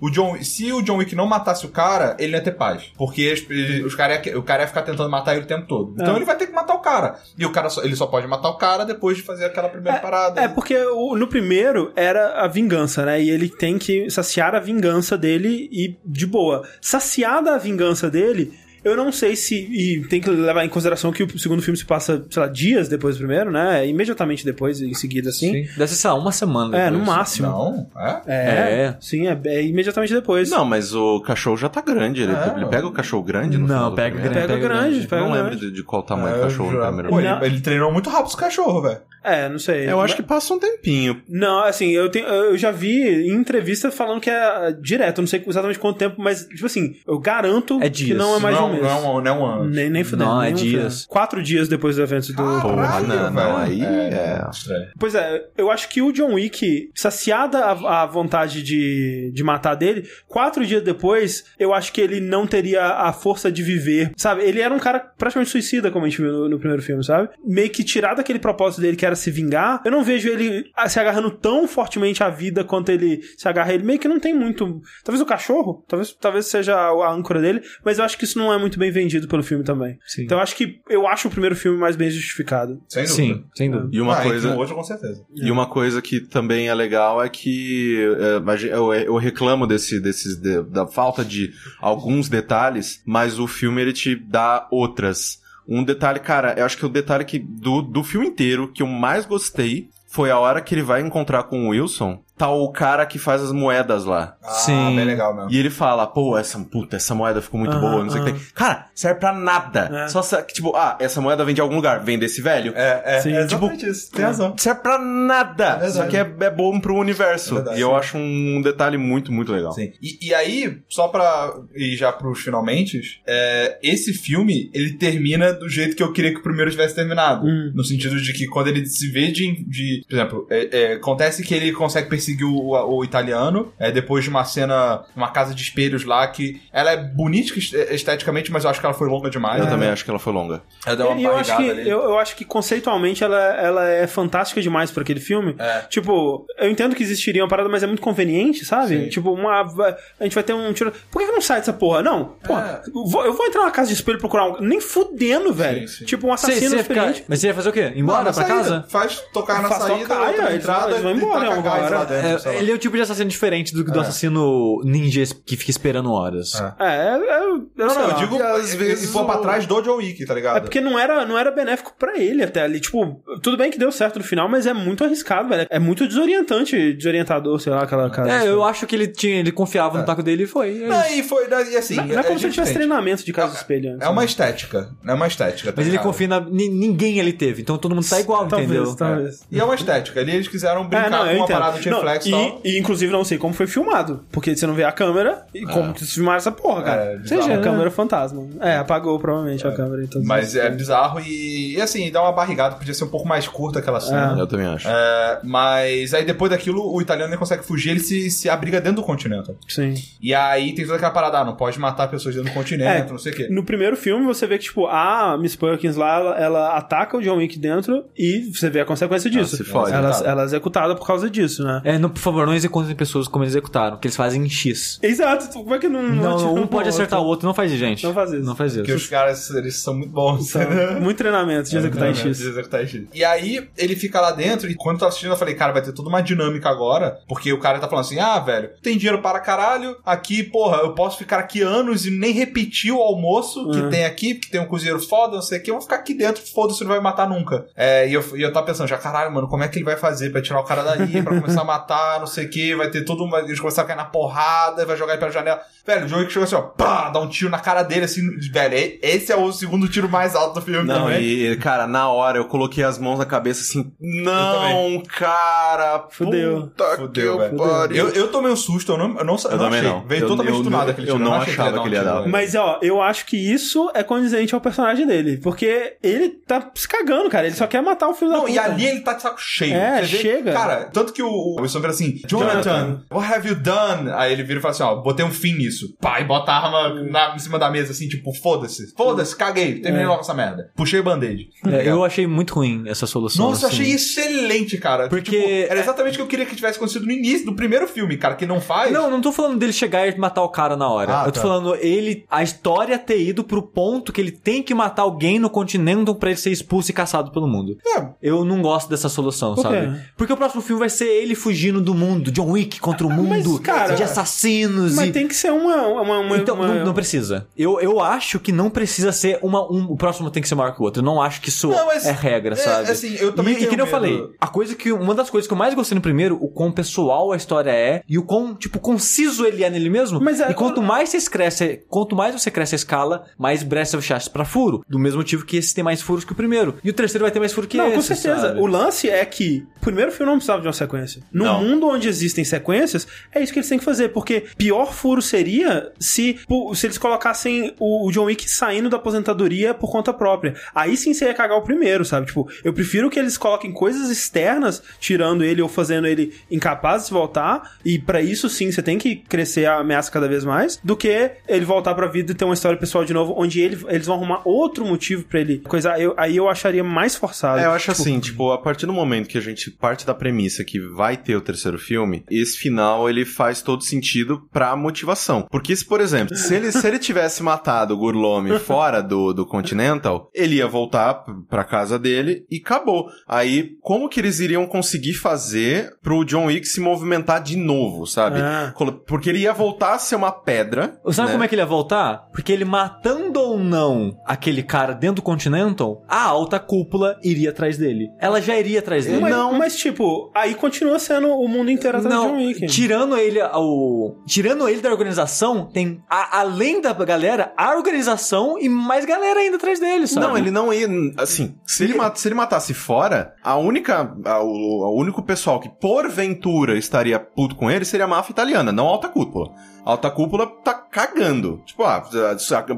o John, se o John Wick não matasse o cara, ele não ia ter paz. Porque os, cara ia, o cara ia ficar tentando matar ele o tempo todo. Então É. ele vai ter que matar o cara. E o cara só, ele só pode matar o cara depois de fazer aquela primeira parada. É, porque o- no primeiro era a vingança, né? E ele tem que saciar a vingança dele e de boa. Saciada a vingança dele, eu não sei se. E tem que levar em consideração que o segundo filme se passa, sei lá, dias depois do primeiro, né? Imediatamente depois, em seguida, assim. Sim. Deve ser, sei lá, uma semana. É, no depois. máximo. Não, é? É, É. Sim, é, é imediatamente depois. Não, mas o cachorro já tá grande. Ele, É, ele pega o cachorro grande no Não, pega grande. Pega grande, pega Eu não lembro grande. de, de qual tamanho É, o cachorro no eu primeiro. Pô, ele, ele treinou muito rápido os cachorros, velho. É, não sei. Eu acho que passa um tempinho. Não, assim, eu, tenho, eu já vi em entrevista falando que é direto, eu não sei exatamente quanto tempo, mas, tipo assim, eu garanto É que não é mais de não, um mês. Não, é um, não é um ano. Nem, nem fudendo. Não, é dias. fudendo. Quatro dias depois do evento do. Porra, não, não, velho. aí é... estranho. Pois é, eu acho que o John Wick, saciada a, a vontade de, de matar dele, quatro dias depois, eu acho que ele não teria a força de viver, sabe? Ele era um cara praticamente suicida, como a gente viu no, no primeiro filme, sabe? Meio que tirado aquele propósito dele que era se vingar, eu não vejo ele ah, se agarrando tão fortemente à vida quanto ele se agarra a ele. Meio que não tem muito. Talvez o cachorro, talvez, talvez seja a âncora dele, mas eu acho que isso não é muito bem vendido pelo filme também. Sim. Então eu acho que eu acho o primeiro filme mais bem justificado. Sem dúvida. Sim, sem dúvida. E uma ah, coisa... outro, com certeza. E uma coisa que também é legal é que é, eu, eu reclamo desse, desses, de- da falta de alguns detalhes, mas o filme ele te dá outras. Um detalhe, cara, eu acho que o detalhe que do, do filme inteiro que eu mais gostei foi a hora que ele vai encontrar com o Wilson, tá o cara que faz as moedas lá. Ah, Sim. bem legal mesmo. E ele fala, pô, essa puta, essa moeda ficou muito boa, não sei o que tem. Cara, serve pra nada. É. Só tipo, ah, essa moeda vem de algum lugar, vem desse velho. É, é, Sim. é exatamente isso. Tem razão. serve pra nada. É Só que é, é bom pro universo. É verdade, e eu sim. acho um detalhe muito, muito legal. Sim. E, e aí, só pra ir já pros finalmente, é, esse filme, ele termina do jeito que eu queria que o primeiro tivesse terminado. Hum. No sentido de que quando ele se vê de... de por exemplo, é, é, acontece que ele consegue perseguir o, o italiano, é, depois de uma cena, uma casa de espelhos lá, que ela é bonita est- esteticamente, mas eu acho que ela foi longa demais. Eu né? também acho que ela foi longa. Ela deu uma E eu acho, que, eu, eu acho que conceitualmente ela, ela é fantástica demais pra aquele filme. É. Tipo, eu entendo que existiria uma parada, mas é muito conveniente, sabe? Sim. Tipo, uma. A gente vai ter um tiro. Por que não sai dessa porra? Não, porra, É. eu vou, eu vou entrar na casa de espelho e procurar um. Nem fudendo, velho. sim. Tipo, um assassino ia ficar- experiente. Mas você ia fazer o quê? Embora pra saída. casa? Faz tocar na Faz saída, tocar, outra é, eles vão- entrada eles vão embora taca dentro, É, sei lá. ele é o tipo de assassino diferente do, do É. assassino ninja que fica esperando horas. É. É, é, é, eu Não, sei não, eu digo, E às vezes e pôr pra o- trás do John Wick, tá ligado? É porque não era, não era benéfico pra ele até ali. Tipo, tudo bem que deu certo no final, mas é muito arriscado, velho. É muito desorientante, desorientador, sei lá, aquela casa. É, eu acho que ele tinha, ele confiava no taco dele e foi. É Não, e foi, e assim... Não, não é como se ele tivesse treinamento de casa de espelho antes. É uma né? estética, é uma estética. tá Mas ele ligado? confia na. ni- Ninguém ele teve, então todo mundo tá igual, Talvez, entendeu? talvez. E é uma estética. Ali eles quiseram brincar É, não, com uma entendo. parada de Não, reflexo e tal. e, e, inclusive não sei como foi filmado. Porque você não vê a câmera e como que se filmaram essa porra, cara. É, bizarro. Seja, a né? câmera fantasma. É, apagou provavelmente a câmera. Então, Mas é bizarro e, e assim, dá uma barrigada. Podia ser um pouco mais curta aquela cena. Eu também acho. É, mas aí depois daquilo, o italiano nem consegue fugir, ele se, se abriga dentro do continente. Sim. E aí tem toda aquela parada, ah, não pode matar pessoas dentro do continente, É, não sei o quê. No primeiro filme, você vê que, tipo, a Miss Perkins lá, ela, ela ataca o John Wick dentro e você vê a consequência disso. se fode. Ela, Executada. ela é executada por causa disso, né? É, não, por favor, não executem pessoas como eles executaram, que eles fazem em X. Exato, como é que não. Não, atira um pode acertar o outro? outro, não faz isso, gente. Não faz isso. Não faz isso. Porque os caras, eles são muito bons. Então, muito treinamento de executar em De X. executar em X. E aí, ele fica lá dentro, e quando eu tô assistindo, eu falei, cara, vai ter toda uma dinâmica agora, porque o cara tá falando assim, ah, velho, tem dinheiro para caralho, aqui, porra, eu posso ficar aqui anos e nem repetir o almoço que Uhum. tem aqui, porque tem um cozinheiro foda, não sei o que, eu vou ficar aqui dentro, foda-se, não vai me matar nunca. É, e, eu, e eu tava pensando, já, caralho, mano, como é que ele vai fazer pra tirar o cara daí, pra começar a matar, não sei o que, vai ter todo uma. Eles começaram a cair na porrada, vai jogar ele pela janela. Velho, o John Wick chegou assim, ó, pá, dá um tiro na cara dele, assim, velho. Esse é o segundo tiro mais alto do filme Não, também. e, cara, na hora eu coloquei as mãos na cabeça assim, não, cara, Fudeu. puta Fudeu, que velho. pariu. Eu, eu tomei um susto, eu não, eu não, eu Eu não também achei. não. Veio Eu- totalmente eu- do nada eu- aquele eu tiro. não achei achava que ele ia dar. Mas, ó, eu acho que isso é condizente ao personagem dele. Porque ele tá se cagando, cara. Ele só quer matar o filho da Não, puta. e ali ele tá de saco cheio. É, Você vê- chega. Cara, tanto que o, o Vira assim, Jonathan, Jonathan. what have you done? Aí ele vira e fala assim, ó, botei um fim nisso. Pá, e bota a arma na- em cima da mesa, assim, tipo, foda-se. Foda-se, caguei. Terminei É. logo essa merda. Puxei o band-aid. É, eu achei muito ruim essa solução. Nossa, eu assim. achei excelente, cara. Porque- Tipo, era exatamente o que eu queria que tivesse acontecido no início do primeiro filme, cara, que não faz. Não, não tô falando dele chegar e matar o cara na hora. Ah, eu tô tá. falando ele, a história ter ido pro ponto que ele tem que matar alguém no Continental pra ele ser expulso e caçado pelo mundo. É. Eu não gosto dessa solução, Por quê? sabe? Porque o próximo filme vai ser ele fugindo do mundo, John Wick contra o mundo, cara, de assassinos Mas e... tem que ser uma. uma, uma- Então, uma- não, não precisa. Eu, eu acho que não precisa ser uma. Um, o próximo tem que ser maior que o outro. Eu não acho que isso Não, mas- é regra, é, sabe? assim, eu também e, e tenho que nem eu falei, a coisa que. Uma das coisas que eu mais gostei no primeiro, o quão pessoal a história é e o quão, tipo, conciso ele é nele mesmo. Mas é- e quanto mais você cresce, quanto mais você cresce a escala, mais brecha acha pra furo. Do mesmo motivo que esse tem mais furos que o primeiro. E o terceiro vai ter mais furo que Não, esse. com certeza. sabe? O lance é que o primeiro filme não precisava de uma sequência. No Não. mundo onde existem sequências, é isso que eles têm que fazer. Porque pior furo seria se, se eles colocassem o, o John Wick saindo da aposentadoria por conta própria. Aí sim você ia cagar o primeiro, sabe? Tipo, eu prefiro que eles coloquem coisas externas, tirando ele ou fazendo ele incapaz de voltar. E pra isso sim você tem que crescer a ameaça cada vez mais. Do que ele voltar pra vida e ter uma história pessoal de novo, onde ele, eles vão arrumar outro motivo pra ele coisa. Eu, aí eu acharia mais forçado. É, eu acho assim, tipo, a partir do momento que a gente parte da premissa que vai ter o terceiro filme, esse final ele faz todo sentido pra motivação. Porque se, por exemplo, se ele, se ele tivesse matado o Gurlome fora do, do Continental, ele ia voltar pra casa dele e acabou. Aí, como que eles iriam conseguir fazer pro John Wick se movimentar de novo, sabe? Ah. Colo- Porque ele ia voltar a ser uma pedra. Sabe né? como é que ele ia voltar? Porque ele matando ou não aquele cara dentro do Continental, a alta cúpula iria atrás dele. Ela já iria atrás dele. Mas, mas, tipo, aí continua sendo o mundo inteiro atrás de John Não, Wick. tirando ele ao, tirando ele da organização, tem a- além da galera, a organização e mais galera ainda atrás dele, sabe? Não, ele não ia. Assim, se ele, se ele matasse fora, a única. A, o, o único pessoal que porventura estaria puto com ele seria a máfia italiana, não a alta cúpula. A alta cúpula tá cagando. Tipo, ah,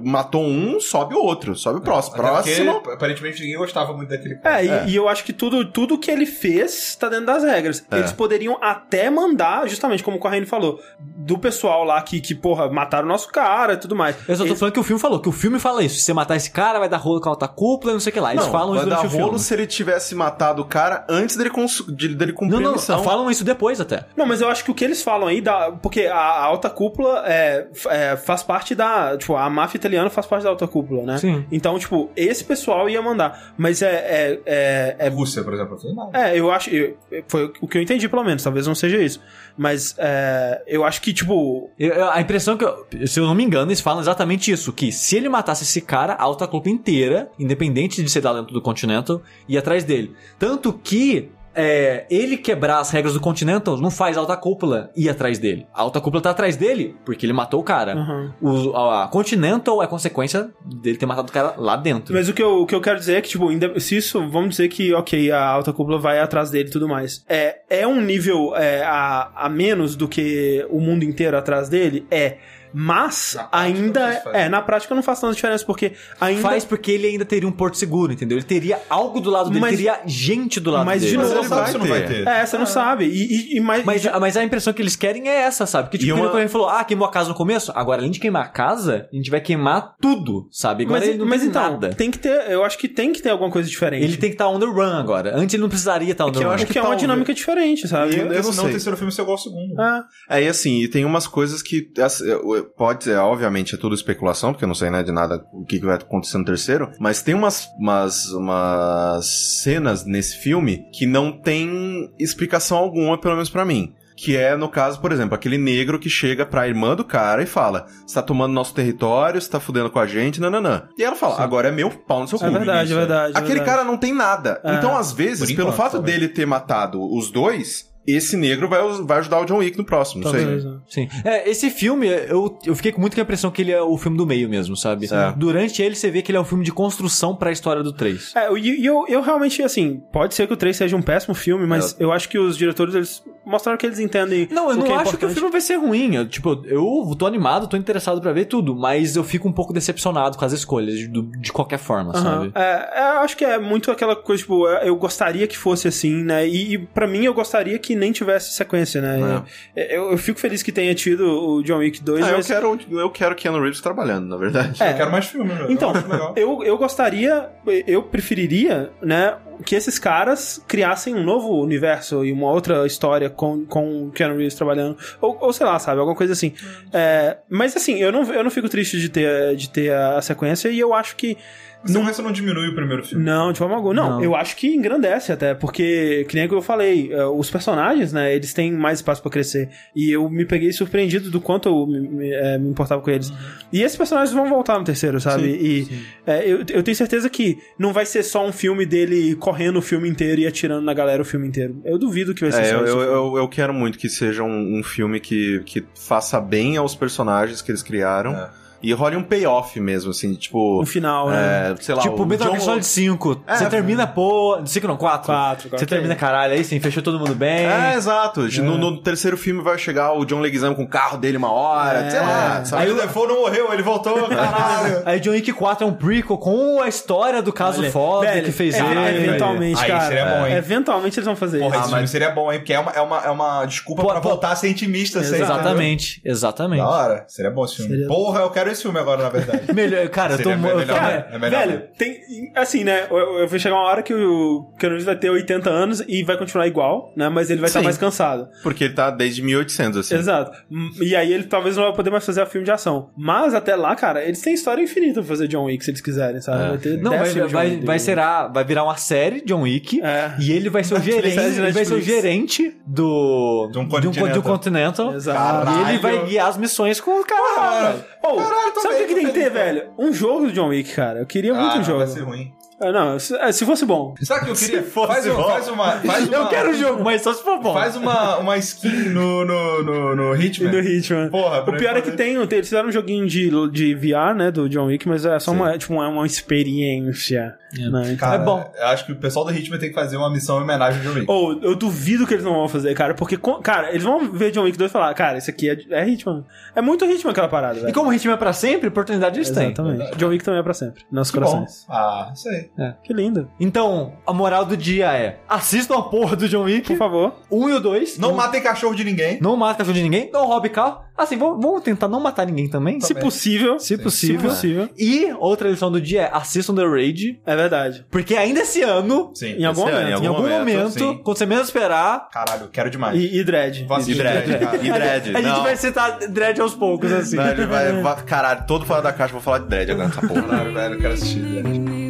matou um, sobe o outro, sobe o próximo. Até porque, Próximo. aparentemente ninguém gostava muito daquele cara. É, e, e eu acho que tudo, tudo que ele fez tá dentro das regras. É. Eles poderiam até mandar, justamente como o Corrêne falou, do pessoal lá que, que, porra, mataram o nosso cara e tudo mais. Eu só tô Eles- falando que o filme falou, que o filme fala isso. Se você matar esse cara, vai dar rolo com a alta cúpula e não sei o que lá. Eles Não, falam vai isso dar durante o rolo filme. se ele tivesse matado o cara antes dele, cons- de- dele cumprir Não, não, a missão. falam isso depois até. Não, mas eu acho que o que eles falam aí, dá, porque a, a alta cúpula é, f- é, faz parte da. Tipo, a máfia italiana faz parte da alta cúpula, né? Sim. Então, tipo, esse pessoal ia mandar. Mas é. é, é, é Rússia, por exemplo. É, eu acho. eu- foi o que eu entendi, pelo menos. Talvez não seja isso. Mas é, eu acho que, tipo. Eu- eu- a impressão que, eu, se eu não me engano, eles falam exatamente isso: que se ele matasse esse cara, a alta cúpula inteira, independente de ser da dentro do Continental, ia atrás dele. Tanto que. É, ele quebrar as regras do Continental não faz a alta cúpula ir atrás dele. A alta cúpula tá atrás dele porque ele matou o cara. Uhum. O, a, a Continental é consequência dele ter matado o cara lá dentro. Mas o que, eu, o que eu quero dizer é que, tipo, se isso, vamos dizer que, ok, a alta cúpula vai atrás dele e tudo mais. É, é um nível é, a, a menos do que o mundo inteiro atrás dele? É. Mas Na ainda. É, na prática não faz tanta diferença, porque ainda. Faz porque ele ainda teria um porto seguro, entendeu? Ele teria algo do lado dele, Mas- teria gente do lado mas de dele. Mas novo, ele sabe que você não vai ter. É, você não sabe. E, e, e mais, Mas, mas a impressão que eles querem é essa, sabe? Que tipo, E que nem uma- falou, ah, queimou a casa no começo. Agora, além de queimar a casa, a gente vai queimar tudo, sabe? Agora mas, ele não mas tem então, nada. tem que ter. Eu acho que tem que ter alguma coisa diferente. Ele tem que estar on the run agora. Antes ele não precisaria estar on the que eu acho Porque é uma talvez- dinâmica diferente, sabe? E- Porque eu não sei. o terceiro filme ser igual ao segundo. Ah, É, e assim, e tem umas coisas que eu- eu- pode ser, obviamente, é tudo especulação, porque eu não sei né, de nada o que, que vai acontecer no terceiro, mas tem umas, umas, umas cenas nesse filme que não tem explicação alguma, pelo menos pra mim. Que é, no caso, por exemplo, aquele negro que chega pra irmã do cara e fala: Você tá tomando nosso território, você tá fudendo com a gente, nananã. E ela fala: Agora é meu pau no seu cu. é verdade, é é. verdade. é Aquele verdade. cara não tem nada. É. Então, às vezes, Por pelo enquanto, fato também. dele ter matado os dois, esse negro vai, vai ajudar o John Wick no próximo, não sei. Talvez, né? Sim. É, esse filme, eu, eu fiquei com muito com a impressão que ele é o filme do meio mesmo, sabe? Certo. Durante ele, você vê que ele é um filme de construção pra história do 3. É, e e eu, eu realmente, assim, pode ser que o 3 seja um péssimo filme, mas eu acho que os diretores, eles mostraram que eles entendem Não, eu o não que é acho que o importante. filme vai ser ruim. Eu, tipo, eu tô animado, tô interessado pra ver tudo, mas eu fico um pouco decepcionado com as escolhas, de, de qualquer forma, Aham. sabe? É, é, eu acho que é muito aquela coisa, tipo, é, eu gostaria que fosse assim, né? E, e para mim eu gostaria que nem tivesse sequência, né? É, Eu, eu fico feliz que tenha tido o John Wick 2, Ah, eu mas. quero, eu quero Keanu Reeves trabalhando, na verdade. É. Eu quero mais filme, velho. Então, Eu eu, eu gostaria, eu preferiria, né, que esses caras criassem um novo universo e uma outra história com, com o Keanu Reeves trabalhando. Ou, ou sei lá, sabe, alguma coisa assim. É, mas assim, eu não, eu não fico triste de ter, de ter a sequência e eu acho que. A sequência não diminui o primeiro filme. Não, de forma alguma. Não, Não. eu acho que engrandece até, porque, que nem que eu falei, eh, os personagens, né, eles têm mais espaço pra crescer. E eu me peguei surpreendido do quanto eu me, me, eh, me importava com eles. E esses personagens vão voltar no terceiro, sabe? e eh, eu, eu tenho certeza que não vai ser só um filme dele correndo o filme inteiro e atirando na galera o filme inteiro. Eu duvido que vai ser É, só eu, isso. eu, eu, eu quero muito que seja um, um filme que, que faça bem aos personagens que eles criaram É. e role um payoff mesmo, assim, tipo. No final, né? É, sei lá, tipo, o Metal John- Gear Solid 5. você termina, pô... 5 não, 4. Quatro, quatro, Você termina, é. caralho, aí sim, fechou todo mundo bem. É, exato. No, no terceiro filme vai chegar o John Leguizamo com o carro dele uma hora, É. sei lá. Sabe? Aí o Defoe não morreu, ele voltou, caralho. Aí John Wick 4 é um prequel com a história do caso Olha, foda velho, que fez é, ele. Eventualmente, Aí cara. seria bom, hein? Eventualmente eles vão fazer Porra, isso. esse filme seria bom, hein? Porque é uma, é uma, é uma desculpa Pô, pra pô. voltar a ser intimista. Exatamente, exatamente. Da hora. Seria bom esse filme. Porra, eu quero esse filme agora, na verdade. Melhor, cara, eu tô... Eu melhor, tô- né? É melhor, velho, tem. Assim, né? Eu, eu vou chegar uma hora que o Keanu vai ter 80 anos e vai continuar igual, né? Mas ele vai estar Sim. mais cansado. Porque ele tá desde 1800, assim. Exato. E aí ele talvez não vai poder mais fazer a filme de ação. Mas até lá, cara, eles têm história infinita pra fazer John Wick, se eles quiserem, sabe? É. Vai ter Não, 10 vai, vai, John Wick vai, a- vai virar uma série, John Wick, É. e ele vai ser o gerente, ele vai ser o gerente do, De um de um, Continental. de um Continental. Exato. E ele vai Caralho. guiar as missões com o cara. velho. Oh, Caralho, tô sabe o que, que tem que ter, velho? Um jogo do John Wick, cara. Eu queria muito Ah, um não, jogo. vai ser ruim. Ah, não, se, é, se fosse bom. Sabe o que eu queria? fosse Faz, um, bom. faz uma. Faz uma Eu quero o jogo, mas só se for bom. Faz uma, uma skin no, no, no, no Hitman. Do Hitman. Porra, o pior é que tem, eles fizeram um joguinho de, de VR, né, do John Wick, mas é só uma, tipo, uma, uma experiência. Né? Então- Cara, É bom. Eu acho que o pessoal do Hitman tem que fazer uma missão em homenagem ao John Wick. Ou, eu duvido que eles não vão fazer, cara, porque, cara, eles vão ver John Wick 2 e falar, cara, isso aqui é, é Hitman. É muito Hitman aquela parada, E velho. como o ritmo é pra sempre, oportunidade eles têm. Exatamente. John Wick também é pra sempre. Nossos Que bom. corações. Ah, isso aí. Que lindo. Então, a moral do dia é: assistam a porra do John Wick, Por favor. um e o dois. Não matem cachorro de ninguém. Não mata cachorro de ninguém, não roube carro. Assim, vamos, vamos tentar não matar ninguém também. Se possível. Se possível. Se possível. E outra lição do dia é assistam The Raid, É verdade. porque ainda esse ano, Sim. Em algum Esse ano, momento. em algum momento, sim. quando você menos esperar, Caralho, quero demais. E, e Dread. E Dredd. cara. E Dredd. a gente não. vai citar Dread aos poucos, assim. Não, ele vai, vai- Caralho, todo fora da caixa eu vou falar de Dredd agora nessa porra. Caralho, velho, eu quero assistir. me